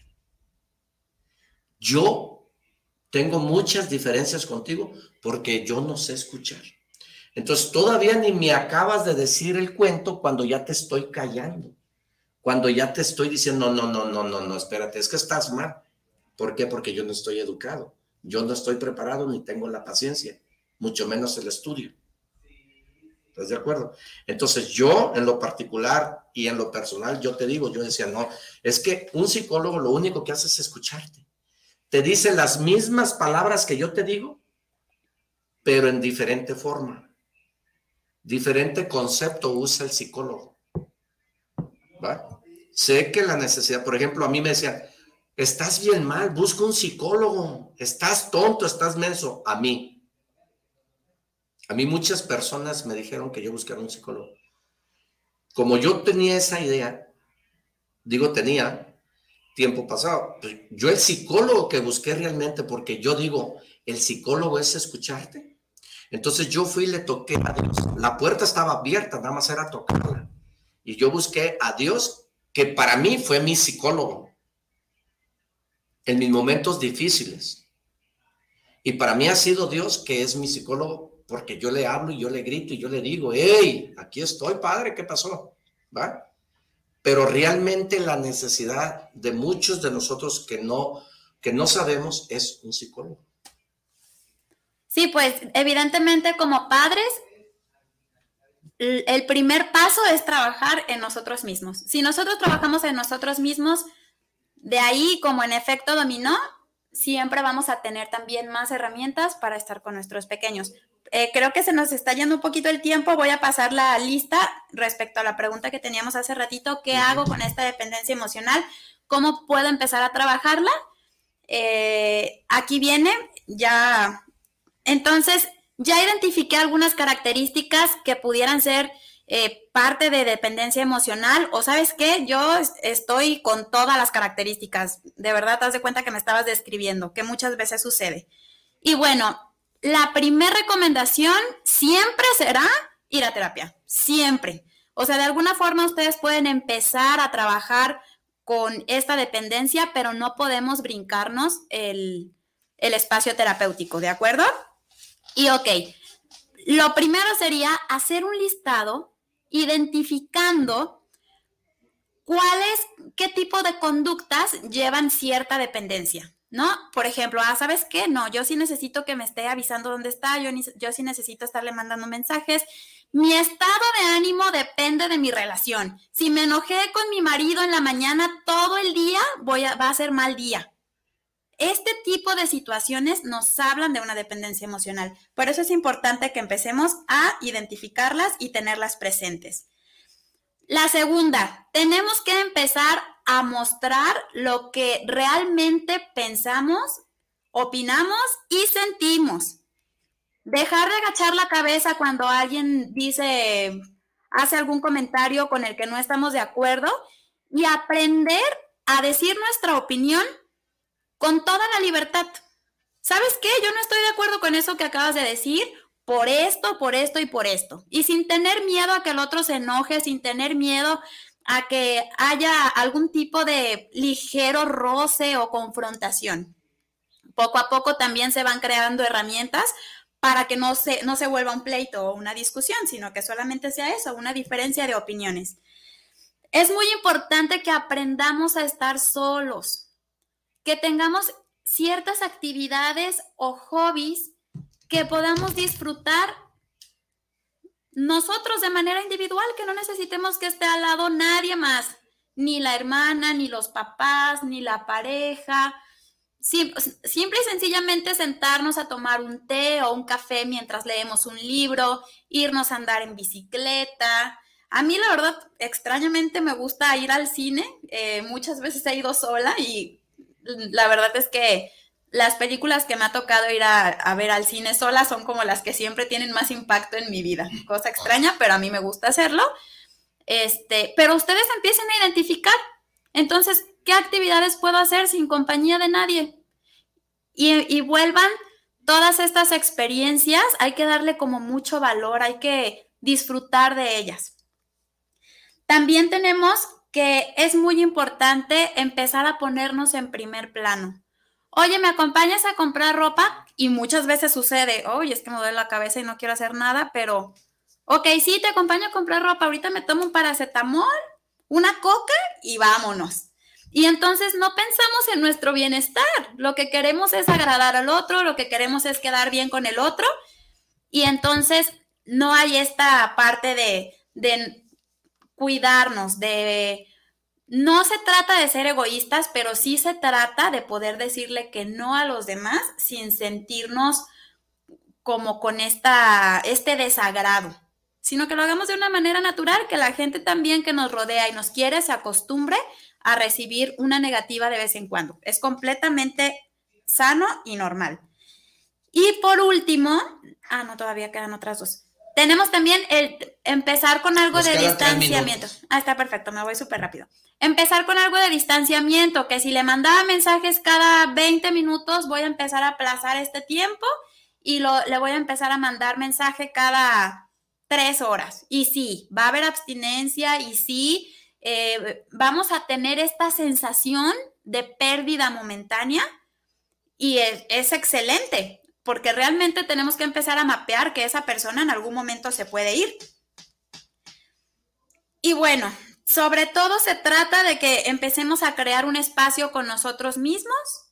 Yo tengo muchas diferencias contigo porque yo no sé escuchar. Entonces todavía ni me acabas de decir el cuento cuando ya te estoy callando cuando ya te estoy diciendo, no, no, no, no, no, espérate, es que estás mal. ¿Por qué? Porque yo no estoy educado, yo no estoy preparado ni tengo la paciencia, mucho menos el estudio. ¿Estás de acuerdo? Entonces yo en lo particular y en lo personal, yo te digo, yo decía, no, es que un psicólogo lo único que hace es escucharte. Te dice las mismas palabras que yo te digo, pero en diferente forma. Diferente concepto usa el psicólogo. Sé que la necesidad, por ejemplo, a mí me decían, estás bien mal, busca un psicólogo, estás tonto, estás menso. A mí. A mí muchas personas me dijeron que yo buscara un psicólogo. Como yo tenía esa idea, digo tenía, tiempo pasado, pues, yo el psicólogo que busqué realmente, porque yo digo, el psicólogo es escucharte. Entonces yo fui y le toqué a Dios. La puerta estaba abierta, nada más era tocarla. Y yo busqué a Dios, que para mí fue mi psicólogo en mis momentos difíciles. Y para mí ha sido Dios que es mi psicólogo, porque yo le hablo y yo le grito y yo le digo, hey, aquí estoy, padre, ¿qué pasó? ¿Va? Pero realmente la necesidad de muchos de nosotros que no, que no sabemos es un psicólogo. Sí, pues evidentemente como padres el primer paso es trabajar en nosotros mismos. Si nosotros trabajamos en nosotros mismos, de ahí como en efecto dominó, siempre vamos a tener también más herramientas para estar con nuestros pequeños. Eh, creo que se nos está yendo un poquito el tiempo. Voy a pasar la lista respecto a la pregunta que teníamos hace ratito. ¿Qué hago con esta dependencia emocional? ¿Cómo puedo empezar a trabajarla? Eh, aquí viene ya. Entonces, ya identifiqué algunas características que pudieran ser eh, parte de dependencia emocional o sabes qué, yo estoy con todas las características. De verdad, te das de cuenta que me estabas describiendo, que muchas veces sucede. Y bueno, la primera recomendación siempre será ir a terapia, siempre. O sea, de alguna forma ustedes pueden empezar a trabajar con esta dependencia, pero no podemos brincarnos el, el espacio terapéutico, ¿de acuerdo? Y ok, lo primero sería hacer un listado identificando cuáles, qué tipo de conductas llevan cierta dependencia, ¿no? Por ejemplo, ah, ¿sabes qué? No, yo sí necesito que me esté avisando dónde está, yo, yo sí necesito estarle mandando mensajes. Mi estado de ánimo depende de mi relación. Si me enojé con mi marido en la mañana todo el día, voy a, va a ser mal día. Este tipo de situaciones nos hablan de una dependencia emocional. Por eso es importante que empecemos a identificarlas y tenerlas presentes. La segunda, tenemos que empezar a mostrar lo que realmente pensamos, opinamos y sentimos. Dejar de agachar la cabeza cuando alguien dice hace algún comentario con el que no estamos de acuerdo y aprender a decir nuestra opinión con toda la libertad. ¿Sabes qué? Yo no estoy de acuerdo con eso que acabas de decir por esto, por esto y por esto. Y sin tener miedo a que el otro se enoje, sin tener miedo a que haya algún tipo de ligero roce o confrontación. Poco a poco también se van creando herramientas para que no se, no se vuelva un pleito o una discusión, sino que solamente sea eso, una diferencia de opiniones. Es muy importante que aprendamos a estar solos, que tengamos ciertas actividades o hobbies que podamos disfrutar nosotros de manera individual, que no necesitemos que esté al lado nadie más, ni la hermana, ni los papás, ni la pareja. Simple y sencillamente sentarnos a tomar un té o un café mientras leemos un libro, irnos a andar en bicicleta. A mí la verdad, extrañamente me gusta ir al cine. Eh, muchas veces he ido sola y la verdad es que las películas que me ha tocado ir a, ver al cine sola son como las que siempre tienen más impacto en mi vida. Cosa extraña, pero a mí me gusta hacerlo. Este, pero ustedes empiecen a identificar. Entonces, ¿qué actividades puedo hacer sin compañía de nadie? Y, y vuelvan todas estas experiencias, hay que darle como mucho valor, hay que disfrutar de ellas. También tenemos que es muy importante empezar a ponernos en primer plano oye, ¿me acompañas a comprar ropa? Y muchas veces sucede, oye, es que me duele la cabeza y no quiero hacer nada, pero, ok, sí, te acompaño a comprar ropa, ahorita me tomo un paracetamol, una coca y vámonos. Y entonces no pensamos en nuestro bienestar, lo que queremos es agradar al otro, lo que queremos es quedar bien con el otro, y entonces no hay esta parte de, de cuidarnos, de no se trata de ser egoístas, pero sí se trata de poder decirle que no a los demás sin sentirnos como con esta, este desagrado, sino que lo hagamos de una manera natural, que la gente también que nos rodea y nos quiere se acostumbre a recibir una negativa de vez en cuando. Es completamente sano y normal. Y por último, ah, no, todavía quedan otras dos. Tenemos también el empezar con algo de distanciamiento. Ah, está perfecto, me voy súper rápido. Empezar con algo de distanciamiento, que si le mandaba mensajes cada 20 minutos, voy a empezar a aplazar este tiempo y lo, le voy a empezar a mandar mensaje cada tres horas. Y sí, va a haber abstinencia y sí, eh, vamos a tener esta sensación de pérdida momentánea y es excelente porque realmente tenemos que empezar a mapear que esa persona en algún momento se puede ir. Y bueno, sobre todo se trata de que empecemos a crear un espacio con nosotros mismos,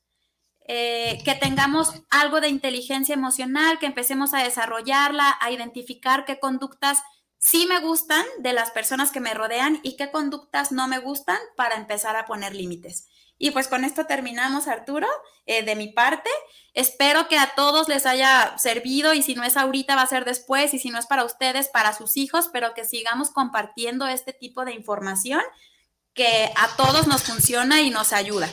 eh, que tengamos algo de inteligencia emocional, que empecemos a desarrollarla, a identificar qué conductas sí me gustan de las personas que me rodean y qué conductas no me gustan para empezar a poner límites. Y pues con esto terminamos, Arturo, eh, de mi parte. Espero que a todos les haya servido y si no es ahorita va a ser después y si no es para ustedes, para sus hijos, pero que sigamos compartiendo este tipo de información que a todos nos funciona y nos ayuda.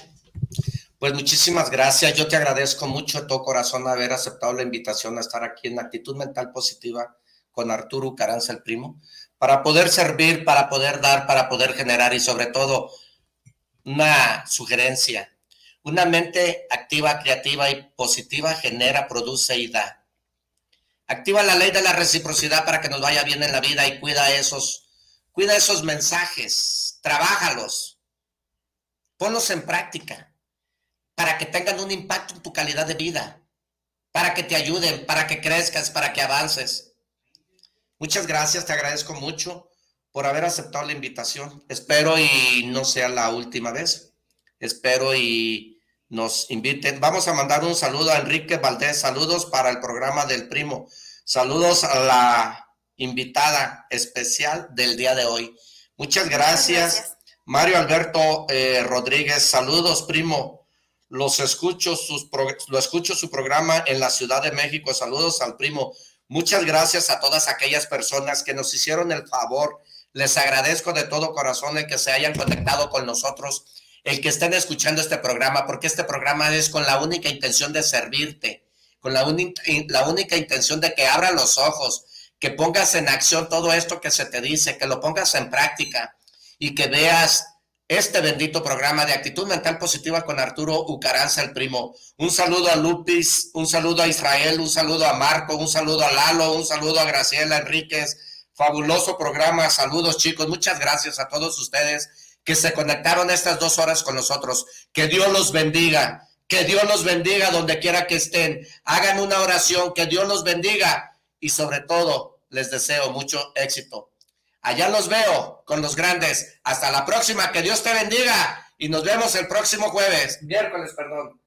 Pues muchísimas gracias. Yo te agradezco mucho de todo corazón haber aceptado la invitación a estar aquí en Actitud Mental Positiva con Arturo Caranza, el primo, para poder servir, para poder dar, para poder generar y sobre todo una sugerencia. Una mente activa, creativa y positiva genera, produce y da. Activa la ley de la reciprocidad para que nos vaya bien en la vida y cuida esos, cuida esos mensajes, trabájalos, ponlos en práctica para que tengan un impacto en tu calidad de vida, para que te ayuden, para que crezcas, para que avances. Muchas gracias, te agradezco mucho por haber aceptado la invitación. Espero y no sea la última vez. Espero y nos inviten. Vamos a mandar un saludo a Enrique Valdés. Saludos para el programa del primo. Saludos a la invitada especial del día de hoy. Muchas gracias. Mario Alberto eh, Rodríguez, saludos, primo. Los escucho, sus lo escucho su programa en la Ciudad de México. Saludos al primo. Muchas gracias a todas aquellas personas que nos hicieron el favor les agradezco de todo corazón el que se hayan conectado con nosotros, el que estén escuchando este programa, porque este programa es con la única intención de servirte, con la, única intención de que abra los ojos, que pongas en acción todo esto que se te dice, que lo pongas en práctica y que veas este bendito programa de actitud mental positiva con Arturo Ucaranza, el primo. Un saludo a Lupis, un saludo a Israel, un saludo a Marco, un saludo a Lalo, un saludo a Graciela Enríquez. Fabuloso programa. Saludos, chicos. Muchas gracias a todos ustedes que se conectaron estas dos horas con nosotros. Que Dios los bendiga. Que Dios los bendiga donde quiera que estén. Hagan una oración. Que Dios los bendiga. Y sobre todo, les deseo mucho éxito. Allá los veo con los grandes. Hasta la próxima. Que Dios te bendiga. Y nos vemos el próximo jueves. Miércoles, perdón.